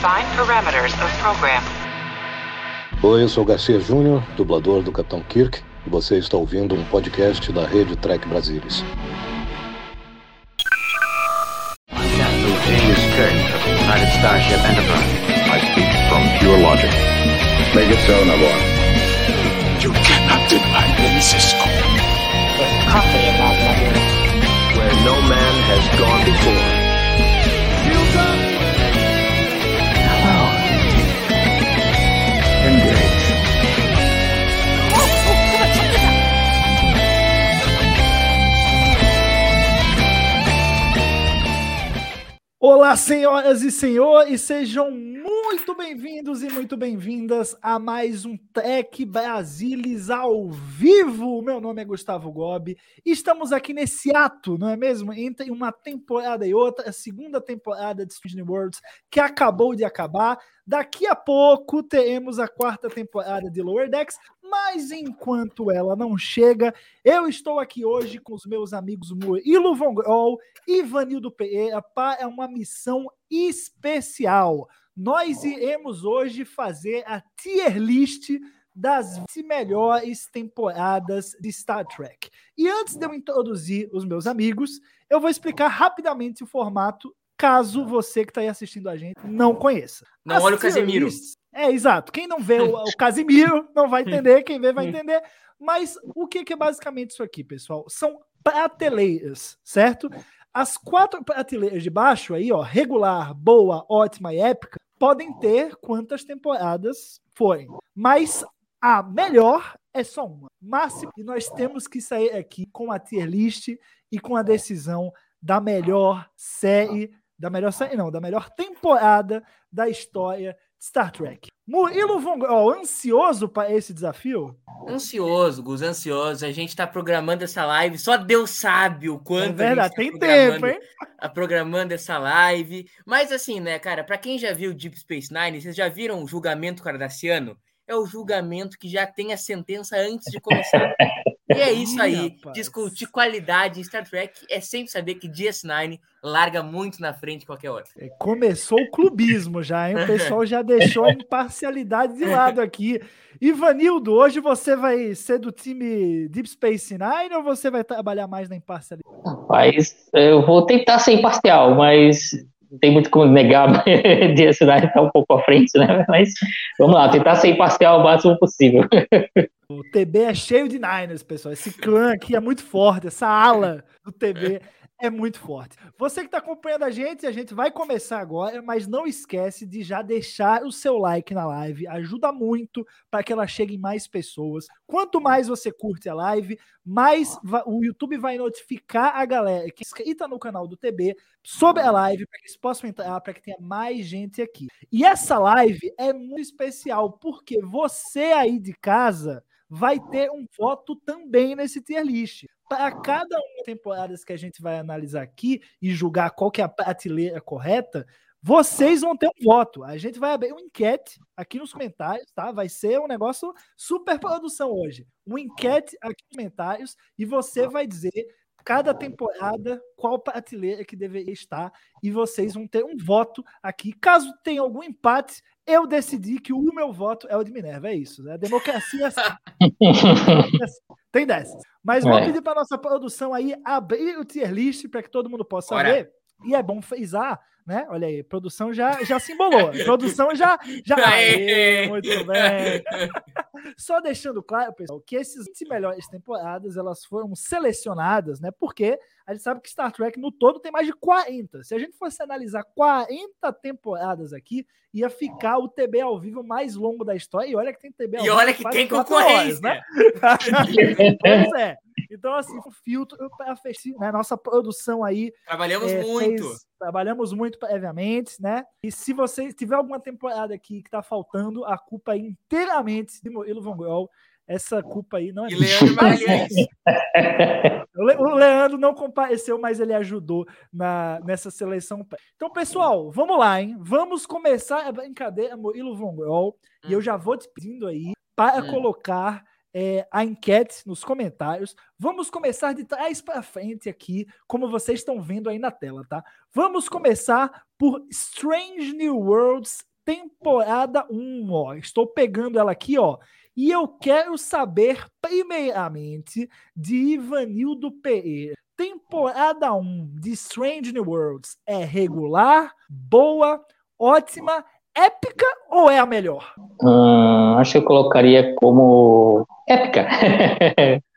Define parameters of program. Oi, eu sou Garcia Júnior, dublador do Capitão Kirk, e você está ouvindo um podcast da rede Trek Brasilis. Captain James Kirk of the United Starship Enterprise. I speak from pure logic. Make it so, Nabor. You cannot deny me, Cisco. coffee in that letter. Where no man has gone before. Olá, senhoras e senhores, sejam muito bem-vindos e muito bem-vindas a mais um Tech Brasilis ao vivo. Meu nome é Gustavo Gobi. Estamos aqui nesse ato, não é mesmo? Entre uma temporada e outra, a segunda temporada de New Worlds que acabou de acabar. Daqui a pouco teremos a quarta temporada de Lower Decks, mas enquanto ela não chega, eu estou aqui hoje com os meus amigos Murilo Von Grol e Vanildo Pereira para uma missão especial. Nós iremos hoje fazer a tier list das 20 melhores temporadas de Star Trek. E antes de eu introduzir os meus amigos, eu vou explicar rapidamente o formato, caso você que está aí assistindo a gente não conheça. Não As olha o Casemiro. É, exato. Quem não vê o, o Casimiro não vai entender, quem vê vai entender. Mas o que, que é basicamente isso aqui, pessoal? São prateleiras, certo? As quatro prateleiras de baixo aí, ó, regular, boa, ótima e épica, podem ter quantas temporadas forem. Mas a melhor é só uma. Máximo. E nós temos que sair aqui com a tier list e com a decisão da melhor série, da melhor série não, da melhor temporada da história de Star Trek. Murilo Von ansioso para esse desafio? Ansioso, Gus, ansioso. A gente tá programando essa live. Só Deus sabe o É quanto verdade, a gente tem tá tempo, hein? a programando essa live. Mas assim, né, cara, pra quem já viu Deep Space Nine, vocês já viram o julgamento cardassiano? É o julgamento que já tem a sentença antes de começar. E é isso Ih, aí. rapaz. Discutir qualidade em Star Trek é sempre saber que DS9 larga muito na frente qualquer hora. É, Começou o clubismo já, hein? O pessoal já deixou a imparcialidade de lado aqui. Ivanildo, hoje você vai ser do time Deep Space Nine ou você vai trabalhar mais na imparcialidade? Mas eu vou tentar ser imparcial, mas não tem muito como negar de a cidade estar um pouco à frente, né? Mas vamos lá, tentar ser imparcial o máximo possível. O TB é cheio de Niners, pessoal. Esse clã aqui é muito forte, essa ala do TB é muito forte. Você que está acompanhando a gente, a gente vai começar agora, mas não esquece de já deixar o seu like na live, ajuda muito para que ela chegue em mais pessoas. Quanto mais você curte a live, mais o YouTube vai notificar a galera que é inscrita no canal do TB sobre a live para que eles possam entrar, para que tenha mais gente aqui. E essa live é muito especial porque você aí de casa vai ter um voto também nesse tier list. Para cada uma das temporadas que a gente vai analisar aqui e julgar qual que é a prateleira correta, vocês vão ter um voto. A gente vai abrir uma enquete aqui nos comentários, tá? Vai ser um negócio super produção hoje. Uma enquete aqui nos comentários e você vai dizer cada temporada qual prateleira que deveria estar e vocês vão ter um voto aqui. Caso tenha algum empate, eu decidi que o meu voto é o de Minerva. É isso. Né? A democracia é assim. tem dessas. Mas vou É. pedir para nossa produção aí abrir o tier list para que todo mundo possa Bora. ver. E é bom frisar, né? Olha aí, produção já, já se embolou. Produção já. já... Aê, muito bem. Só deixando claro, pessoal, que esses 20 melhores temporadas elas foram selecionadas, né? Porque a gente sabe que Star Trek no todo tem mais de 40. Se a gente fosse analisar 40 temporadas aqui, ia ficar o TB ao vivo mais longo da história. E olha que tem TB ao E vivo. olha de que tem quatro horas, concorrência. né? pois é. Então, assim, o filtro para fechar, né? Nossa produção aí Trabalhamos é, muito. fez- trabalhamos muito previamente, né? E se você tiver alguma temporada aqui que tá faltando, a culpa é inteiramente de Murilo Von Grol. Essa culpa aí não é E. Leandro Magalhães. O Le- O Leandro não compareceu, mas ele ajudou na, nessa seleção. Então, pessoal, vamos lá, hein? Vamos começar a brincadeira, Murilo Von Grol. E eu já vou te pedindo aí para Hum. colocar é, a enquete nos comentários. Vamos começar de trás para frente aqui, como vocês estão vendo aí na tela, tá? Vamos começar por Strange New Worlds temporada 1, ó. Estou pegando ela aqui, ó. E eu quero saber, primeiramente, de Ivanildo Pereira. Temporada 1 de Strange New Worlds é regular, boa, ótima, épica ou é a melhor? Hum, acho que eu colocaria como épica.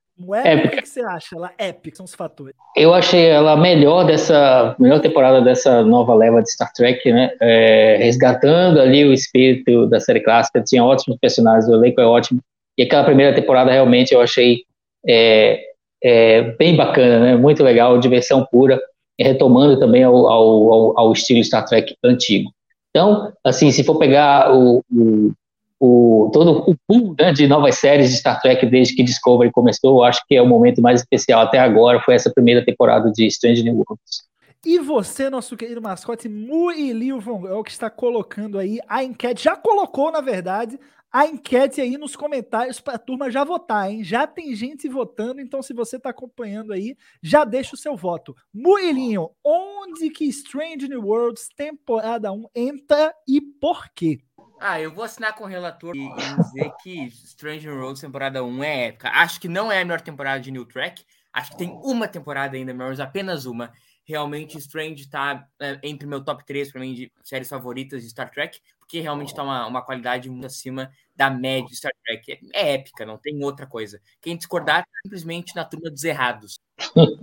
Épica. o que você acha? Ela épica, são os fatores. Eu achei ela melhor dessa melhor temporada dessa nova leva de Star Trek, né? É, resgatando ali o espírito da série clássica, tinha ótimos personagens, o elenco é ótimo. E aquela primeira temporada realmente eu achei é, é, bem bacana, né? Muito legal, diversão pura, retomando também ao, ao, ao, estilo Star Trek antigo. Então, assim, se for pegar o, o, o todo o pool né, de novas séries de Star Trek desde que Discovery começou, acho que é o momento mais especial até agora, foi essa primeira temporada de Strange New Worlds. E você, nosso querido mascote Murilio Von Gogh, que está colocando aí a enquete, já colocou, na verdade, a enquete aí nos comentários para a turma já votar, hein? Já tem gente votando, então se você está acompanhando aí, já deixa o seu voto. Murilinho, onde que Strange New Worlds temporada 1 entra e por quê? Ah, eu vou assinar com o relator e, dizer que Strange Worlds temporada 1 é épica. Acho que não é a melhor temporada de New Track. Acho que tem uma temporada ainda, mas apenas uma. Realmente, Strange está é, entre meu top 3 para mim de séries favoritas de Star Trek, porque realmente está uma, uma qualidade muito acima da média de Star Trek. É, é épica, não tem outra coisa. Quem discordar é simplesmente na turma dos errados.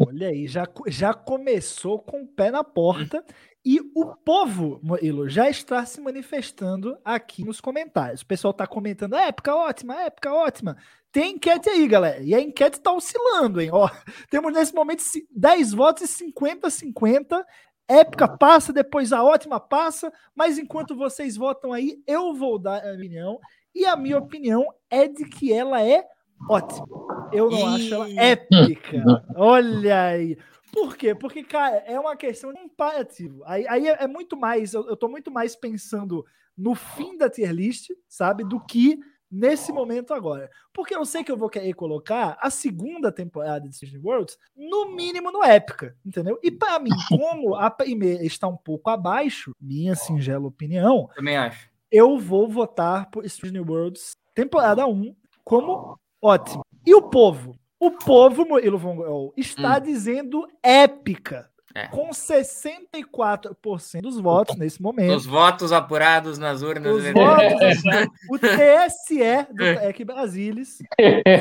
Olha aí, já, já começou com o pé na porta. E o povo, Murilo, já está se manifestando aqui nos comentários. O pessoal está comentando, época ótima, época ótima. Tem enquete aí, galera. E a enquete está oscilando, hein? Ó, temos nesse momento 10 votos e 50-50. Épica passa, depois a ótima passa. Mas enquanto vocês votam aí, eu vou dar a minha opinião. E a minha opinião é de que ela é ótima. Eu não e... acho ela épica. Olha aí. Por quê? Porque, cara, é uma questão de comparativo. Aí, aí é, é, muito mais, eu, eu tô muito mais pensando no fim da tier list, sabe, do que nesse momento agora. Porque eu sei que eu vou querer colocar a segunda temporada de Disney Worlds, no mínimo no épica, entendeu? E para mim, como a primeira está um pouco abaixo, minha singela opinião, também acho. Eu vou votar por Disney Worlds temporada 1 como ótimo. E o povo? O povo, Murilo Von Gogh, está hum. dizendo épica. É. Com 64% dos votos nesse momento. Os votos apurados nas urnas. Os votos, o TSE do TEC Brasilis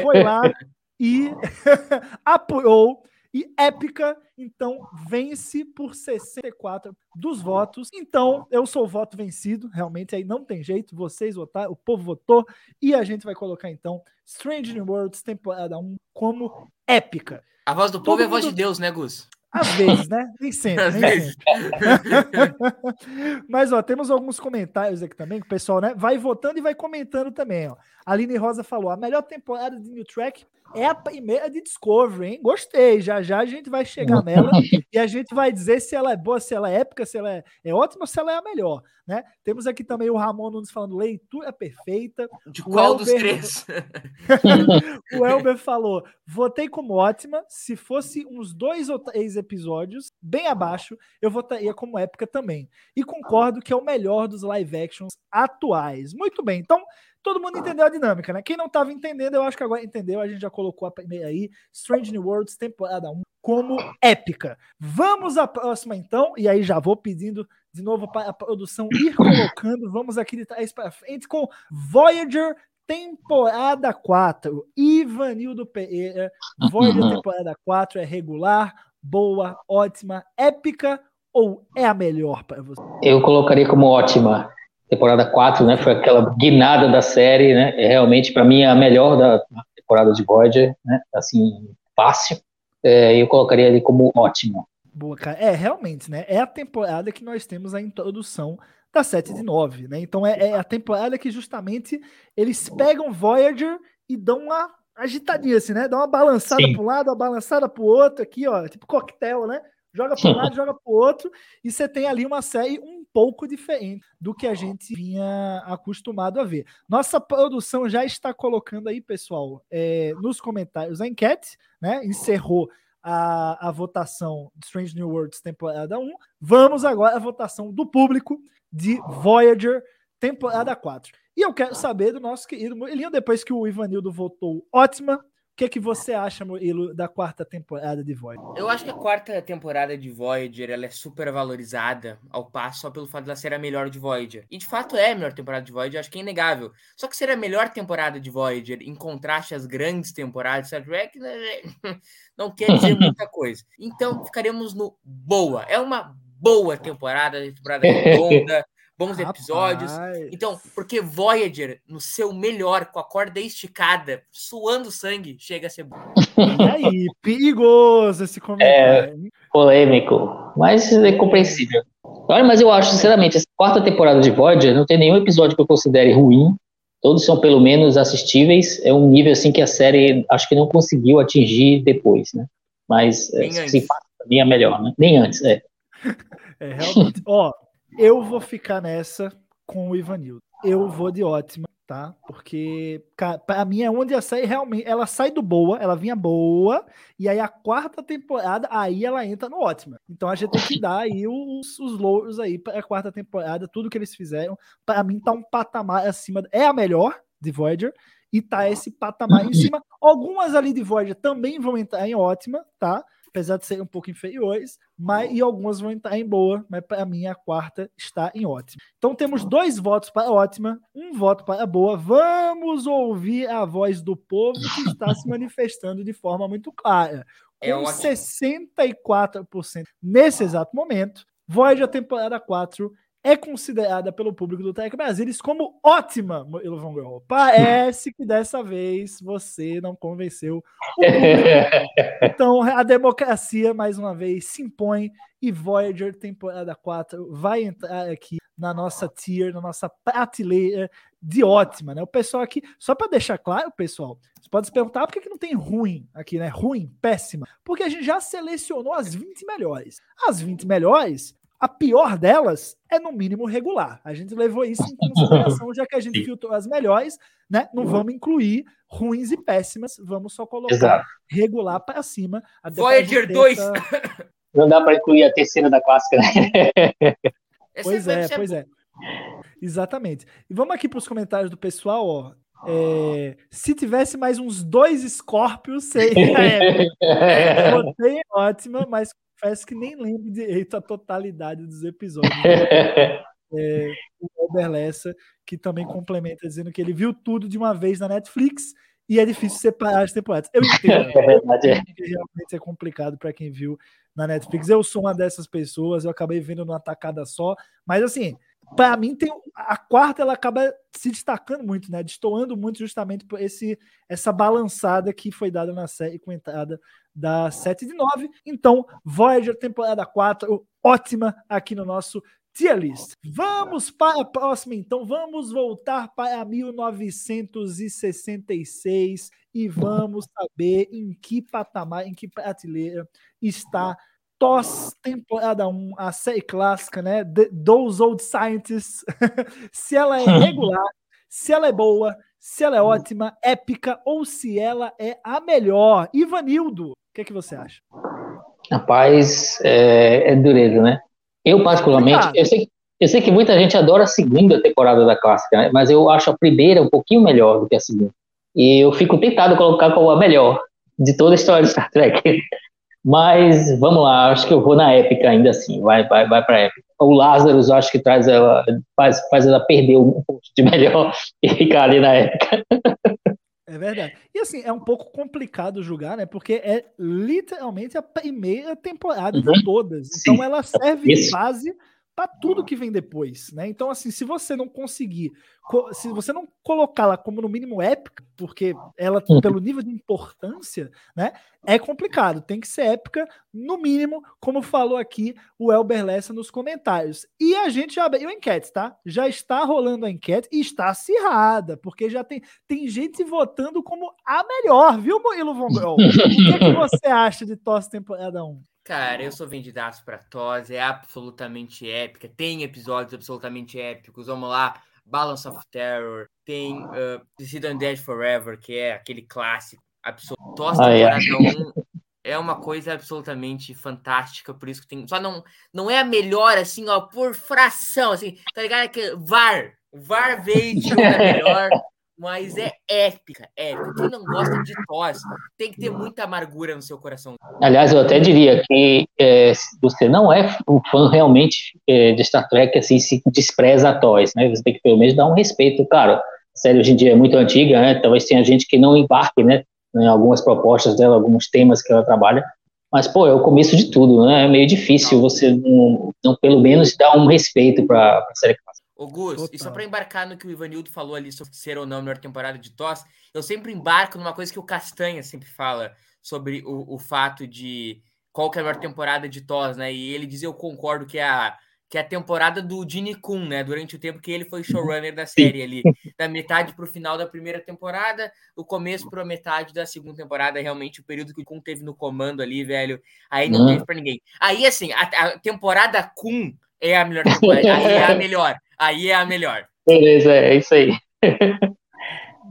foi lá e apurou e épica, então, vence por 64 dos votos. Então, eu sou o voto vencido, realmente aí não tem jeito, vocês votaram, o povo votou, e a gente vai colocar então Strange New Worlds temporada 1 como épica. A voz do povo Todo é a voz de Deus, né, Gus? Às vezes, né? Nem sempre. Às nem vezes. Sempre. Mas, ó, temos alguns comentários aqui também, que o pessoal, né, vai votando e vai comentando também, ó. A Aline Rosa falou: a melhor temporada de New Track é a primeira de Discovery, hein? Gostei. Já já a gente vai chegar nela e a gente vai dizer se ela é boa, se ela é épica, se ela é, é ótima, se ela é a melhor, né? Temos aqui também o Ramon Nunes falando leitura perfeita. De qual Elber... dos três? o Elber falou: votei como ótima. Se fosse uns dois ou três episódios, bem abaixo, eu votaria como épica também. E concordo que é o melhor dos live actions atuais. Muito bem, então todo mundo entendeu a dinâmica, né? Quem não estava entendendo, eu acho que agora entendeu. A gente já colocou a primeira aí, Strange New Worlds, temporada 1, como épica. Vamos à próxima, então, e aí já vou pedindo de novo para a produção ir colocando. Vamos aqui de trás para frente com Voyager temporada 4. Ivanildo Pereira. Voyager temporada 4 é regular, boa, ótima, épica ou é a melhor para você? Eu colocaria como ótima temporada 4, né? Foi aquela guinada da série, né? É realmente, para mim, a melhor da temporada de Voyager, né? Assim, fácil. É, eu colocaria ele como ótimo. Boa, cara. É, realmente, né? É a temporada que nós temos a introdução da 7 de 9, né? Então é, é a temporada que justamente eles pegam Voyager e dão uma agitadinha, assim, né? Dá uma balançada para um lado, uma balançada para o outro, aqui, ó, tipo coquetel, né? Joga para um lado, joga para o outro, e você tem ali uma série um pouco diferente do que a gente vinha acostumado a ver. Nossa produção já está colocando aí, pessoal, é, nos comentários a enquete, né? Encerrou a, a votação de Strange New Worlds temporada 1. Vamos agora à votação do público de Voyager temporada 4. E eu quero saber do nosso querido Murilinho, depois que o Ivanildo votou ótima, que, é que você acha, Murilo, da quarta temporada de Voyager? Eu acho que a quarta temporada de Voyager ela é super valorizada ao passo só pelo fato de ela ser a melhor de Voyager. E de fato é a melhor temporada de Voyager, acho que é inegável. Só que ser a melhor temporada de Voyager em contraste às grandes temporadas de Star Trek né, não quer dizer muita coisa. Então ficaremos no boa. É uma boa temporada, temporada redonda bons Rapaz. episódios. Então, porque Voyager, no seu melhor, com a corda esticada, suando sangue, chega a ser bom. E aí, perigoso esse comentário. É, polêmico, mas é compreensível. Olha, mas eu acho, sinceramente, essa quarta temporada de Voyager não tem nenhum episódio que eu considere ruim. Todos são pelo menos assistíveis. É um nível assim que a série acho que não conseguiu atingir depois, né? Mas é, se passa, é melhor, né? Nem antes, é. É, realmente. Ó, eu vou ficar nessa com o Ivanildo. Eu vou de ótima, tá? Porque para mim é onde a série realmente ela sai do boa, ela vinha boa e aí a quarta temporada aí ela entra no ótima. Então a gente tem que dar aí os, os louros aí para a quarta temporada, tudo que eles fizeram, para mim tá um patamar acima, é a melhor de Voyager e tá esse patamar em cima. Algumas ali de Voyager também vão entrar em ótima, tá? Apesar de serem um pouco inferiores, mas e algumas vão entrar em boa, mas para mim a quarta está em ótima. Então temos dois votos para ótima, um voto para boa. Vamos ouvir a voz do povo que está se manifestando de forma muito clara. É Com é 64% nesse exato momento, Void a temporada 4 é considerada pelo público do Tech Brasilis como ótima, Murilo Von Girl. Parece que dessa vez você não convenceu o Então, a democracia, mais uma vez, se impõe e Voyager temporada 4 vai entrar aqui na nossa tier, na nossa prateleira de ótima, né? O pessoal aqui, só para deixar claro, pessoal, você pode se perguntar por que, que não tem ruim aqui, né? Ruim, péssima. Porque a gente já selecionou as 20 melhores. As 20 melhores a pior delas é no mínimo regular. A gente levou isso em consideração, já que a gente filtrou as melhores, né? Não vamos incluir ruins e péssimas, vamos só colocar Exato. regular para cima. Voyager 2! Essa... Não dá para incluir a terceira da clássica, né? pois é, pois é. Exatamente. E vamos aqui para os comentários do pessoal, ó. É, se tivesse mais uns dois Scorpios, seria. É, botei ótima, mas confesso que nem lembro direito a totalidade dos episódios. é, o Albert Lessa, que também complementa dizendo que ele viu tudo de uma vez na Netflix e é difícil separar as temporadas. Eu entendo. É verdade. É. Realmente é complicado para quem viu na Netflix. Eu sou uma dessas pessoas, eu acabei vendo numa tacada só, mas assim, para mim tem a quarta ela acaba se destacando muito, né? Destoando muito justamente por esse essa balançada que foi dada na série com a entrada da 7 de 9. Então, Voyager temporada 4, ótima aqui no nosso tier list. Vamos para a próxima, então. Vamos voltar para 1966 e vamos saber em que patamar, em que prateleira está TOS temporada 1, a série clássica, né? The, Those Old Scientists. se ela é regular, se ela é boa, se ela é ótima, épica ou se ela é a melhor. Ivanildo, que, é que você acha? Rapaz, é, é dureza, né? Eu, particularmente, eu sei, eu sei que muita gente adora a segunda temporada da clássica, né? mas eu acho a primeira um pouquinho melhor do que a segunda. E eu fico tentado colocar como a melhor de toda a história de Star Trek. Mas vamos lá, acho que eu vou na épica ainda assim, vai, vai, vai para épica. O Lázaro, eu acho que traz ela, faz, faz ela perder um pouco de melhor e ficar ali na épica. É verdade. E assim, é um pouco complicado julgar, né? Porque é literalmente a primeira temporada uhum. de todas. Então Sim. ela serve Isso. de base para tudo que vem depois, né? Então, assim, se você não conseguir, se você não colocá-la como no mínimo épica, porque ela, uhum. pelo nível de importância, né, é complicado. Tem que ser épica, no mínimo, como falou aqui o Elber Lessa nos comentários. E a gente já abriu a enquete, tá? Já está rolando a enquete e está acirrada, porque já tem, tem gente votando como a melhor, viu, Murilo Von o que, é que você acha de Tosse temporada 1? Cara, eu sou vendidaço pra TOS, é absolutamente épica, tem episódios absolutamente épicos, vamos lá, Balance of Terror, tem uh, The Dead Forever, que é aquele clássico absoluto. TOS temporada 1 é uma coisa absolutamente fantástica, por isso que tem. Só não, não é a melhor, assim, ó, por fração, assim, tá ligado? Que VAR, VAR veio é melhor, mas é épica, épica. Quem não gosta de Toss tem que ter muita amargura no seu coração. Aliás, eu até diria que é, você não é um fã realmente é, de Star Trek, assim, se despreza a Toys, né? Você tem que pelo menos dar um respeito. Claro, a série hoje em dia é muito antiga, né? Talvez tenha gente que não embarque, né? Em algumas propostas dela, alguns temas que ela trabalha. Mas, pô, é o começo de tudo, né? É meio difícil você não, não pelo menos dar um respeito para a série clássica. Gus, Total. e só para embarcar no que o Ivanildo falou ali sobre ser ou não a melhor temporada de TOS, eu sempre embarco numa coisa que o Castanha sempre fala sobre o, o fato de qual que é a melhor temporada de TOS, né? E ele diz, eu concordo, que é a, que é a temporada do Gene Kun, né? Durante o tempo que ele foi showrunner da série ali. Da metade para o final da primeira temporada, o começo para a metade da segunda temporada, realmente o período que o Kun teve no comando ali, velho. Aí não, teve para ninguém. Aí, assim, a, a temporada Kun é a melhor temporada. aí é a melhor. Aí é a melhor. Beleza, é isso aí.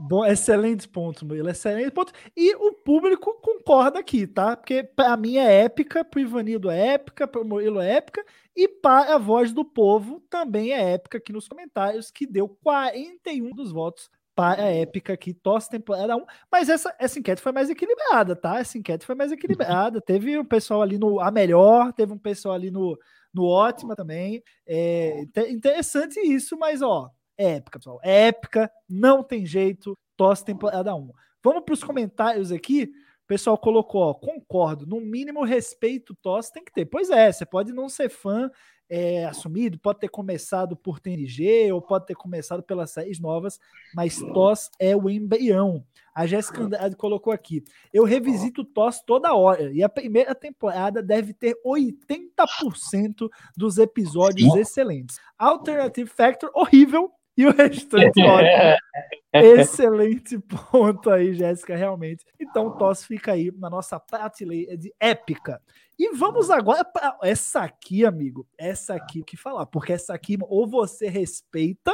Bom, excelentes pontos, Murilo. Excelente ponto. E o público concorda aqui, tá? Porque para mim é épica, pro Ivanildo é épica, pro Murilo é épica, e para a voz do povo também é épica aqui nos comentários, que deu 41 dos votos para a épica aqui, tosse temporada 1. Mas essa, essa enquete foi mais equilibrada, tá? Essa enquete foi mais equilibrada. Teve um pessoal ali no A Melhor, teve um pessoal ali no, no Ótima também. É interessante isso, mas ó, é épica, pessoal. É épica, não tem jeito. Tosse temporada 1. Vamos para os comentários aqui. O pessoal colocou, ó, concordo, no mínimo respeito tosse tem que ter. Pois é, você pode não ser fã é, assumido, pode ter começado por TNG ou pode ter começado pelas séries novas, mas TOS é o embrião. A Jéssica Andrade colocou aqui: eu revisito TOS toda hora e a primeira temporada deve ter 80% dos episódios excelentes. Alternative Factor, horrível, e o restante, ótimo. Excelente ponto aí, Jéssica, realmente. Então, o TOS fica aí na nossa prateleira de épica. E vamos agora para essa aqui, amigo. Essa aqui, o que falar? Porque essa aqui, ou você respeita,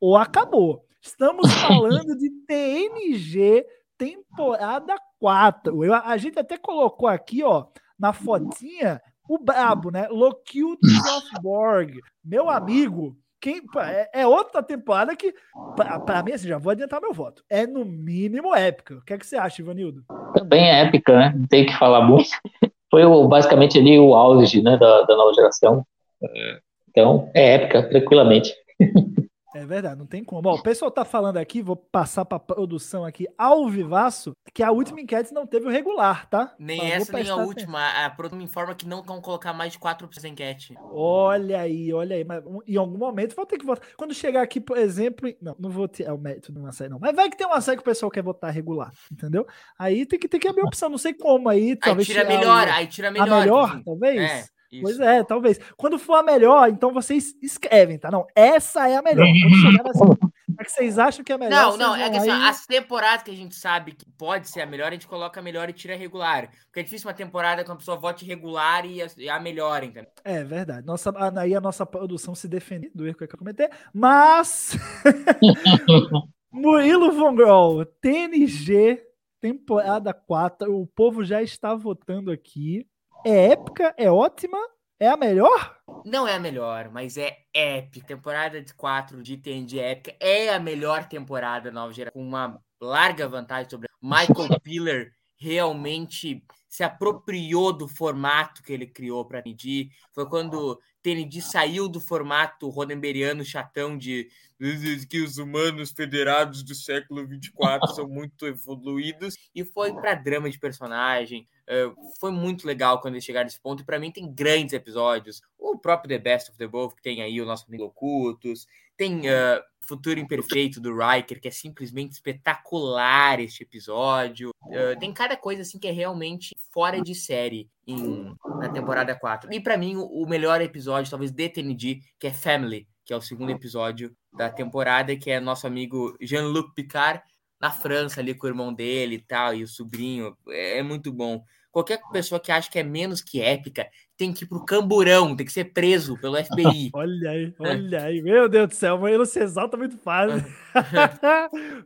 ou acabou. Estamos falando de TNG temporada 4. Eu, a gente até colocou aqui, ó, na fotinha, o brabo, né? Locutus of Borg. Meu amigo, quem, é, é, outra temporada que, para mim, assim, já vou adiantar meu voto. É no mínimo épica. O que é que você acha, Ivanildo? Também é épica, né? Não tem que falar muito. Foi o, basicamente ali o auge né, da, da nova geração. Então, é épica, tranquilamente. É verdade, não tem como. Bom, o pessoal tá falando aqui, vou passar pra produção aqui ao vivaço, que a última enquete não teve o regular, tá? Nem Só essa, nem a última. A produção me informa que não vão colocar mais de quatro pra enquete. Olha aí, olha aí. Mas em algum momento vou ter que votar. Quando chegar aqui, por exemplo. Não, não vou ter é o mérito de uma série, não. Mas vai que tem uma série que o pessoal quer votar regular, entendeu? Aí tem que ter que abrir a opção, não sei como aí. Talvez aí tira melhor, aí tira melhor. A melhor, talvez? É. Isso. Pois é, talvez. Quando for a melhor, então vocês escrevem, tá? Não, essa é a melhor. Nessa, é que vocês acham que é a melhor. Não, não, é que assim, aí... as temporadas que a gente sabe que pode ser a melhor, a gente coloca a melhor e tira a regular. Porque é difícil uma temporada que uma pessoa vote regular e a, e a melhor, entendeu? É verdade. Nossa, aí a nossa produção se defende do erro que eu cometer, mas. Murilo Von Groll, TNG, temporada 4. O povo já está votando aqui é épica, é ótima, é a melhor? Não é a melhor, mas é épica. Temporada de 4 de TNG épica é a melhor temporada nova geração, com uma larga vantagem sobre Michael Piller realmente se apropriou do formato que ele criou para TNG. Foi quando TNG saiu do formato rodemberiano chatão de que os humanos federados do século 24 são muito evoluídos e foi para drama de personagem. Uh, foi muito legal quando eles chegaram nesse ponto. E para mim tem grandes episódios. O próprio The Best of the Both, que tem aí o nosso amigo Ocultos. Tem uh, Futuro Imperfeito do Riker, que é simplesmente espetacular este episódio. Uh, tem cada coisa assim que é realmente fora de série em, na temporada 4. E para mim, o, melhor episódio, talvez, de TNG, que é Family, que é o segundo episódio da temporada, que é nosso amigo Jean-Luc Picard na França ali com o irmão dele e tal, e o sobrinho. É, é muito bom. Qualquer pessoa que acha que é menos que épica tem que ir pro camburão, tem que ser preso pelo FBI. olha aí, olha aí. Meu Deus do céu, ele se exalta muito fácil.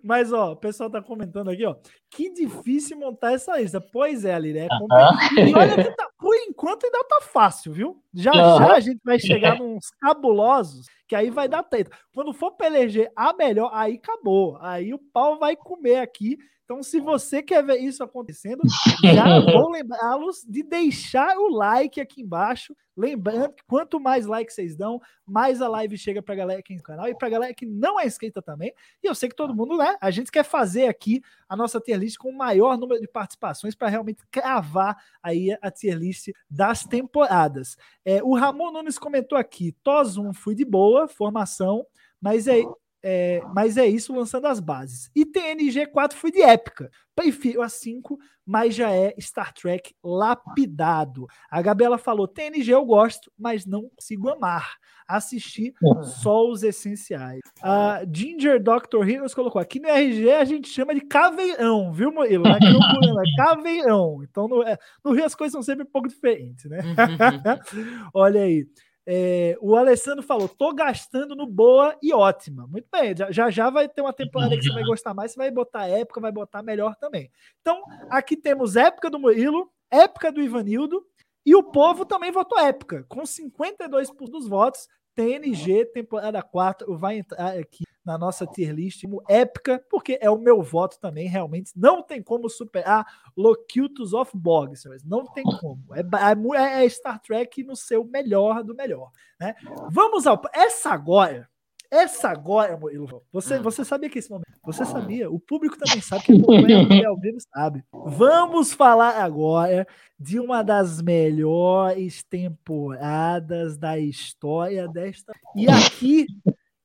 Mas, ó, o pessoal tá comentando aqui, ó. Que difícil montar essa lista. Pois é, Aline, é complicado. E olha que tá, por enquanto ainda tá fácil, viu? Já já a gente vai chegar nos cabulosos que aí vai dar treta. Quando for para eleger a melhor, aí acabou. Aí o pau vai comer aqui. Então, se você quer ver isso acontecendo, já vou lembrá-los de deixar o like aqui embaixo. Lembrando que quanto mais likes vocês dão, mais a live chega pra galera aqui no canal e pra galera que não é inscrita também. E eu sei que todo mundo, né? A gente quer fazer aqui a nossa tier list com o maior número de participações para realmente cravar aí a tier list das temporadas. É, o Ramon Nunes comentou aqui: TOS 1 fui de boa, formação, mas é, é, mas é isso lançando as bases. E TNG 4 fui de épica. Prefiro a 5, mas já é Star Trek lapidado. A Gabriela falou: TNG eu gosto, mas não consigo amar. Assistir só os essenciais. A Ginger Dr. Heroes colocou: aqui no RG a gente chama de caveirão, viu, Moilo? Aqui no Curana, é caveirão. Então no, é, no Rio as coisas são sempre um pouco diferentes, né? Olha aí. É, o Alessandro falou: tô gastando no boa e ótima. Muito bem, já, já já vai ter uma temporada que você vai gostar mais, você vai botar época, vai botar melhor também. Então, aqui temos época do Murilo, época do Ivanildo, e o povo também votou época, com 52% dos votos. TNG, temporada 4, vai entrar aqui na nossa tier list como épica, porque é o meu voto também, realmente. Não tem como superar Locutus of Borg, senhores. Não tem como. É, é, é Star Trek no seu melhor do melhor. Né? Vamos ao. Essa agora. Essa agora, Murilo, você, você sabia que esse momento. Você sabia, o público também sabe que acompanha ao vivo sabe. Vamos falar agora de uma das melhores temporadas da história desta. E aqui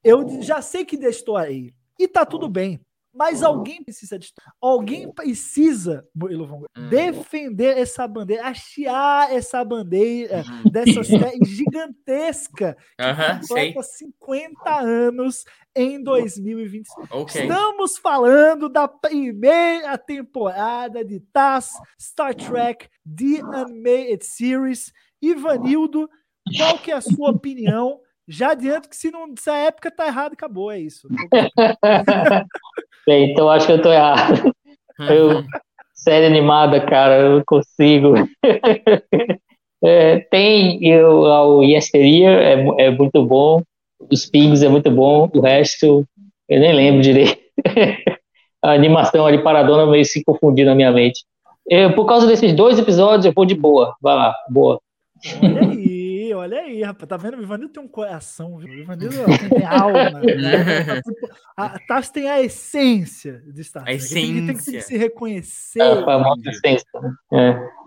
eu já sei que destoarei. E tá tudo bem. Mas alguém precisa de alguém precisa, Murilo Vongo, Uhum. defender essa bandeira, hastear essa bandeira Uhum. dessa série gigantesca que Aham, sei. completa 50 anos em 2020. Ok. Estamos falando da primeira temporada de TAS Star Trek The Animated Series. Ivanildo, qual que é a sua opinião? Já adianto que se não se a época tá errado, acabou, é isso. Bem, então acho que eu tô errado. Eu, série animada, cara, eu não consigo. É, tem eu, o Yesteryear, é, é muito bom. Os Pigs é muito bom. O resto, eu nem lembro direito. A animação ali paradona meio se confundiu na minha mente. Eu, por causa desses dois episódios, eu vou de boa. Vai lá, boa. Olha aí, olha aí, rapaz. Tá vendo? O Ivanildo tem um coração, viu? O Ivanildo tem alma. Né? A Taz tem a essência de Star A. Ele tem que essência. se reconhecer. É, a maior essência, né? É.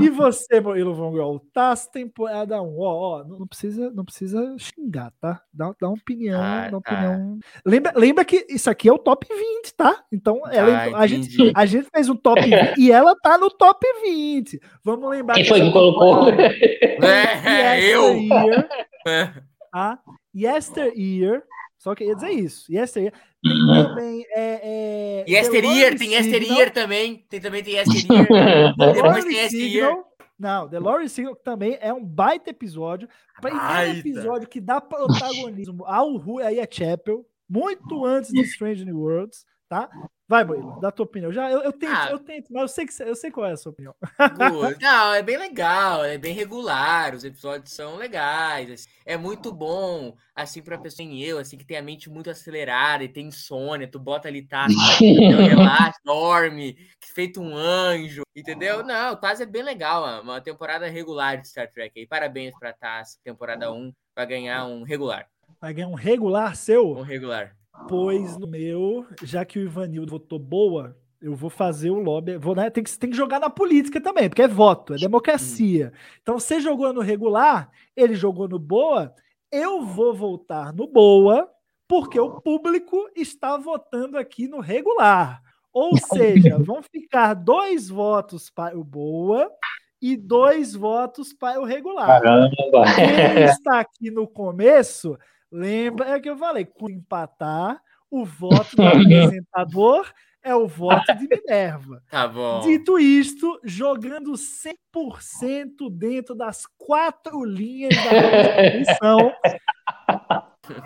E você, Murilo Von Grol, Taz temporada 1, ó, ó, não, precisa, não precisa xingar, tá? Dá, dá uma opinião, Ah, dá uma tá. opinião. Lembra, lembra que isso aqui é o top 20, tá? Então, ela, Ah, a, gente, a gente fez um top 20 e ela tá no top 20. Vamos lembrar Quem foi essa que colocou? É, eu. Yesteryear, tá? Yesteryear, só queria dizer isso. Yesteryear. Tem também. É, é, Yesteryear, The tem Lawrence Yesteryear também. Tem também tem Yesteryear. The Depois tem Yesteryear. Signal. Não, The Lawrence Signal também é um baita episódio. Primeiro Baita. episódio que dá protagonismo ao Rui aí a Chapel, muito antes de Strange New Worlds, tá? Vai, Boilo, dá tua opinião. Já, eu, eu tento, Ah. eu tento, mas eu sei, que, eu sei qual é a sua opinião. Boa. Não, é bem legal, é bem regular, os episódios são legais, assim, é muito bom, assim, pra pessoa em eu, assim, que tem a mente muito acelerada e tem insônia, tu bota ali, tá, entendeu? relaxa, dorme, feito um anjo, entendeu? Não, o Taz é bem legal, ó, uma temporada regular de Star Trek aí, parabéns pra Taz, temporada 1, vai ganhar um regular, Vai ganhar um regular seu? um regular. Pois no meu, já que o Ivanildo votou boa, eu vou fazer o lobby. Vou, né, tem, que, tem que jogar na política também, porque é voto, é democracia. Então, você jogou no regular, ele jogou no boa, eu vou voltar no boa, porque o público está votando aqui no regular. Ou seja, vão ficar dois votos para o boa e dois votos para o regular. Caramba. Quem está aqui no começo, lembra é que eu falei, quando empatar, o voto do apresentador é o voto de Minerva. Tá bom. Dito isto, jogando 100% dentro das quatro linhas da Constituição,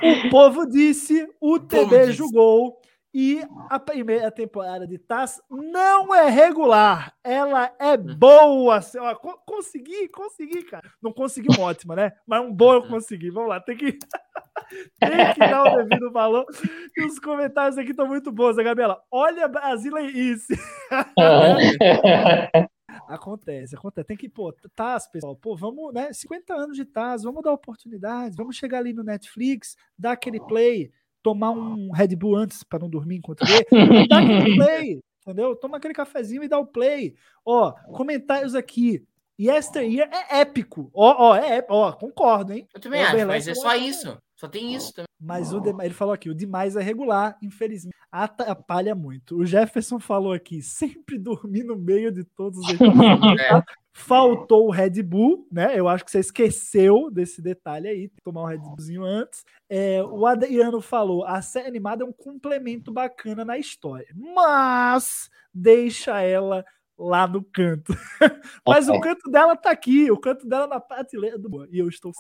o povo disse, o TB disse. julgou E a primeira temporada de Taz não é regular, ela é boa. assim, ó, co- consegui, consegui, cara. Não consegui uma ótima, né? Mas um bom eu consegui. Vamos lá, tem que, tem que dar o devido valor. E os comentários aqui estão muito bons, né, Gabriela? Olha Brasileirice. Acontece, acontece. Tem que, pô, Taz, pessoal, pô, vamos, né? 50 anos de Taz, vamos dar oportunidade, vamos chegar ali no Netflix, dar aquele play, tomar um Red Bull antes para não dormir enquanto vê, dá aquele play, entendeu? Toma aquele cafezinho e dá o play. Ó, comentários aqui. Yesteryear é épico. Ó, ó, é, ép- ó, concordo, hein? Eu também É, acho, mas é eu só isso. Só tem isso também. Mas o dema- ele falou aqui, o demais é regular, infelizmente. Atrapalha muito. O Jefferson falou aqui, sempre dormi no meio de todos os. É. Faltou o Red Bull, né? Eu acho que você esqueceu desse detalhe aí, tomar um Red Bullzinho antes. É, o Adriano falou, a série animada é um complemento bacana na história, mas deixa ela lá no canto. mas o canto dela tá aqui, o canto dela na prateleira do e eu estou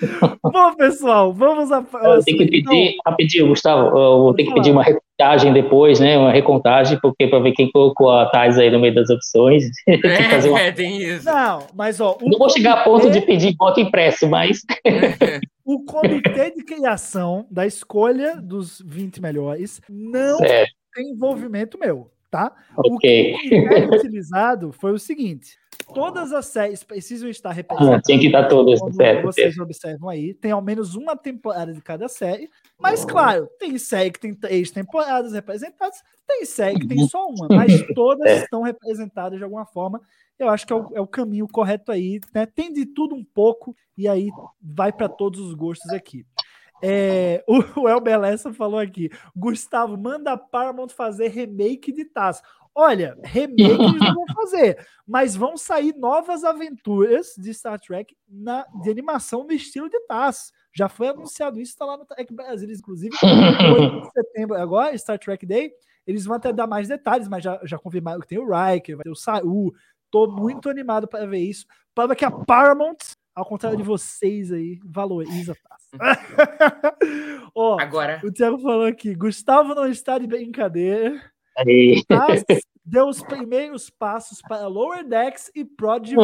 Bom, pessoal, vamos a tenho que então. pedir, rapidinho, Gustavo, eu vou ter que Pode pedir uma recontagem depois, né? Uma recontagem, porque para ver quem colocou a Thais aí no meio das opções. tem que fazer uma- É, tem isso. Não, mas ó, Não vou chegar a ponto de pedir voto impresso, mas O comitê de criação da escolha dos 20 melhores não certo, tem envolvimento meu, tá? ok. O critério utilizado foi o seguinte: todas as séries precisam estar Ah, representadas. tinha que estar todas, Como certo. vocês observam aí, tem ao menos uma temporada de cada série, mas claro, tem série que tem três temporadas representadas, tem série que tem só uma, mas todas É. estão representadas de alguma forma. Eu acho que é o, é o caminho correto aí, né? Tem de tudo um pouco e aí vai para todos os gostos aqui. É, o, o Elber Lessa falou aqui: Gustavo, manda a Paramount fazer remake de Taz. Olha, remake eles não vão fazer, mas vão sair novas aventuras de Star Trek na, de animação no estilo de Taz. Já foi anunciado isso, está lá no Trek Brasil, inclusive, 8 de setembro agora, Star Trek Day. Eles vão até dar mais detalhes, mas já, já confirmaram que tem o Riker, vai ter o Saul. Tô muito animado para ver isso. Para que a Paramount, ao contrário de vocês aí, valoriza a Taz. Ó, Agora, o Thiago falou aqui: Gustavo não está de brincadeira. Aí, Taz deu os primeiros passos para Lower Decks e Prodigy.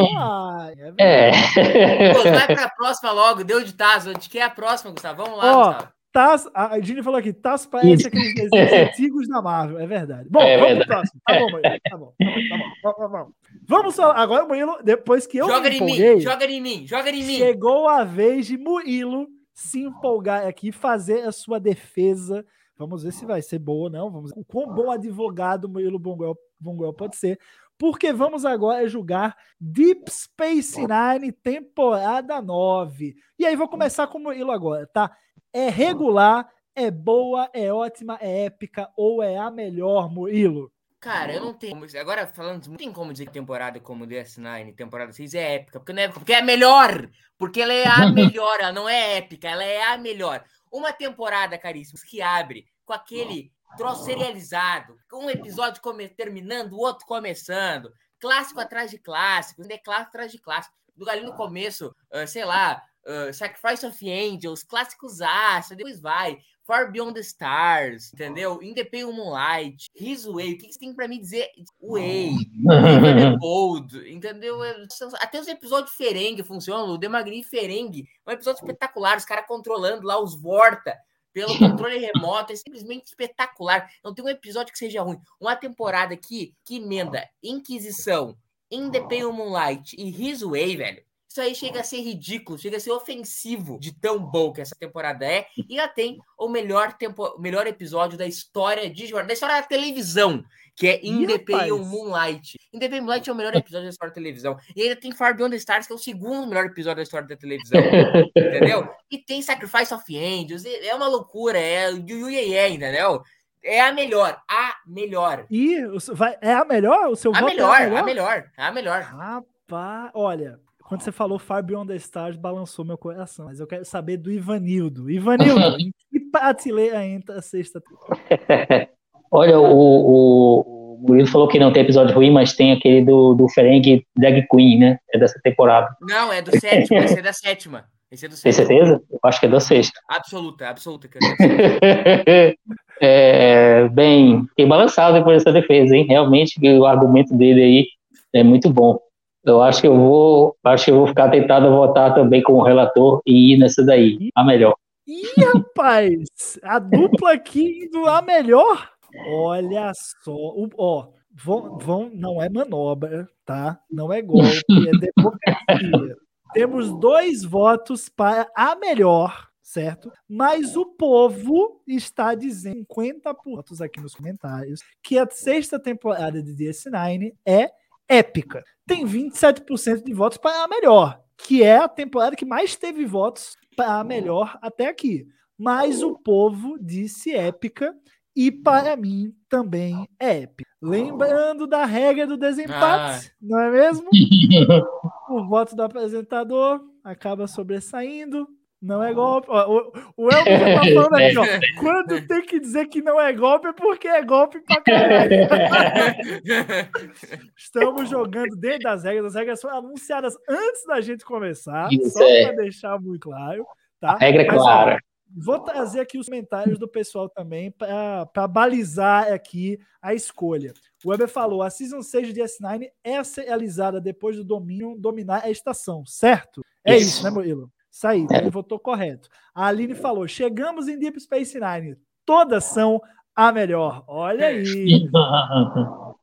É é. pô, vai pra próxima logo, deu de Tazo. De que é a próxima, Gustavo? Vamos lá, Ó, Gustavo. Taz, a Gini falou aqui: Taz parece aqueles desenhos antigos da Marvel. É verdade. Bom, É vamos verdade. pro próximo. Tá bom, Murilo. Tá bom. Tá bom. Vamos, vamos. Vamos só. Agora, Murilo, depois que eu Joga me em mim, joga em mim, joga em mim. chegou a vez de Murilo se empolgar aqui, fazer a sua defesa. Vamos ver se vai ser boa ou não. Vamos ver o quão bom advogado Murilo Bonguel, Bonguel pode ser. Porque vamos agora julgar Deep Space Nine, temporada 9. E aí, vou começar com o Murilo agora, tá? É regular, é boa, é ótima, é épica ou é a melhor, Murilo? Cara, eu não tenho. como- Agora, falando, não tem como dizer que temporada como DS9, temporada 6 é épica, porque não é épica, porque é a melhor! Porque ela é a melhor, ela não é épica, ela é a melhor. Uma temporada, caríssimos, que abre com aquele troço serializado, com um episódio terminando, o outro começando, clássico atrás de clássico, é clássico atrás de clássico. Do- Ali no começo, ah, sei lá, ah, Sacrifice of Angels, clássicos aço, depois vai. Far Beyond the Stars, entendeu? In the Pale Moonlight, His Way, o que que você tem pra me dizer? Way, Bold, entendeu? É, Até os episódios Ferengue funcionam, o Demagri Ferengue, um episódio espetacular, os caras controlando lá os Vorta pelo controle remoto, é simplesmente espetacular. Não tem um episódio que seja ruim. Uma temporada aqui que emenda Inquisição, In the Pale Moonlight e His Way, velho. Isso aí chega a ser ridículo, chega a ser ofensivo de tão bom que essa temporada é. E ela tem o melhor, tempo, melhor episódio da história de da história da televisão, que é In Ih, the Pale rapaz. Moonlight. In the Pale Moonlight é o melhor episódio da história da televisão. E ainda tem Far Beyond the Stars, que é o segundo melhor episódio da história da televisão. entendeu? E tem Sacrifice of Angels, é uma loucura, é o Yu Yu Ye, entendeu? É a melhor, a melhor. E vai, é a melhor? O seu A voto melhor, é a melhor? a melhor, a melhor. Rapaz, olha, quando você falou Far Beyond the Stars, balançou meu coração. Mas eu quero saber do Ivanildo. Ivanildo, em que prateleira entra a sexta? Olha, o, o, o Murilo falou que não tem episódio ruim, mas tem aquele do, do Ferengue Drag Queen, né? É dessa temporada. Não, é do sétimo, esse é da sétima. Esse é do Tem certeza? Eu acho que é da sexta. Absoluta, absoluta. que é. É, bem, fiquei balançado depois dessa defesa, hein? Realmente o argumento dele aí é muito bom. Eu acho que eu vou, acho que eu vou ficar tentado a votar também como relator e ir nessa daí, a melhor. Ih, rapaz, a dupla aqui indo a melhor. Olha só, o, ó, vão, vão, não é manobra, tá? Não é golpe, é democracia. Temos dois votos para a melhor, certo? Mas o povo está dizendo 50 votos aqui nos comentários que a sexta temporada de DS9 é épica. Tem 27% de votos para a melhor, que é a temporada que mais teve votos para a melhor até aqui. Mas o povo disse épica e para mim também é épica. Lembrando da regra do desempate, ah. não é mesmo? o voto do apresentador acaba sobressaindo. Não é golpe. o, o Elton já tá falando aqui, ó. Quando tem que dizer que não é golpe, é porque é golpe pra caralho. Estamos jogando dentro das regras. As regras foram anunciadas antes da gente começar, Isso só é. para deixar muito claro. Tá? A regra é clara. Vou trazer aqui os comentários do pessoal também para balizar aqui a escolha. O Weber falou: a Season 6 de S9 é realizada depois do Dominion dominar a estação, certo? É isso, isso né, Murilo? Isso aí, é. ele votou correto. A Aline falou: chegamos em Deep Space Nine. Todas são a melhor. Olha aí.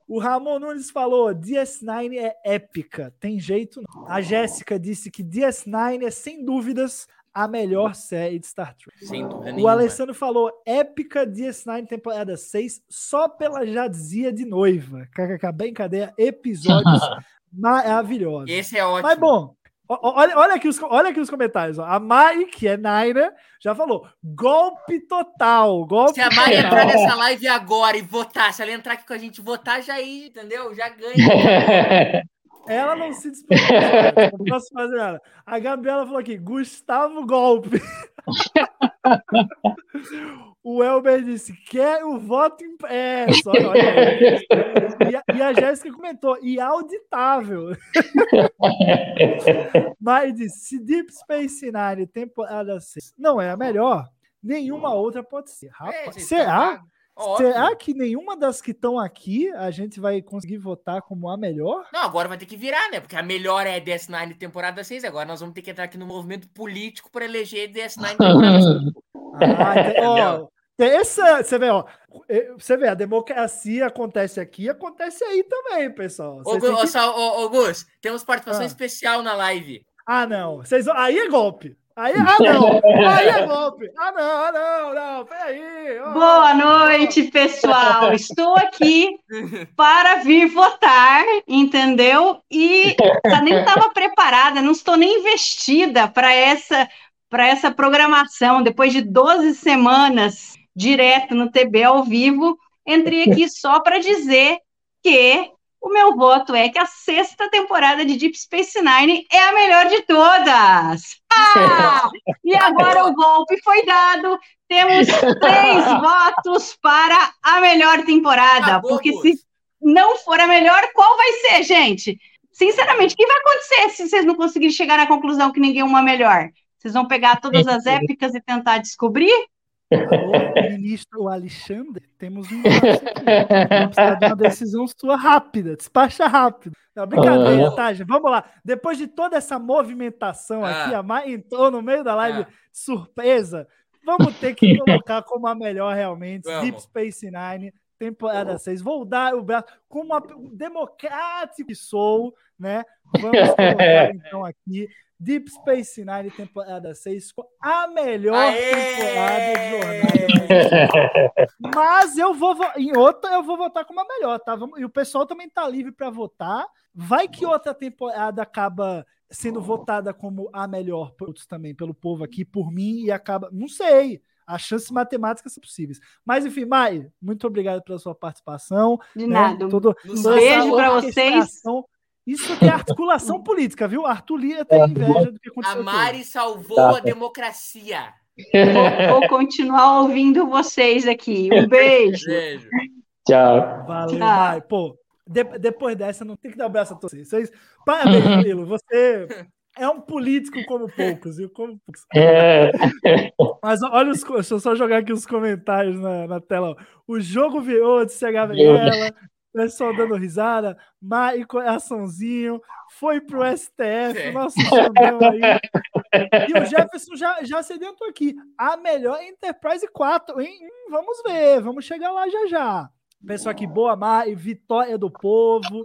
O Ramon Nunes falou: DS9 é épica. Tem jeito não. A Jéssica disse que DS9 é sem dúvidas a melhor série de Star Trek. Sem dúvida O Alessandro falou: épica DS9 temporada 6, só pela jazia de noiva. KKK, brincadeira, episódios maravilhosos. Esse é ótimo. Mas bom, Olha, olha, aqui os, olha aqui os comentários. Ó. A Mai, que é Naina, já falou: golpe total. Golpe se a Mai entrar nessa live agora e votar, se ela entrar aqui com a gente votar, já aí, entendeu? Já ganha. Ela não se disputou. não posso fazer nada. A Gabriela falou aqui: Gustavo Golpe. o Elber disse: quer o voto impresso. Olha, olha. E a, e a Jéssica comentou: e auditável. Mas disse: se Deep Space Nine temporada 6 não é a melhor, nenhuma outra pode ser. Rapaz, é, será? Tá Ótimo. Será que nenhuma das que estão aqui a gente vai conseguir votar como a melhor? Não, agora vai ter que virar, né? Porque a melhor é DS9 temporada 6. Agora nós vamos ter que entrar aqui no movimento político para eleger DS9 temporada 5. Ah, então, ó, essa, você vê, ó, é, você vê, a democracia acontece aqui, acontece aí também, pessoal. Ô, Gu, que... ô, ô, Gus, temos participação ah. especial na live. Ah, não. Vocês, aí é golpe. Aí, ah, não! Aí é golpe! Ah, não, ah, não, não, peraí! Oh, Boa noite, pessoal! Estou aqui para vir votar, entendeu? E nem estava preparada, não estou nem investida para essa, essa programação. Depois de 12 semanas direto no TB ao vivo, entrei aqui só para dizer que o meu voto é que a sexta temporada de Deep Space Nine é a melhor de todas. Ah! E agora o golpe foi dado. Temos três votos para a melhor temporada. porque se não for a melhor, qual vai ser, gente? Sinceramente, o que vai acontecer se vocês não conseguirem chegar na conclusão que ninguém é uma melhor? Vocês vão pegar todas as épicas e tentar descobrir? Alô, ministro Alexandre, temos um de uma decisão sua rápida, despacha rápido. Não, brincadeira, tá, gente? Vamos lá. Depois de toda essa movimentação ah. aqui, a Mai entrou no meio da live ah. surpresa. Vamos ter que colocar como a melhor realmente, Vamos. Deep Space Nine, temporada 6. Vou dar o braço como um democrático que sou, né? Vamos colocar então aqui Deep Space Nine, temporada 6, a melhor Aê! temporada de jornada. Mas eu vou em outra eu vou votar como a melhor, tá? E o pessoal também tá livre para votar. Vai que outra temporada acaba sendo votada como a melhor por outros também, pelo povo aqui, por mim, e acaba. Não sei. As chances matemáticas são possíveis. Mas, enfim, Mai, muito obrigado pela sua participação. De né? nada. Todo, um beijo para vocês. Isso é articulação política, viu? Arthur Lira tem inveja do que aconteceu. A Mari salvou tá. a democracia. Vou, vou, continuar ouvindo vocês aqui. Um beijo. beijo. Tchau. Valeu, Tchau. Mari. Pô, de, depois dessa, não tem que dar o braço a vocês. Parabéns, Lilo. Você É um político como poucos, viu? Como poucos. É, Mas olha os. Deixa eu só jogar aqui os comentários na, na tela. ó. O jogo virou de CH Vilela, pessoal dando risada, Mai coraçãozinho, foi pro STF, É. nosso Xandão aí. E o Jefferson já, já sedentou aqui. A melhor Enterprise 4, hein? Hum, vamos ver, vamos chegar lá já já. Pessoal aqui, boa Mai, vitória do povo,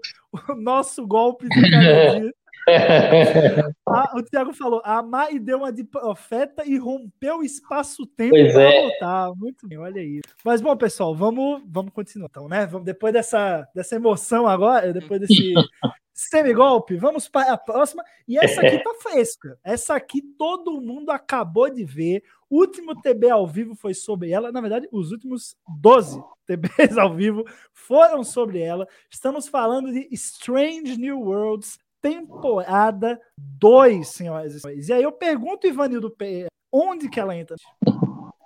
o nosso golpe dia. Ah, o Thiago falou, a Mai deu uma de profeta e rompeu o espaço-tempo Pois para é. voltar. Muito bem, olha aí. Mas bom, pessoal, vamos, vamos continuar então, né? Vamos, depois dessa, dessa emoção agora, depois desse semigolpe, vamos para a próxima. E essa aqui tá fresca. Essa aqui todo mundo acabou de ver. O último TB ao vivo foi sobre ela. Na verdade, os últimos 12 TBs ao vivo foram sobre ela. Estamos falando de Strange New Worlds, temporada 2, senhoras e senhores. E aí eu pergunto, Ivanildo Pereira, onde que ela entra?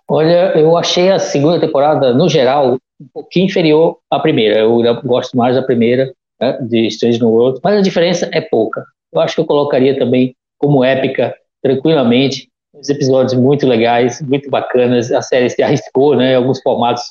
Olha, eu achei a segunda temporada, no geral, um pouquinho inferior à primeira. Eu gosto mais da primeira, né, de Strange New World, mas a diferença é pouca. Eu acho que eu colocaria também como épica, tranquilamente. Os episódios muito legais, muito bacanas. A série se arriscou, né? Alguns formatos,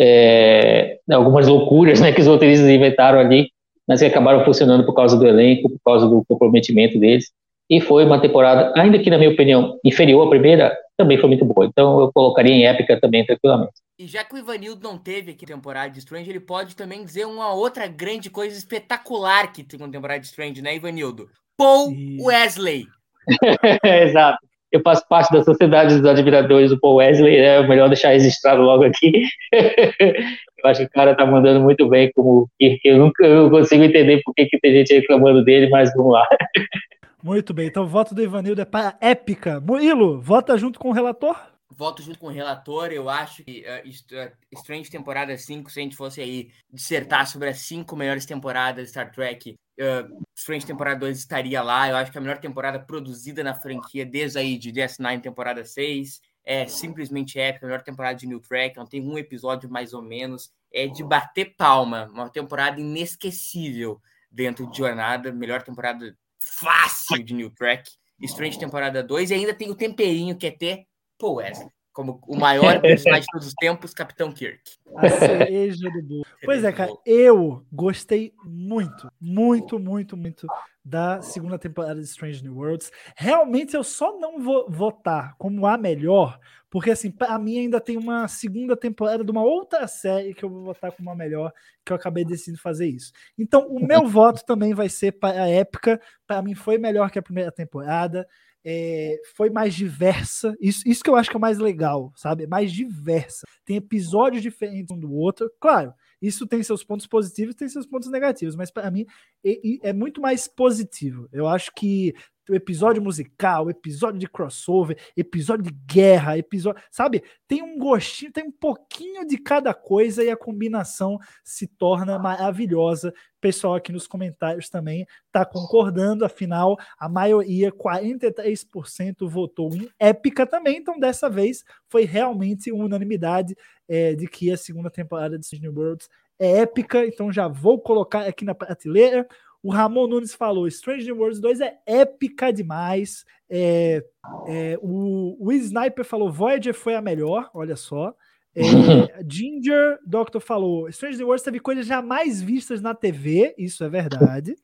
é, algumas loucuras, né? Que os roteiristas inventaram ali, mas que acabaram funcionando por causa do elenco, por causa do comprometimento deles. E foi uma temporada, ainda que na minha opinião inferior à primeira, também foi muito boa. Então eu colocaria em épica também tranquilamente. E já que o Ivanildo não teve aqui temporada de Strange, ele pode também dizer uma outra grande coisa espetacular que tem com a temporada de Strange, né, Ivanildo? Paul Isso. Wesley. Exato. Eu faço parte da sociedade dos admiradores do Paul Wesley, é melhor deixar registrado logo aqui. eu acho que o cara tá mandando muito bem como. Eu nunca eu consigo entender por que, que tem gente reclamando dele, mas vamos lá. Muito bem, então o voto do Ivanildo é para épica. Murilo, vota junto com o relator? Voto junto com o relator, eu acho que uh, Strange temporada 5, se a gente fosse aí dissertar sobre as cinco melhores temporadas de Star Trek, uh, Strange temporada 2 estaria lá. Eu acho que a melhor temporada produzida na franquia desde aí de DS9 temporada 6 é simplesmente épica, a melhor temporada de New Trek, não tem um episódio mais ou menos, é de bater palma, uma temporada inesquecível dentro de Jornada, melhor temporada fácil de New Trek. Strange temporada 2 e ainda tem o temperinho que é ter Paul Wesley, como o maior personagem de todos os tempos, Capitão Kirk. A cereja do bolo. Pois é, cara, eu gostei muito, muito, muito, muito da segunda temporada de Strange New Worlds. Realmente eu só não vou votar como a melhor, porque assim, para mim ainda tem uma segunda temporada de uma outra série que eu vou votar como a melhor, que eu acabei decidindo fazer isso. Então, o meu voto também vai ser para a época. Para mim foi melhor que a primeira temporada. É, foi mais diversa. Isso, isso que eu acho que é o mais legal, sabe? Mais diversa. Tem episódios diferentes um do outro. Claro, isso tem seus pontos positivos tem seus pontos negativos, mas para mim é, é muito mais positivo. Eu acho que episódio musical, episódio de crossover, episódio de guerra, episódio, sabe? Tem um gostinho, tem um pouquinho de cada coisa e a combinação se torna maravilhosa. O pessoal aqui nos comentários também está concordando, afinal, a maioria, 43%, votou em épica também, então dessa vez foi realmente unanimidade é, de que a segunda temporada de Disney Worlds é épica, então já vou colocar aqui na prateleira. O Ramon Nunes falou: Strange New Worlds 2 é épica demais. É, é, o, o Sniper falou: Voyager foi a melhor, olha só. É, Ginger Doctor falou: Strange New Worlds teve coisas jamais vistas na TV, isso é verdade.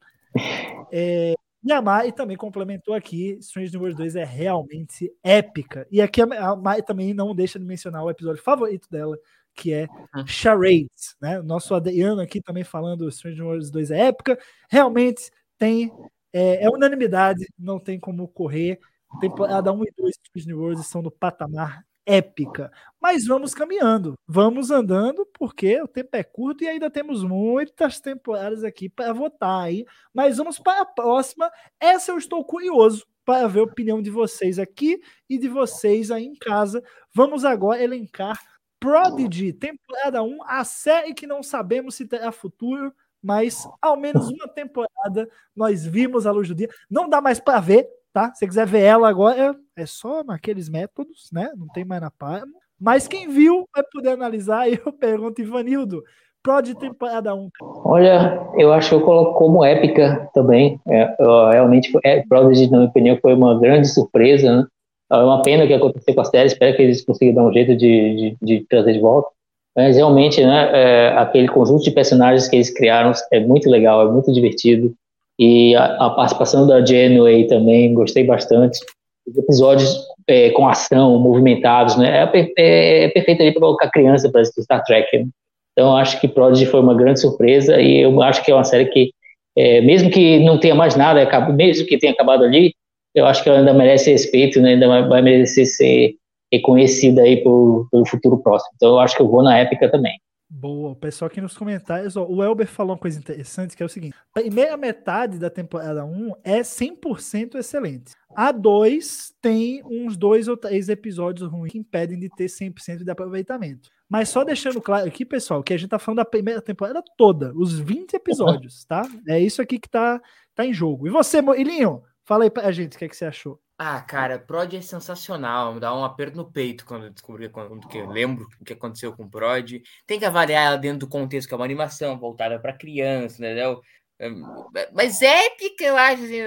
É, e a Mai também complementou aqui: Strange New Worlds 2 é realmente épica. E aqui a, a Mai também não deixa de mencionar o episódio favorito dela, que é Charades, né? Nosso Adriano aqui também falando Strange Worlds 2 é épica. Realmente tem, é, é unanimidade, não tem como correr. Temporada 1 e 2 de Strange New Worlds estão no patamar épica. Mas vamos caminhando, vamos andando, porque o tempo é curto e ainda temos muitas temporadas aqui para votar aí. Mas vamos para a próxima. Essa eu estou curioso para ver a opinião de vocês aqui e de vocês aí em casa. Vamos agora elencar Prodigy, temporada 1, a série que não sabemos se terá futuro, mas ao menos uma temporada nós vimos a luz do dia. Não dá mais para ver, tá? Se você quiser ver ela agora, é só naqueles métodos, né? Não tem mais na página. Mas quem viu vai poder analisar. E eu pergunto, Ivanildo, Prod temporada 1. Olha, eu acho que eu coloco como épica também. É, eu, realmente, é, Prodigy, na minha opinião, foi uma grande surpresa, né? É uma pena que aconteceu com a série, espero que eles consigam dar um jeito de, de, de trazer de volta. Mas realmente, né, é, aquele conjunto de personagens que eles criaram é muito legal, é muito divertido. E a, a participação da Janeway também, gostei bastante. Os episódios é, com ação, movimentados, né, é, é, é perfeito ali para colocar criança para assistir Star Trek. Né? Então, acho que Prodigy foi uma grande surpresa e eu acho que é uma série que, é, mesmo que não tenha mais nada, mesmo que tenha acabado ali, eu acho que ela ainda merece respeito, né? ainda vai, merecer ser reconhecida aí pelo futuro próximo. Então eu acho que eu vou na épica também. Boa, o pessoal aqui nos comentários, ó, o Elber falou uma coisa interessante, que é o seguinte, a primeira metade da temporada 1 é 100% excelente. A 2 tem uns dois ou três episódios ruins que impedem de ter 100% de aproveitamento. Mas só deixando claro aqui, pessoal, que a gente tá falando da primeira temporada toda, os 20 episódios, tá? É isso aqui que tá, tá em jogo. E você, Ilinho, fala aí pra gente o que, é que você achou. Ah, cara, Prod é sensacional, dá um aperto no peito quando eu descobri, quando que eu lembro o que aconteceu com o Prod. Tem que avaliar ela dentro do contexto que é uma animação voltada para criança, entendeu? Mas épica, eu acho, assim,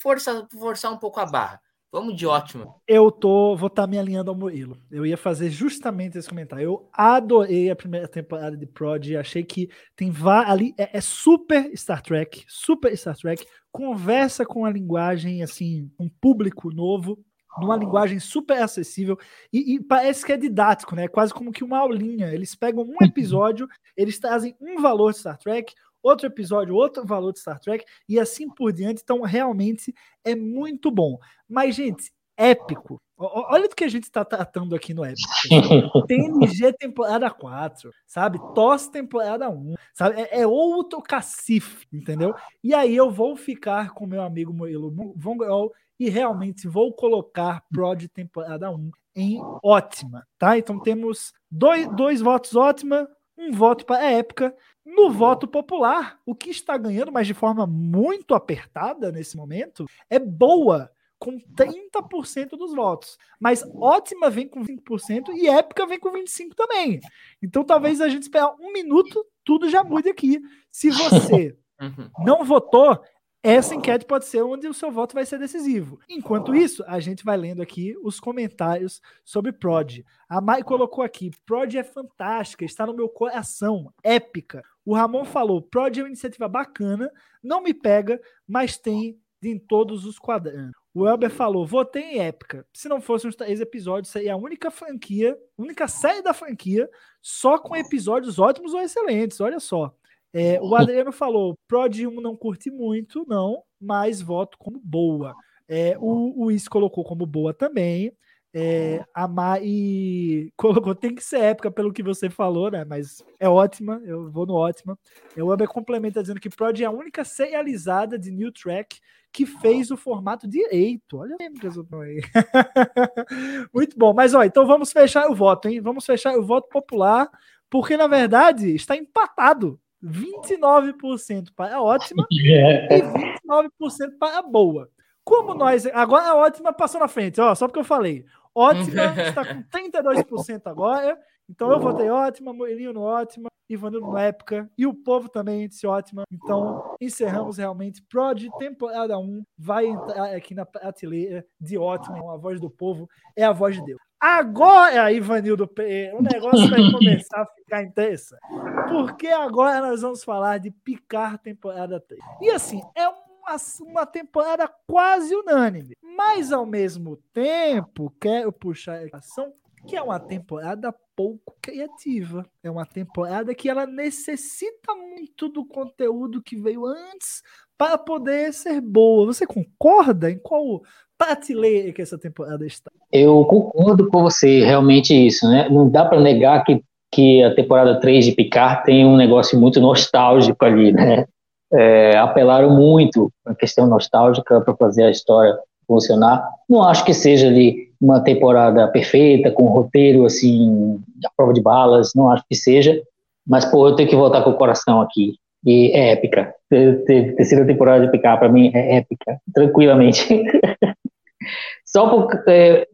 força, forçar um pouco a barra. Vamos de ótimo. Eu tô, vou estar tá me alinhando ao Murilo. Eu ia fazer justamente esse comentário. Eu adorei a primeira temporada de Prod, achei que tem ali é, é, super Star Trek, super Star Trek, conversa com a linguagem assim, um público novo, numa linguagem super acessível e, e, parece que é didático, né? É quase como que uma aulinha. Eles pegam um episódio, eles trazem um valor de Star Trek, outro episódio, outro valor de Star Trek e assim por diante. Então, realmente é muito bom. Mas, gente, épico. Olha do que a gente está tratando aqui no épico. TNG temporada 4, sabe? TOS temporada 1, sabe? É, é, outro cacife, entendeu? E aí eu vou ficar com meu amigo Murilo Vongol e realmente vou colocar Prod temporada 1 em ótima, tá? Então temos dois, dois votos ótima, um voto para a época. No voto popular, o que está ganhando, mas de forma muito apertada nesse momento, é boa, com 30% dos votos. Mas ótima vem com 5% e épica vem com 25% também. Então talvez a gente esperar um minuto, tudo já mude aqui. Se você uhum. não votou, essa enquete pode ser onde o seu voto vai ser decisivo. Enquanto isso, a gente vai lendo aqui os comentários sobre Prod. A Mai colocou aqui: Prod é fantástica, está no meu coração, épica. O Ramon falou: Prod é uma iniciativa bacana, não me pega, mas tem em todos os quadrantes. O Elber falou: votei em épica. Se não fossem os três episódios, seria a única franquia, única série da franquia, só com episódios ótimos ou excelentes. Olha só. É, o Adriano falou: Prod 1 não curte muito, não, mas voto como boa. É, o, Is colocou como boa também. É, a Mai colocou, tem que ser época pelo que você falou, né? Mas é ótima, eu vou no ótima. O Amber complementa dizendo que Prod é a única serializada de New Track que fez o formato direito. Olha aí. Muito bom, mas ó, então vamos fechar o voto, hein? Vamos fechar o voto popular, porque na verdade está empatado. 29% para a ótima é. e 29% para a boa. Como nós. Agora a ótima passou na frente, ó, só porque eu falei. Ótima está com 32% agora. Então eu votei ótima, Moelinho no ótima, Ivanildo no época e o povo também disse ótima. Então encerramos realmente. Prod temporada 1 vai entrar aqui na prateleira de ótima. A voz do povo é a voz de Deus. Agora, Ivanildo, o negócio vai começar a ficar interessante. Porque agora nós vamos falar de picar temporada 3. E assim, é uma, uma temporada quase unânime. Mas ao mesmo tempo, quero puxar a ação que é uma temporada pouco criativa. É uma temporada que ela necessita muito do conteúdo que veio antes para poder ser boa. Você concorda? Em qual prateleira que essa temporada está? Eu concordo com você, realmente isso, né? Não dá para negar que, que a temporada 3 de Picard tem um negócio muito nostálgico ali, né? É, apelaram muito à questão nostálgica para fazer a história funcionar. Não acho que seja ali uma temporada perfeita, com um roteiro assim, a prova de balas, não acho que seja. Mas, pô, eu tenho que voltar com o coração aqui. E é épica. Terceira temporada de Picard, para mim, é épica, tranquilamente. Só porque é,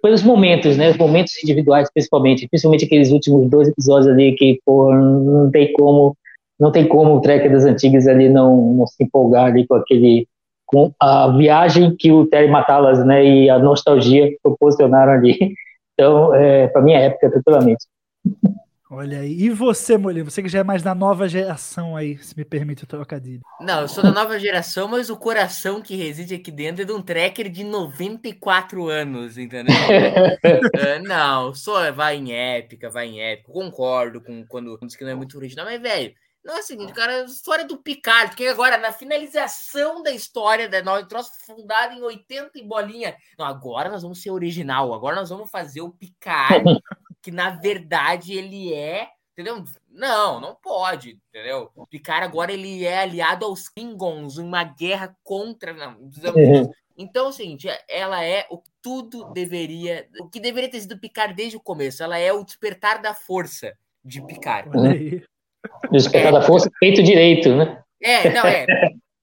pelos momentos, né? Os momentos individuais, principalmente, principalmente aqueles últimos dois episódios ali que, pô, não tem como, não tem como o Trek das antigas ali não, não se empolgar ali com aquele, com a viagem que o Terry Matalas, né? E a nostalgia proporcionaram ali. Então, é, para minha época, tranquilamente. Olha aí. E você, Molino? Você que já é mais da nova geração aí, se me permite o trocadilho. Não, eu sou da nova geração, mas o coração que reside aqui dentro é de um tracker de 94 anos, entendeu? uh, não, só vai em épica, vai em épica. Concordo com quando diz que não é muito original, mas, velho, não é o seguinte, cara, a história do Picard, porque agora, na finalização da história da nova troço fundada em 80 e bolinha. Não, agora nós vamos ser original, agora nós vamos fazer o Picard que na verdade ele é, entendeu? Não, não pode, entendeu? O Picard agora ele é aliado aos Klingons, uma guerra contra, não, uhum. Então, é o seguinte, ela é o que tudo deveria, o que deveria ter sido Picard desde o começo. Ela é o despertar da força de Picard. Despertar da força feito direito, né? É, não é.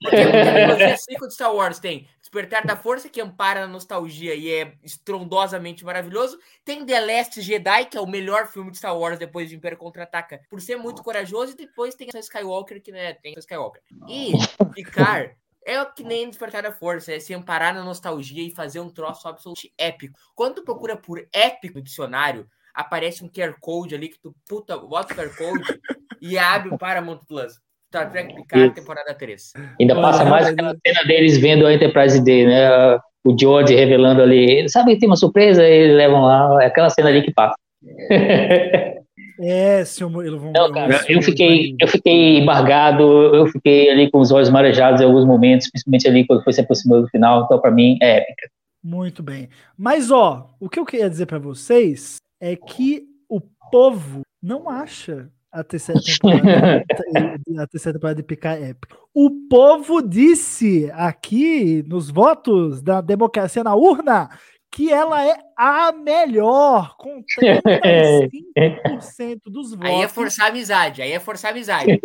Porque a trilogia de Star Wars tem Despertar da Força, que ampara a nostalgia e é estrondosamente maravilhoso. Tem The Last Jedi, que é o melhor filme de Star Wars depois de Império Contra-Ataca, por ser muito corajoso. E depois tem a Skywalker, que né, tem a Skywalker. E Picard é que nem Despertar da Força, é se amparar na nostalgia e fazer um troço absolutamente épico. Quando tu procura por épico no dicionário, aparece um QR Code ali que tu puta, bota o QR Code e abre o Paramount Plus. Star Trek Picard, temporada 3. Ainda passa mais aquela cena deles vendo a Enterprise D, né? O George revelando ali, sabe que tem uma surpresa, eles levam lá, é aquela cena ali que passa. É, seu Murilo, Não, cara, eu fiquei, eu fiquei embargado, eu fiquei ali com os olhos marejados em alguns momentos, principalmente ali quando foi se aproximando do final, então para mim é épica. Muito bem. Mas ó, o que eu queria dizer para vocês é que o povo não acha a terceira temporada, a terceira temporada de Picar épica. O povo disse aqui nos votos da democracia na urna que ela é a melhor, com 35% dos votos. Aí é forçar a amizade, aí é forçar a amizade.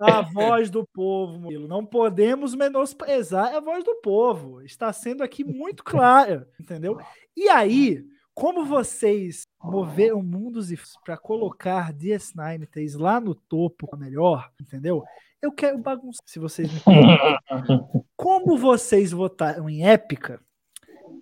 A voz do povo, Murilo. Não podemos menosprezar a voz do povo. Está sendo aqui muito clara, entendeu? E aí, como vocês moveram mundos e para colocar DS9 3 lá no topo melhor, entendeu? Eu quero bagunçar, se vocês me Como vocês votaram em épica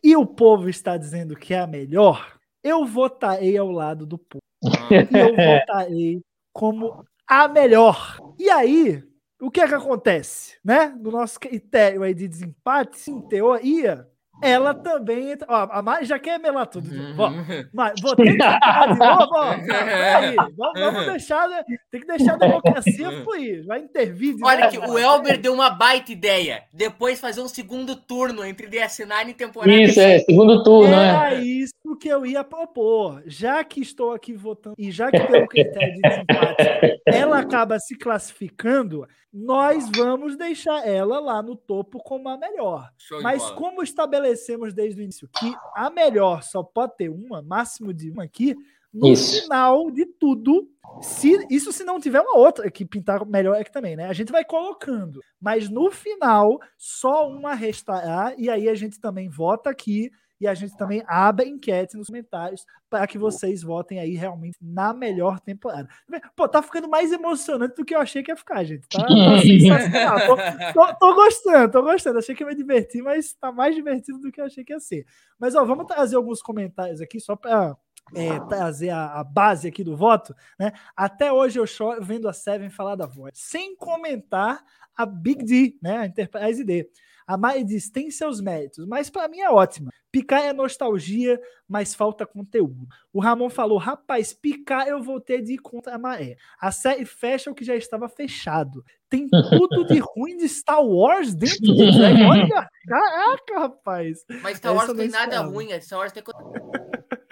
e o povo está dizendo que é a melhor, eu votarei ao lado do povo. E eu votarei como a melhor. E aí, o que é que acontece, né? No nosso critério aí de desempate, em teoria, ela também entra. Ó, a Mai já quer melar tudo. Ó, mas vou ter que de novo. Ó, peraí, vamos, vamos deixar. Né? Tem que deixar a democracia fluir. Vai intervir. De Olha, que o Elber deu uma baita ideia. Depois fazer um segundo turno entre DS9 e temporada. Isso, é, segundo turno. Era é. Isso que eu ia propor. Já que estou aqui votando, e já que pelo critério de desempate ela acaba se classificando, nós vamos deixar ela lá no topo como a melhor. Mas como estabelecemos desde o início que a melhor só pode ter uma, máximo de uma aqui, no isso. final de tudo, se, isso se não tiver uma outra que pintar melhor é que também, né? A gente vai colocando, mas no final só uma restará e aí a gente também vota aqui e a gente também abre enquete nos comentários para que vocês votem aí realmente na melhor temporada. Pô, tá ficando mais emocionante do que eu achei que ia ficar, gente. Tá, tá sensacional. Tô, tô, tô, gostando, tô gostando. Achei que ia me divertir, mas tá mais divertido do que eu achei que ia ser. Mas ó, vamos trazer alguns comentários aqui só para é, trazer a, a, base aqui do voto, né? Até hoje eu choro vendo a Seven falar da voz, sem comentar a Big D, né? A Enterprise D. A diz: tem seus méritos, mas para mim é ótima. Picar é nostalgia, mas falta conteúdo. O Ramon falou: rapaz, picar eu vou ter de ir contra a maré. A série fecha o que já estava fechado. Tem tudo de ruim de Star Wars dentro do. Olha, caraca, rapaz. Mas Star Wars não tem nada ruim, Star Wars tem.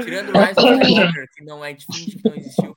Tirando o Rise of Skywalker, que não é difícil, que não existiu.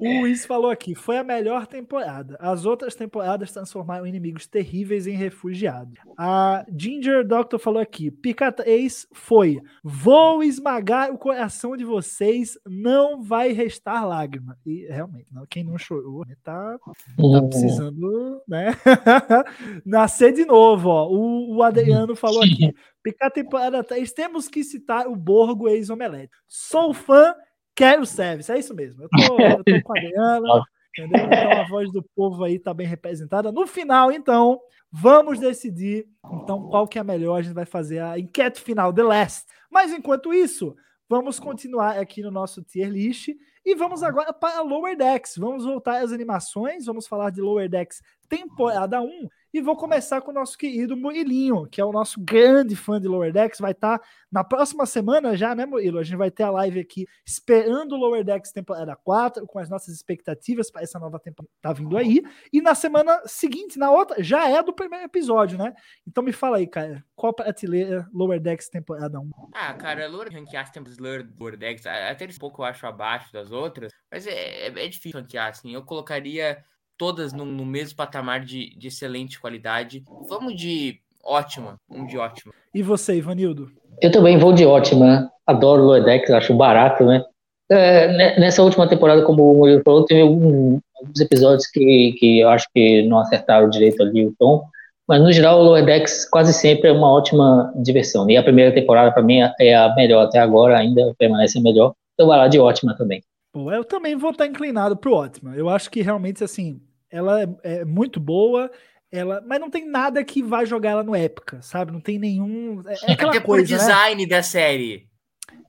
O Luiz falou aqui, foi a melhor temporada. As outras temporadas transformaram inimigos terríveis em refugiados. A Ginger Doctor falou aqui, Picata Ace foi, vou esmagar o coração de vocês, não vai restar lágrima. E realmente, não, quem não chorou né, tá, tá precisando, né, nascer de novo, ó. O, o Adriano falou aqui, Picata temporada 3, temos que citar o Borgo ex-omelete. Sou fã quero service, é isso mesmo. Eu tô, eu tô com a Adriana, entendeu? Então a voz do povo aí tá bem representada. No final, então, vamos decidir então qual que é a melhor. A gente vai fazer a enquete final, The Last. Mas enquanto isso, vamos continuar aqui no nosso tier list e vamos agora para Lower Decks. Vamos voltar às animações, vamos falar de Lower Decks temporada 1 e vou começar com o nosso querido Murilinho, que é o nosso grande fã de Lower Decks. Vai estar tá na próxima semana já, né, Murilo? A gente vai ter a live aqui esperando o Lower Decks temporada 4, com as nossas expectativas para essa nova temporada que tá vindo aí. E na semana seguinte, na outra, já é do primeiro episódio, né? Então me fala aí, cara, qual prateleira Lower Decks temporada 1? Ah, cara, Lower ranquear temos Lower Decks, até um pouco eu acho abaixo das outras, mas é, é, é difícil ranquear, assim. Eu colocaria todas no, no mesmo patamar de, de, excelente qualidade. Vamos de ótima, um de ótima. E você, Ivanildo? Eu também vou de ótima. Adoro Loedex, acho barato, né? É, nessa última temporada, como o Murilo falou, teve alguns episódios que, que eu acho que não acertaram direito ali o tom, mas no geral o Lower Decks quase sempre é uma ótima diversão. E a primeira temporada, para mim, é a melhor até agora, ainda permanece a melhor. Então vai lá de ótima também. Bom, eu também vou estar inclinado pro ótima. Eu acho que realmente, assim, ela é, é, muito boa, ela, mas não tem nada que vai jogar ela no época, sabe? Não tem nenhum. É, é aquela Até coisa, por né? design né? da série.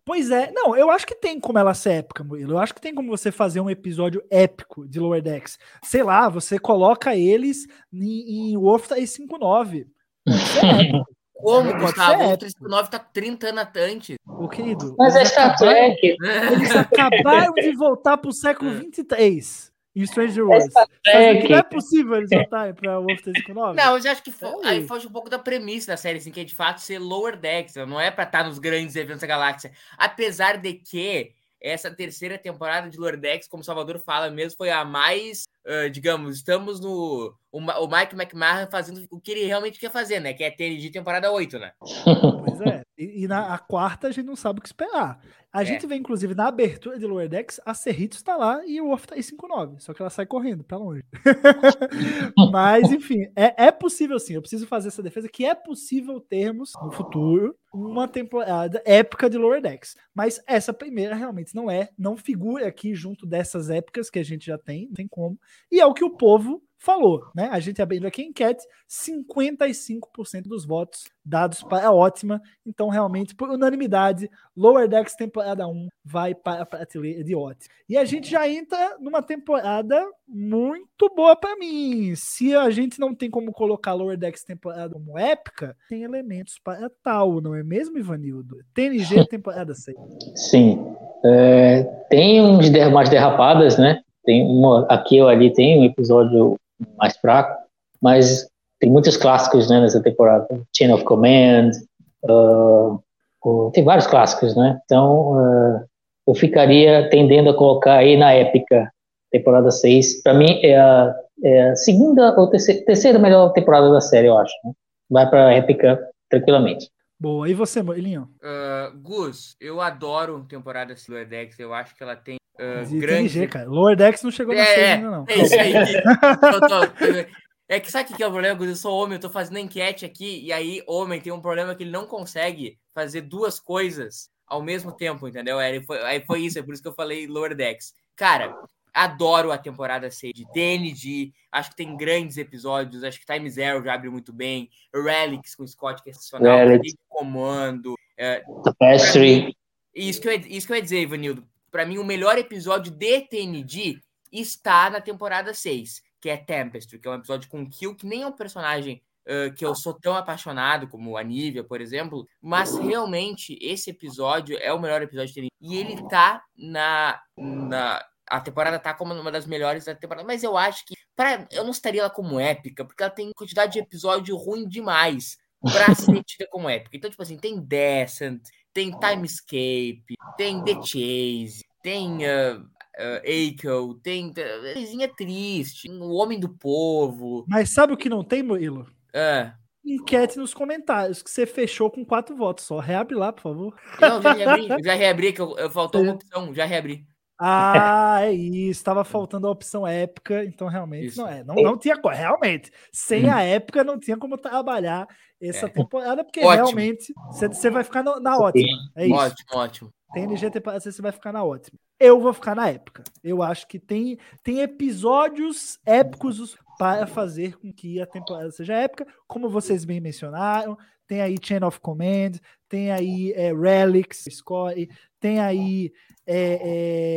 Pois é, não, eu acho que tem como ela ser épica, Murilo. Eu acho que tem como você fazer um episódio épico de Lower Decks. Sei lá, você coloca eles em, em Wolf 359. Como, Gustavo? O 359 tá 30 anos antes. O querido. Mas é Star Trek. Eles acabaram de voltar pro século 23 em Stranger Worlds. É, não é possível eles voltarem pra Wolf 359? Não, eu já acho que fo é. aí foge um pouco da premissa da série, assim, que é de fato ser Lower Decks, não é pra estar nos grandes eventos da galáxia. Apesar de que essa terceira temporada de Lower Decks, como o Salvador fala mesmo, foi a mais, uh, digamos, estamos no. O, o Mike McMahon fazendo o que ele realmente quer fazer, né? Que é TNG temporada 8, né? Pois é. E, e na a quarta a gente não sabe o que esperar. A é. gente vê, inclusive, na abertura de Lower Decks, a Cerritos está lá e o Wolf tá em 5-9. Só que ela sai correndo para longe. Mas, enfim, é, é possível sim. Eu preciso fazer essa defesa que é possível termos no futuro uma temporada épica de Lower Decks. Mas essa primeira realmente não é, não figura aqui junto dessas épicas que a gente já tem, não tem como. E é o que o povo falou, né? A gente abrindo aqui a enquete, 55% dos votos dados para a ótima. Então, realmente, por unanimidade, Lower Decks temporada 1 vai para a prateleira de ótima. E a gente já entra numa temporada muito boa para mim. Se a gente não tem como colocar Lower Decks temporada como épica, tem elementos para tal, não é mesmo, Ivanildo? TNG temporada 6. Sim. É, tem uns umas derrapadas, né? Tem uma, aqui ou ali tem um episódio mais fraco, mas tem muitos clássicos né, nessa temporada. Chain of Command, uh, uh, tem vários clássicos, né? Então, uh, eu ficaria tendendo a colocar aí na épica, temporada 6. Para mim, é a, é a, segunda ou terceira, terceira melhor temporada da série, eu acho. Né? Vai para a épica tranquilamente. Boa. E você, Moelinho? Uh, Gus, eu adoro temporada Lower Decks. Eu acho que ela tem uh, de grande... TNG, cara. Lower Decks não chegou é, na série ainda, não. É isso aí. é que sabe o que é o problema? Eu sou homem, eu tô fazendo enquete aqui, e aí homem tem um problema que ele não consegue fazer duas coisas ao mesmo tempo, entendeu? Aí foi, aí foi isso, é por isso que eu falei Lower Decks. Cara, Adoro a temporada 6 de TNG. Acho que tem grandes episódios. Acho que Time Zero já abre muito bem. Relics com Scott, que é sensacional. Relics. Comando. É, Tapestry. Isso que, eu, isso que eu ia dizer, Ivanildo. Para mim, o melhor episódio de TNG está na temporada 6, que é Tempestry, que é um episódio com Kill, que nem é um personagem uh, que eu sou tão apaixonado, como a Nívia, por exemplo, mas realmente esse episódio é o melhor episódio de TNG. E ele tá na, na a temporada tá como uma das melhores da temporada, mas eu acho que pra, eu não estaria ela como épica, porque ela tem quantidade de episódio ruim demais pra ser tida como épica. Então, tipo assim, tem Descent, tem Timescape, tem The Chase, tem uh, uh, tem coisinha triste, o Homem do Povo. Mas sabe o que não tem, Murilo? Ah, Enquete nos comentários, que você fechou com quatro votos só. Reabre lá, por favor. não, já reabri, já reabri, que eu, eu- faltou uma opção, já reabri. Ah, é isso. Tava faltando a opção épica, então realmente Isso. não é. Não, não tinha. Realmente, sem a épica não tinha como trabalhar essa É. temporada, porque Ótimo. realmente você- vai ficar no- na ótima. É isso. Ótimo, ótimo. TNG temporada você vai ficar na ótima. Eu vou ficar na época. Eu acho que tem, tem episódios épicos para fazer com que a temporada seja épica, como vocês bem mencionaram. Tem aí Chain of Command, tem aí é, Relics, Score, tem aí é,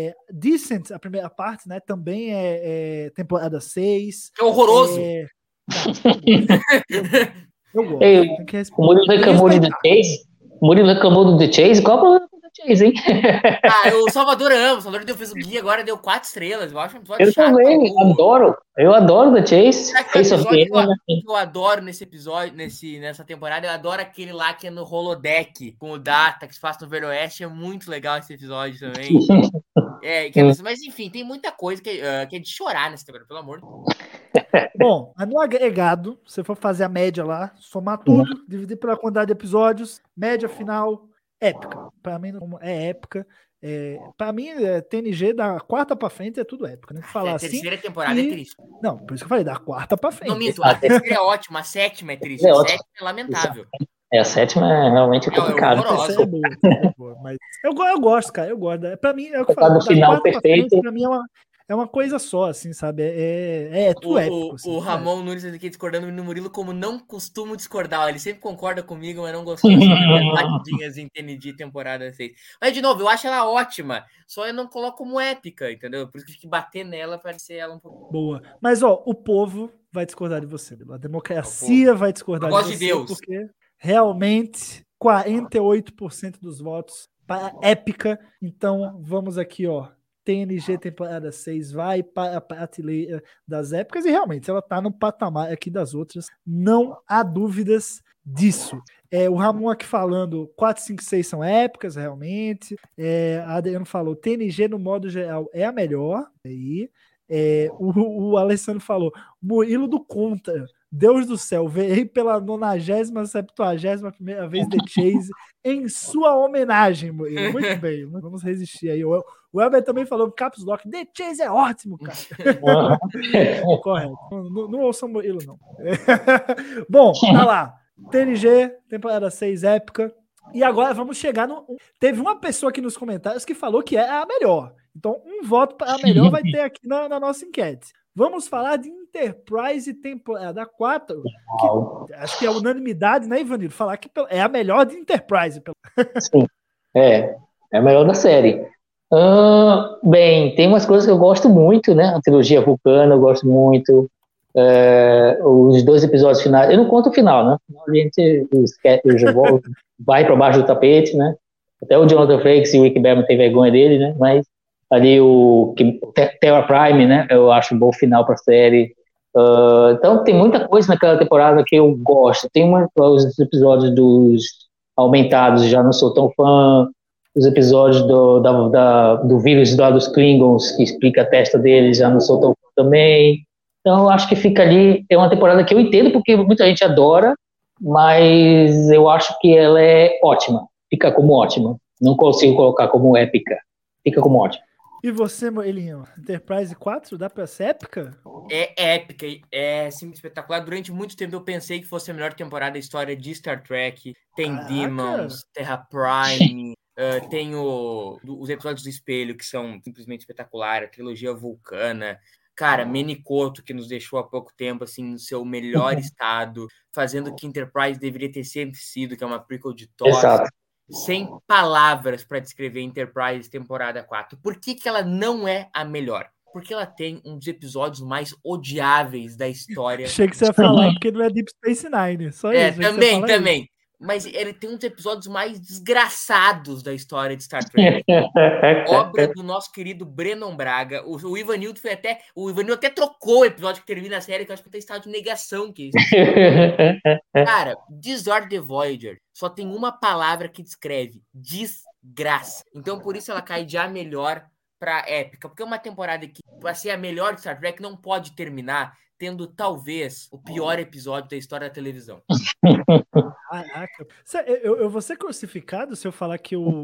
é, Decent, a primeira parte, né? Também é, é temporada 6. Que horroroso. É, eu gosto. Ei, que respe- O Murilo reclamou de The. Chase. O Murilo reclamou do The Chase. Qual é o problema com The Chase, hein? Ah, o Salvador ama. O Salvador deu, fez o guia agora, deu quatro estrelas. Eu acho um episódio Eu chato. também pô. adoro. Eu adoro The Chase. Sabe que Face of Enemy. que eu adoro nesse episódio, nesse, nessa temporada? Eu adoro aquele lá que é no holodeck, com o Data, que se passa no Velho Oeste. É muito legal esse episódio também. É, que é- mas enfim, tem muita coisa que, ah, que é de chorar nessa temporada, pelo amor de Deus. Bom, mas no agregado, se for fazer a média lá, somar tudo, dividir pela quantidade de episódios, média final, épica. Pra mim é épica. É, para mim, é, TNG da quarta pra frente é tudo épica. Né? Falar a assim. terceira temporada e- é triste. Não, por isso que eu falei, da quarta pra frente. Não minto, a terceira é ótima, a sétima é triste. É a sétima é lamentável. É, a sétima é realmente é complicada. é é mas eu, eu gosto, cara, eu gosto. É, pra mim, é o que eu Por causa falo, do final perfeito. frente, pra mim é uma, é uma coisa só, assim, sabe? É, é, é tudo O, épico. assim, o Ramon Nunes aqui discordando no Murilo, como não costumo discordar. Ele sempre concorda comigo, mas não gostou das em TND temporada 6. Mas, de novo, eu acho ela ótima. Só eu não coloco como épica, entendeu? Por isso que tem que bater nela pra ser ela um pouco. Boa. Mas, ó, o povo vai discordar de você. A democracia vai discordar de você. de Deus. Porque realmente 48% dos votos para épica. Então, vamos aqui, ó. TNG temporada 6 vai para a prateleira das épicas e realmente ela tá no patamar aqui das outras. Não há dúvidas disso. É, o Ramon aqui falando 4, 5, 6 são épicas, realmente. É, Adriano falou TNG no modo geral é a melhor. Aí. É, o, o Alessandro falou Murilo do Contra. Deus do céu, verei pela 90 70 primeira vez The Chase em sua homenagem, Murilo. Muito bem, vamos resistir aí. O Elber também falou Caps Lock. The Chase é ótimo, cara. Correto. Não, não, não ouçam Murilo, não. Bom, tá lá. TNG, temporada 6 épica. E agora vamos chegar no. Teve uma pessoa aqui nos comentários que falou que é a melhor. Então, um voto para a melhor vai ter aqui na, na nossa enquete. Vamos falar de Enterprise temporada 4. Que acho que é unanimidade, né, Ivanildo? Falar que é a melhor de Enterprise. Sim. É, é a melhor da série. Ah, bem, tem umas coisas que eu gosto muito, né? A trilogia Vulcana eu gosto muito. É, os dois episódios finais. Eu não conto o final, né? A gente esquece, vai para baixo do tapete, né? Até o Jonathan Frakes e o Rick Berman tem vergonha dele, né? Mas ali o que, Terra Prime, né? Eu acho um bom final para a série. Uh, então tem muita coisa naquela temporada que eu gosto. Tem uma, os episódios dos aumentados, já não sou tão fã. Os episódios do, da, da, do vírus lá dos Klingons, que explica a testa deles, já não sou tão fã também. Então eu acho que fica ali. É uma temporada que eu entendo porque muita gente adora, mas eu acho que ela é ótima. Fica como ótima. Não consigo colocar como épica. Fica como ótima. E você, Moelinho? Enterprise 4 dá pra ser épica? É épica, é assim, espetacular. Durante muito tempo eu pensei que fosse a melhor temporada da história de Star Trek. Tem Caraca. Demons, Terra Prime, uh, tem o, os episódios do Espelho, que são simplesmente espetaculares. A trilogia Vulcana. Cara, Menicoto, que nos deixou há pouco tempo, assim, no seu melhor estado, fazendo o que Enterprise deveria ter sempre sido, que é uma prequel de TOS Exato. Sem palavras para descrever Enterprise temporada 4. Por que, que ela não é a melhor? Porque ela tem um dos episódios mais odiáveis da história. Achei que você ia falar porque não é Deep Space Nine. Só É, isso. também, também. Mas ele tem um dos episódios mais desgraçados da história de Star Trek. Obra do nosso querido Brennan Braga. O, o Ivanildo foi até. O Ivanildo até trocou o episódio que termina a série, que eu acho que tem estado de negação que é. Cara, Disord the Voyager só tem uma palavra que descreve: desgraça. Então, por isso ela cai de a melhor pra épica, porque é uma temporada que, pra ser a melhor de Star Trek, não pode terminar tendo talvez o pior episódio da história da televisão. Caraca. Eu, eu vou ser crucificado se eu falar que o.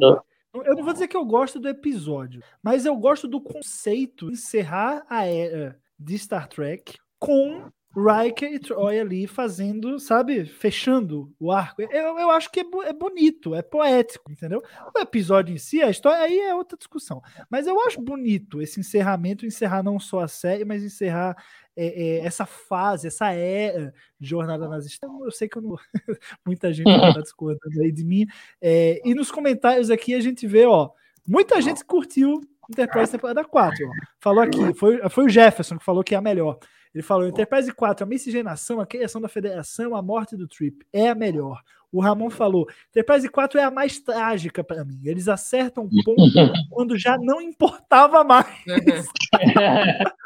Eu não vou dizer que eu gosto do episódio, mas eu gosto do conceito de encerrar a era de Star Trek com Riker e Troy ali fazendo, sabe, fechando o arco. Eu, eu acho que é, é bonito, é poético, entendeu? O episódio em si, a história aí é outra discussão. Mas eu acho bonito esse encerramento, encerrar não só a série, mas encerrar é, é, essa fase, essa era de Jornada nas Estrelas. Eu sei que eu não... muita gente está discordando aí de mim. É, e nos comentários aqui a gente vê, ó, muita gente curtiu Enterprise temporada 4. Ó. Falou aqui, foi, foi o Jefferson que falou que é a melhor. Ele falou: Enterprise 4, a miscigenação, a criação da federação, a morte do Trip é a melhor. O Ramon falou: Enterprise 4 é a mais trágica para mim. Eles acertam um ponto quando já não importava mais.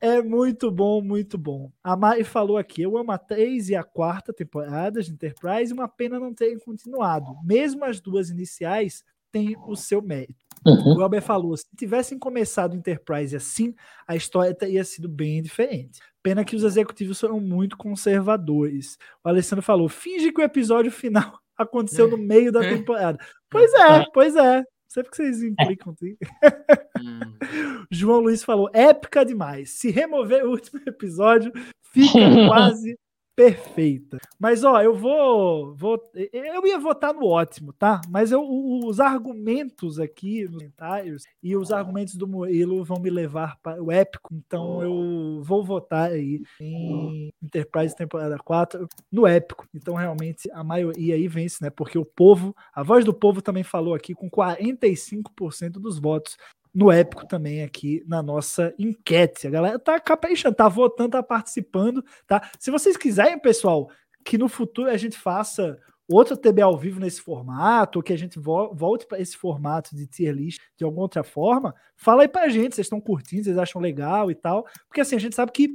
É muito bom, muito bom. A Mari falou aqui: eu amo a 3 e a quarta temporada de Enterprise, uma pena não terem continuado. Mesmo as duas iniciais têm o seu mérito. Uhum. O Elber falou: se tivessem começado Enterprise assim, a história teria sido bem diferente. Pena que os executivos foram muito conservadores. O Alessandro falou: finge que o episódio final aconteceu no meio da temporada. Pois é, pois é. Sempre que vocês implicam. João Luiz falou: épica demais. Se remover o último episódio, fica quase perfeita. Mas ó, eu vou, vou eu ia votar no ótimo, tá? Mas eu, os argumentos aqui nos comentários e os argumentos do Murilo vão me levar para o épico, então eu vou votar aí em Enterprise temporada 4 no épico. Então realmente a maioria aí vence, né? Porque o povo, a voz do povo também falou aqui com 45% dos votos no épico também aqui na nossa enquete. A galera tá caprichando, tá votando, tá participando, tá? Se vocês quiserem, pessoal, que no futuro a gente faça outro TB ao vivo nesse formato, ou que a gente vo volte para esse formato de tier list de alguma outra forma, fala aí pra gente, vocês estão curtindo, vocês acham legal e tal, porque assim, a gente sabe que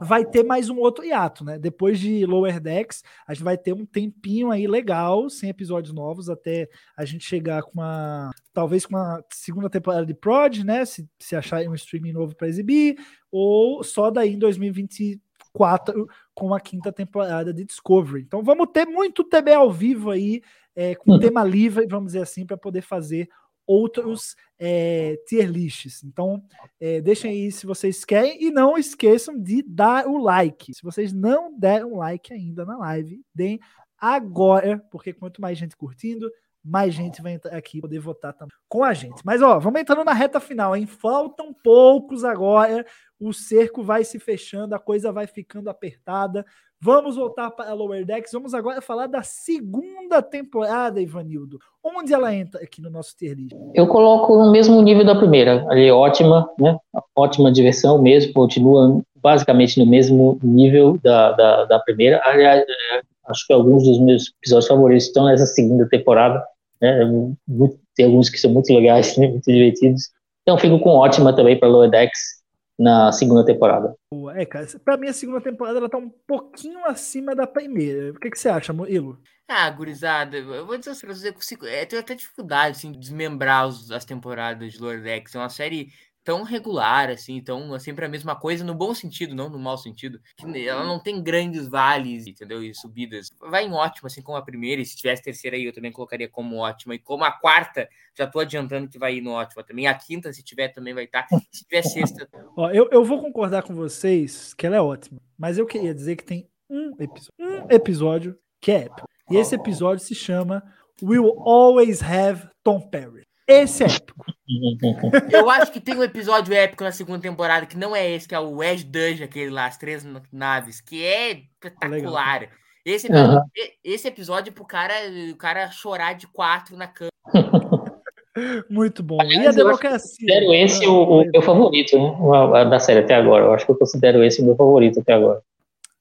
vai ter mais um outro hiato, né? Depois de Lower Decks, a gente vai ter um tempinho aí legal, sem episódios novos, até a gente chegar com uma. Talvez com uma segunda temporada de Prod, né? Se, se acharem um streaming novo para exibir, ou só daí em 2024 com a quinta temporada de Discovery. Então vamos ter muito TB ao vivo aí, é, com tema livre, vamos dizer assim, para poder fazer outros é, tier lists. Então, é, deixem aí se vocês querem e não esqueçam de dar o like. Se vocês não deram like ainda na live, deem agora, porque quanto mais gente curtindo, mais gente vai entrar aqui poder votar também com a gente. Mas ó, vamos entrando na reta final, hein? Faltam poucos agora. O cerco vai se fechando, a coisa vai ficando apertada. Vamos voltar para Lower Decks. Vamos agora falar da segunda temporada, Ivanildo. Onde ela entra aqui no nosso tier list? Eu coloco no mesmo nível da primeira. Ali, ótima, né? Ótima diversão mesmo. Continua basicamente no mesmo nível da, da, da primeira. Aliás, é, acho que alguns dos meus episódios favoritos estão nessa segunda temporada. Né? Muito, tem alguns que são muito legais, né? muito divertidos. Então, fico com ótima também para Lower Decks na segunda temporada. É, cara, pra mim a segunda temporada ela tá um pouquinho acima da primeira. O que, que você acha, Murilo? Ah, gurizada, eu vou dizer pra você, eu consigo, é, tenho até dificuldade, assim, de desmembrar os, as temporadas de Lower Decks. É uma série tão regular, assim, tão é sempre a mesma coisa, no bom sentido, não no mau sentido. Ela não tem grandes vales, entendeu? E subidas. Vai em ótima, assim como a primeira, e se tivesse terceira aí, eu também colocaria como ótima. E como a quarta, já tô adiantando que vai ir no ótima também. A quinta, se tiver, também vai estar. Se tiver sexta. Ó, eu, eu vou concordar com vocês que ela é ótima, mas eu queria dizer que tem um episódio, um episódio que é épico. E esse episódio se chama Will Always Have Tom Perry. Esse é épico. Eu acho que tem um episódio épico na segunda temporada que não é esse, que é o Wedge Dungeon, aquele lá, as três naves, que é espetacular. Legal. Esse episódio, uhum. esse episódio é pro cara, o cara chorar de quatro na cama. Muito bom. Aliás, e a democracia? Eu considero esse o, o meu favorito, né? Da série até agora. Eu acho que eu considero esse o meu favorito até agora.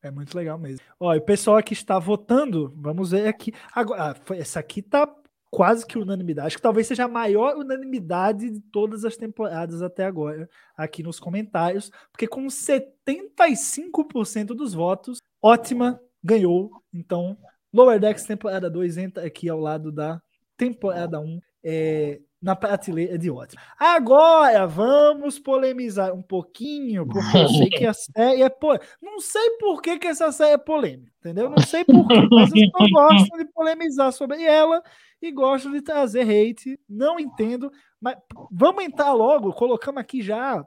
É muito legal mesmo. Ó, e o pessoal aqui está votando, vamos ver aqui. Agora, essa aqui tá quase que unanimidade. Acho que talvez seja a maior unanimidade de todas as temporadas até agora, aqui nos comentários, porque com 75% dos votos, ótima ganhou. Então, Lower Decks temporada 2 entra aqui ao lado da temporada 1. É, na prateleira de ótimo. Agora vamos polemizar um pouquinho, porque eu sei que a série é polêmica. Não sei por que, que essa série é polêmica, entendeu? Não sei por quê, mas eu gosto de polemizar sobre ela e gosto de trazer hate. Não entendo, mas vamos entrar logo, colocamos aqui já.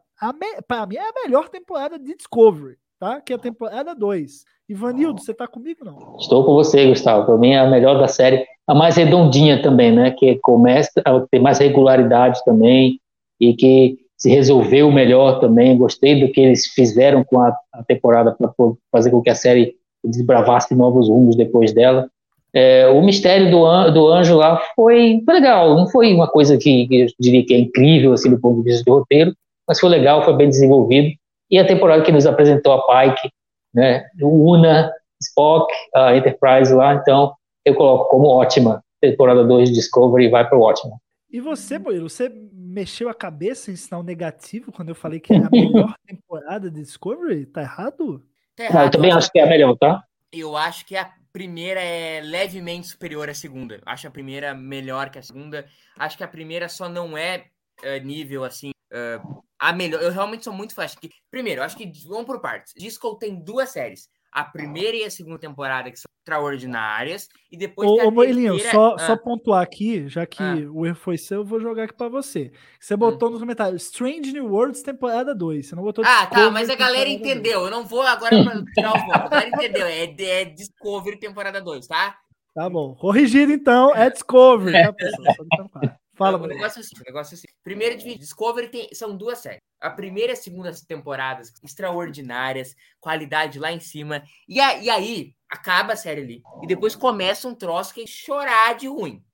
Para mim é a melhor temporada de Discovery, tá? Que é a temporada 2. Ivanildo, você tá comigo não? Estou com você, Gustavo. Para mim é a melhor da série, a mais redondinha também, né? Que começa ter mais regularidade também e que se resolveu melhor também. Gostei do que eles fizeram com a, a temporada para fazer com que a série desbravasse novos rumos depois dela. É, o mistério do, an do anjo lá foi, foi, legal, não foi uma coisa que, que eu diria que é incrível assim do ponto de vista de roteiro, mas foi legal, foi bem desenvolvido. E a temporada que nos apresentou a Pike, né, o Una, Spock, a Enterprise lá, então eu coloco como ótima. Temporada 2 de Discovery vai para o ótimo. E você, Murilo, você mexeu a cabeça em sinal negativo quando eu falei que é a melhor temporada de Discovery? Tá errado? Tá errado. eu também acho que é a melhor, tá? Eu acho que a primeira é levemente superior à segunda. Acho a primeira melhor que a segunda. Acho que a primeira só não é uh, nível assim. Uh, a melhor. Eu realmente sou muito fã. Acho que, primeiro, acho que vamos por partes. Disco tem duas séries. A primeira e a segunda temporada, que são extraordinárias, e depois. Ô, ô Moelinho, só, ah. só pontuar aqui, já que ah. o erro foi seu, eu vou jogar aqui pra você. Você botou hum. nos comentários Strange New Worlds temporada 2. Você não botou Ah, tá, mas a galera entendeu. 2. Eu não vou agora tirar o voto. A galera entendeu. É, é Discovery temporada 2, tá? Tá bom. Corrigido então, é Discovery, tá, pessoal? Só Fala, o negócio é assim, o negócio é assim. Primeiro Discovery tem, são duas séries. A primeira e a segunda temporadas extraordinárias, qualidade lá em cima. E, a, e aí, acaba a série ali. E depois começa um troço que é chorar de ruim.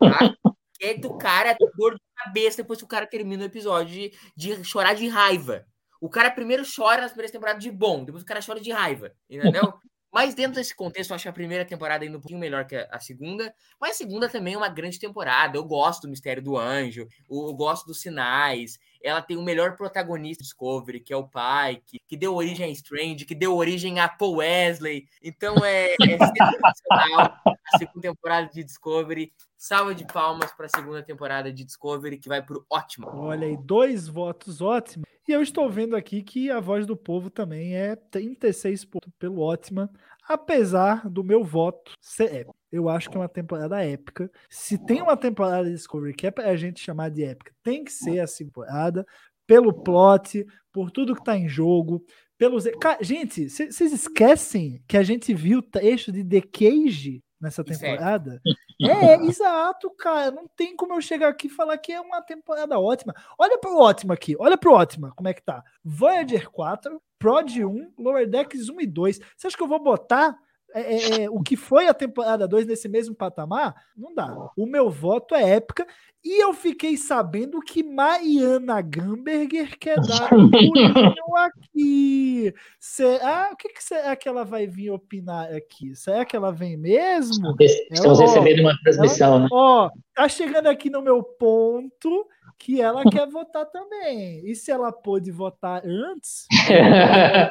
Tá? que é do cara dor de cabeça depois que o cara termina o episódio de, de chorar de raiva. O cara primeiro chora nas primeiras temporadas de bom, depois o cara chora de raiva. Entendeu? Mas dentro desse contexto, eu acho a primeira temporada ainda um pouquinho melhor que a segunda. Mas a segunda também é uma grande temporada. Eu gosto do Mistério do Anjo, eu gosto dos sinais. Ela tem o melhor protagonista de Discovery, que é o pai, que, que deu origem a Strange, que deu origem a Paul Wesley. Então é, é sensacional a segunda temporada de Discovery. Salva de palmas para a segunda temporada de Discovery, que vai para o ótimo. Olha aí, dois votos ótimos. E eu estou vendo aqui que a voz do povo também é 36 pontos pelo ótima, apesar do meu voto ser épico. Eu acho que é uma temporada épica. Se tem uma temporada de Discovery que é pra gente chamar de épica, tem que ser essa temporada, pelo plot, por tudo que tá em jogo, pelos. Gente, vocês esquecem que a gente viu o trecho de The Cage nessa temporada. É, é, exato, cara. Não tem como eu chegar aqui e falar que é uma temporada ótima. Olha pro ótimo aqui, olha pro ótimo, como é que tá. Voyager 4, Prod 1, Lower Decks 1 e 2. Você acha que eu vou botar é, é, é, o que foi a temporada 2 nesse mesmo patamar? Não dá. O meu voto é épica. E eu fiquei sabendo que Mariana Gamberger quer dar um pulinho aqui. Será, o que, que será que ela vai vir opinar aqui? Será que ela vem mesmo? Estamos recebendo uma transmissão, ela, né? Ó, tá chegando aqui no meu ponto que ela quer votar também. E se ela pôde votar antes, é,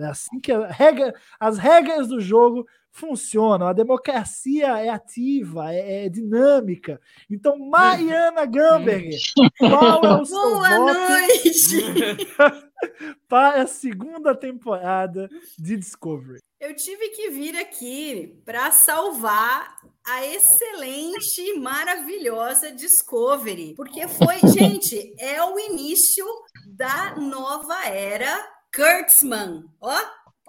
é assim que regra, as regras do jogo funcionam. A democracia é ativa, é, é dinâmica. Então, Mariana Gamberg, qual é o seu Boa voto noite! para a segunda temporada de Discovery? Eu tive que vir aqui para salvar a excelente, maravilhosa Discovery, porque foi, gente, é o início da nova era Kurtzman. Ó,